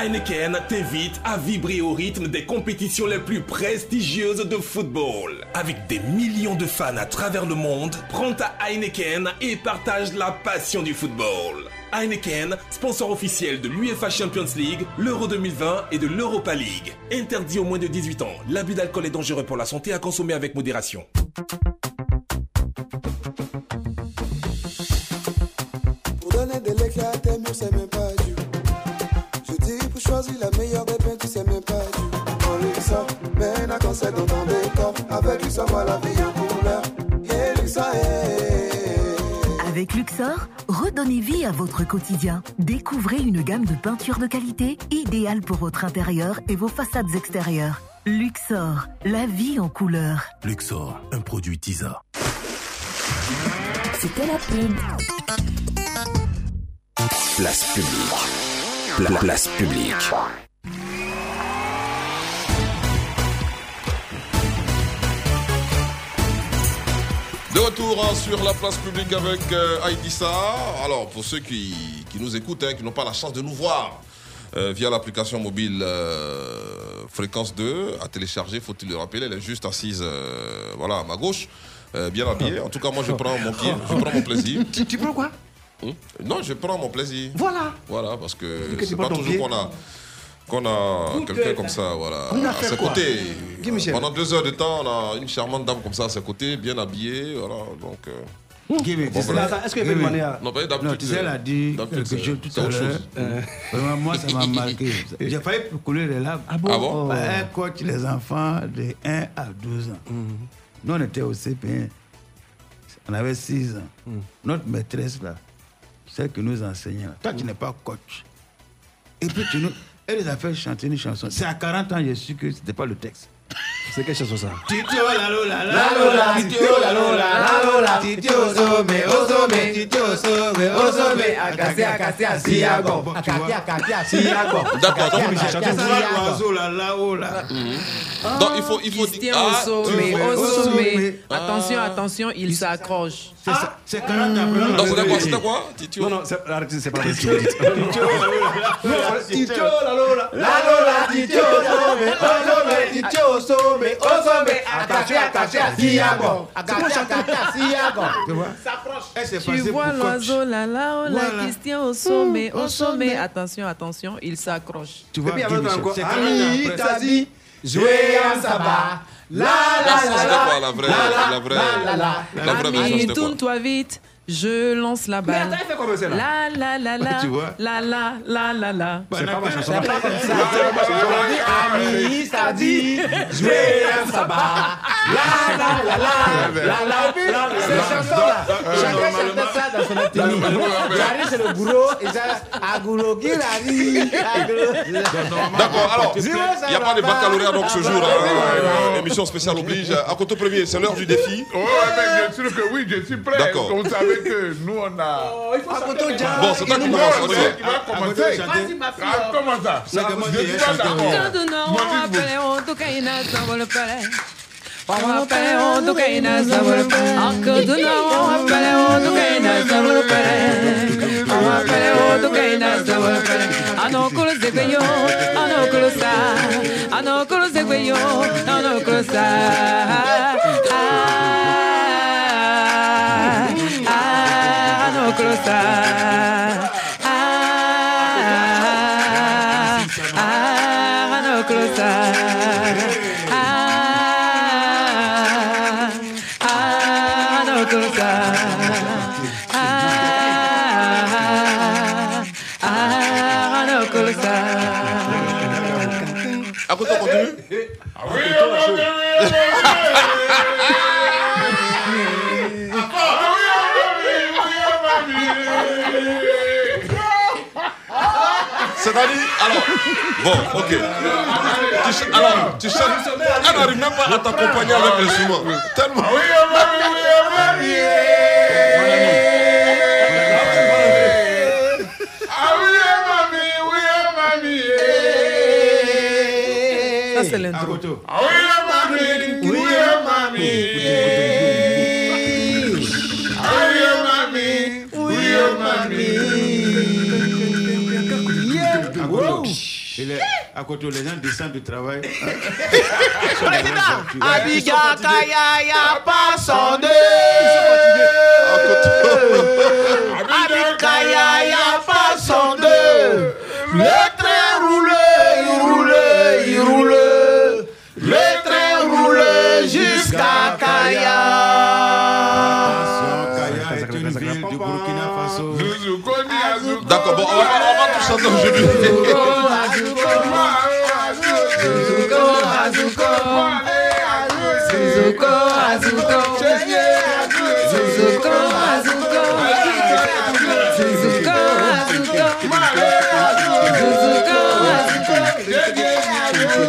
Heineken t'invite à vibrer au rythme des compétitions les plus prestigieuses de football. Avec des millions de fans à travers le monde, prends ta Heineken et partage la passion du football. Heineken, sponsor officiel de l'UEFA Champions League, l'Euro 2020 et de l'Europa League. Interdit aux moins de 18 ans. L'abus d'alcool est dangereux pour la santé à consommer avec modération. Choisir la meilleure des peintes, c'est même pas du. En Luxa, mène un concert dans ton décor. Avec Luxa, vois la vie en couleur. Et eh. Avec Luxor, redonnez vie à votre quotidien. Découvrez une gamme de peintures de qualité idéale pour votre intérieur et vos façades extérieures. Luxor, la vie en couleur. Luxor, un produit TISA. C'était la pub. Place publique. Pla- place publique. De retour hein, sur la place publique avec euh, Aïdissa. Alors, pour ceux qui, qui nous écoutent, hein, qui n'ont pas la chance de nous voir euh, via l'application mobile euh, Fréquence 2, à télécharger, faut-il le rappeler, elle est juste assise euh, voilà, à ma gauche, euh, bien habillée. En tout cas, moi, je prends mon pied, je prends mon plaisir. Tu, tu prends quoi? Hum? Non, je prends mon plaisir. Voilà. Voilà, parce que que c'est pas ton toujours qu'on a, qu'on a quelqu'un comme ça, voilà, on a à ses côtés. Pendant deux heures de temps, on a une charmante dame comme ça à ses côtés, bien habillée. Voilà, donc. euh, Guy, mais bon, voilà. Est-ce demander à. Non, tu sais, elle a dit quelque chose tout à autre l'heure. chose. Euh, Vraiment, moi, ça m'a marqué. J'ai failli couler les larmes. Ah bon? Ah bon? Bah, Elle coach les enfants de 1 à 12 ans. Nous, on était au CP1. On avait 6 ans. Notre maîtresse, là, qui nous enseignait, là, toi, tu n'es pas coach. Et puis, tu nous... Elle les a fait chanter une chanson. C'est à 40 ans, j'ai su que ce n'était pas le texte. Você quer ça Titio la lola, la lola, titio la lola, la lola, titio osome, osome, titio osome, osome, akase, akase, asiago, akase, akase, asiago. D'accord, donc j'ai chanté ça l'oiseau, la la ola. Donc il faut, il faut dire. Attention, attention, il s'accroche. C'est quand Non, c'était quoi, c'était c'est pas la lola, la lola, la lola osome, akati, akati, asiago, akati, akati, asiago. Tu vois Tu vois l'oiseau là, là, oh au sommet, Mmh, au au sommet. sommet. Attention, attention, il s'accroche. Tu vois, c'est 40 Ami, t'as dit, jouer en sabbat. La la Ah, ça, la la, la vraie, la la la. la tourne-toi vite, je lance la Mais balle. attends, il fait comment c'est là La la la la, Tu vois la la la la la. C'est pas ma chanson. C'est pas comme ça. J'aurais dit, ami, ça dit, jouer un sabbat. La la la la, la la la. Ces chansons-là, chacun chantait ça dans son ethnie. J'arrive chez le bourreau, et ça, aguro, girari, aguro. D'accord, alors, il n'y a pas de baccalauréat donc ce jour. hein, euh, émission spéciale oblige. À côté premier, c'est l'heure du défi. Ouais, mais bien sûr que oui, je suis prêt. D'accord. Vous savez c'est que nous, on a. Oh, il faut ah. Bon, c'est toi qui commencer. Comment ça. Ça. Alors, bon, ok. Tu ch- alors, tu chantes, elle n'arrive même pas à t'accompagner avec l'instrument. Tellement. Ça, c'est l'intro. Ah oui, à côté, les gens descendent du travail. Président, Abiga Kaya pas son deux. Abiga Kaya pas son deux. Le train roule, il roule, il roule. Le train roule jusqu'à Kaya. Kaya est une ville du Burkina Faso. D'accord, bon, on va, on va tout chanter aujourd'hui.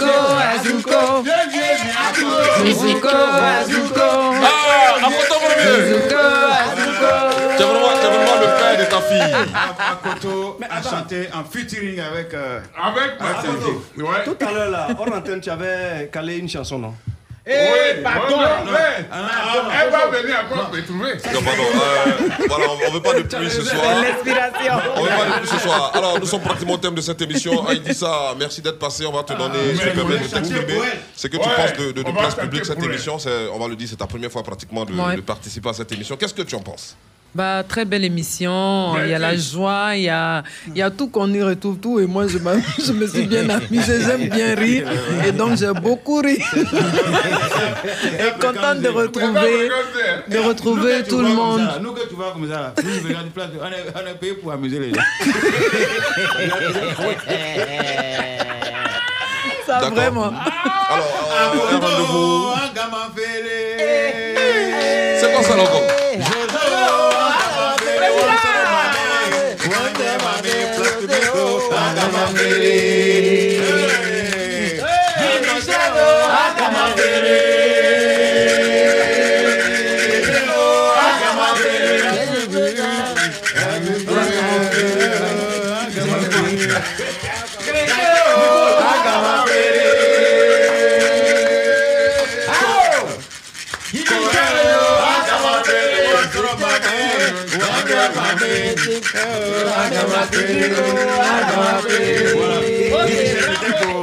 Suzuko, Azuko, Suzuko, Azuko, Ah, Azuko. Tu as vraiment, le père de ta fille. À, à Koto, à chanter en featuring avec. euh, Avec. Ouais. Tout à l'heure, là, hors antenne, tu avais calé une chanson, non? Eh, pardon. Ouais, ouais. Elle va venir encore trouver. Non, pardon, euh, voilà, on ne veut pas de pluie ce soir. L'inspiration. On veut pas de pluie ce soir. Alors, nous sommes pratiquement au thème de cette émission. Aïdissa, merci d'être passé. On va te donner, si tu permets, de t'exprimer. C'est que tu penses de, place publique cette émission. On va le dire, c'est ta première fois pratiquement de participer à cette émission. Qu'est-ce que tu en penses? Bah, très belle émission. Il y a la joie, il y a, il y a tout qu'on y retrouve tout. Et moi, je, me suis bien amusée, j'aime bien rire. Et donc, j'ai beaucoup ri. et contente de retrouver, de retrouver tout le monde. Nous que tu vois comme ça, on est, on est payé pour amuser les gens. Ça, vraiment. Alors, euh, rendez-vous. Gamin fêlé. C'est quoi ça, l'encore Agama Pedro, Agama Pedro.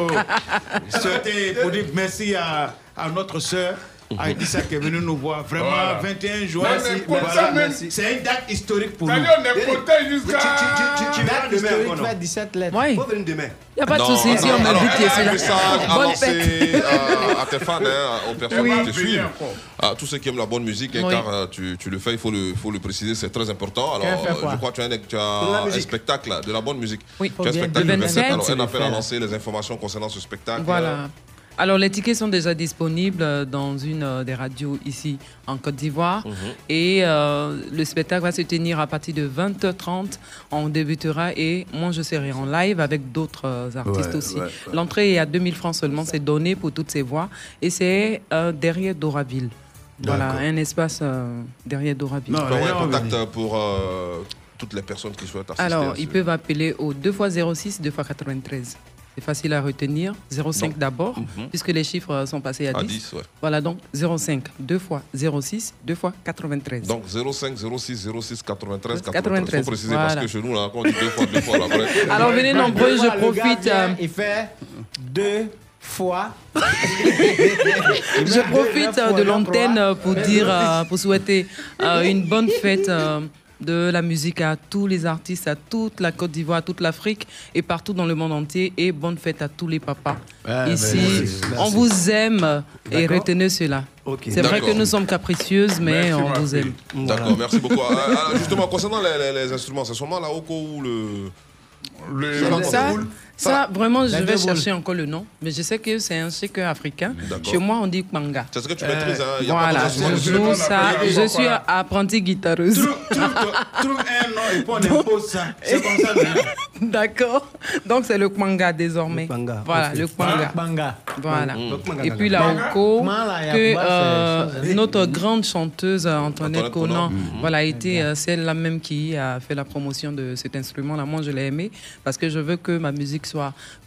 Souhaiter pour dire merci à, à notre sœur. Aïdissa qui est venue nous voir. Vraiment, Voilà. 21 juin, c'est- pour voilà, ça même- merci. c'est une date historique pour nous. On est poté jusqu'à. Tu vas Date demain tu non? as 17 lettres. Oui, Faut venir demain. il n'y a pas de souci. Si on m'invite, c'est un là. message à Bonne lancer fête. à, tes fans, hein, aux personnes qui te suivent, à tous ceux qui aiment la bonne musique, hein, Oui. car euh, tu, tu le fais, il faut le, faut le préciser, c'est très important. Tu vas Alors, euh, je crois que tu as, un, tu spectacle, de la bonne musique. Oui. tu as un spectacle Le le 27. 27, Alors, un tu appel à lancer les informations concernant ce spectacle. Voilà. Alors, les tickets sont déjà disponibles euh, dans une euh, des radios ici en Côte d'Ivoire. Mhm. Et euh, le spectacle va se tenir à partir de 20h30. On débutera et moi, je serai en live avec d'autres euh, artistes Ouais, aussi. ouais, ouais. L'entrée est à 2000 francs seulement. C'est donné pour toutes ces voix. Et c'est euh, derrière Doraville. Voilà, un espace euh, derrière Doraville. Non, gens contact pour euh, toutes les personnes qui souhaitent assister. Alors, ils peuvent appeler au 2x06, 2x93. C'est facile à retenir. 05 Donc, d'abord, mhm. puisque les chiffres sont passés à, À 10. 10, ouais. Voilà, donc 05, 2 fois 06, 2 fois 93. Donc 05 06 06 93 93. 93, faut préciser parce que chez nous, là, quand on dit deux fois, deux fois, là, après. Alors, venez nombreux, je profite. euh, Il fait deux fois. Je profite euh, de l'antenne pour dire, euh, pour souhaiter une bonne fête euh, de la musique à tous les artistes, à toute la Côte d'Ivoire, à toute l'Afrique et partout dans le monde entier. Et bonne fête à tous les papas Ah, ici. On vous aime et D'accord. retenez cela. C'est vrai que nous sommes capricieuses, mais Merci, on vous aime. D'accord, merci beaucoup. Ah, ah, justement, concernant les, les- les instruments, c'est seulement la Oko ou le. Le- Ça, ça, vraiment, je vais chercher encore le nom. Mais je sais que c'est un shaker africain. D'accord. Chez moi, on dit manga. C'est ce que tu maîtrises, hein. Voilà, je joue ça. Je suis apprentie guitareuse. Trouve un nom et puis on impose ça. C'est comme ça. mais- D'accord. Donc c'est le kwanga désormais. Kwanga, Voilà, le kwanga. Voilà. Kwanga, Et kwanga. puis la Oko, que euh, notre grande chanteuse euh, Antoinette Conan, Conan. voilà, a été euh, celle-là même qui a fait la promotion de cet instrument-là. Moi, je l'ai aimé parce que je veux que ma musique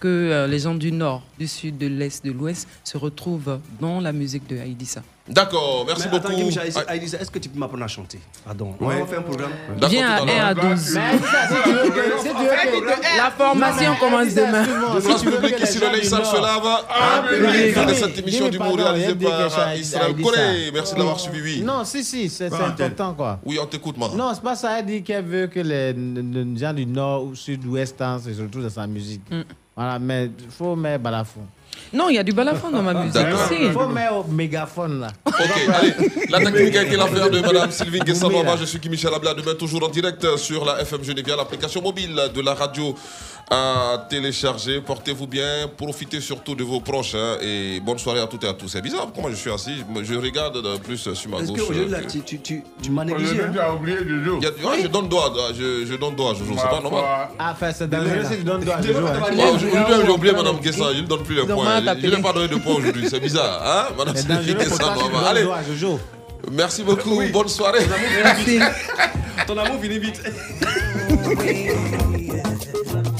que euh, les gens du nord, du sud, de l'est, de l'ouest se retrouvent dans la musique de Haïdissa. D'accord, merci Mais beaucoup. attends, Ah, est-ce que tu peux m'apprendre à chanter? Pardon. Ouais. On va faire un programme. d'accord, Viens à tout à 1 à l'heure. 12. Mais Aïdissa, si tu veux que, si tu veux que La formation commence demain. De place publique, ici le Leïsal se lave. Cette émission du mot réalisée par Israël Corée. Merci de l'avoir suivi, oui. Non, si, si, c'est important quoi. Oui, on t'écoute, man. Non, c'est pas ça. Elle dit qu'elle veut que les, les gens du nord ou sud-ouest hein, se retrouvent dans sa musique. Mm. Voilà, mais il faut mettre balafon. Non, il y a du balafon dans ma musique. Il faut mettre au mégaphone là. Ok, allez. La technique a été l'affaire de Madame Sylvie Guessanova. Je suis Kim Michel Abla. Demain, toujours en direct sur la FM Geneviève, l'application mobile de la radio à télécharger. Portez-vous bien. Profitez surtout de vos proches. hein, et bonne soirée à toutes et à tous. C'est bizarre. Comment je suis assis Je regarde de plus sur ma Est-ce gauche. qu'aujourd'hui, là, que- tu, tu, tu, tu m'as Aujourd'hui, négligé hein tu as oublié Jojo. Il y a- ouais, je donne doigt, je, je donne doigt, Jojo, c'est pas normal. Ah, enfin, c'est dangereux si tu donnes doigt Jojo, j'ai oublié Madame Guessa, je ne donne plus les points. Je- n'ai pas donné de points aujourd'hui, c'est bizarre. Hein Madame Guessa, Allez. Merci beaucoup. Bonne soirée. Merci. Ton amour finit vite.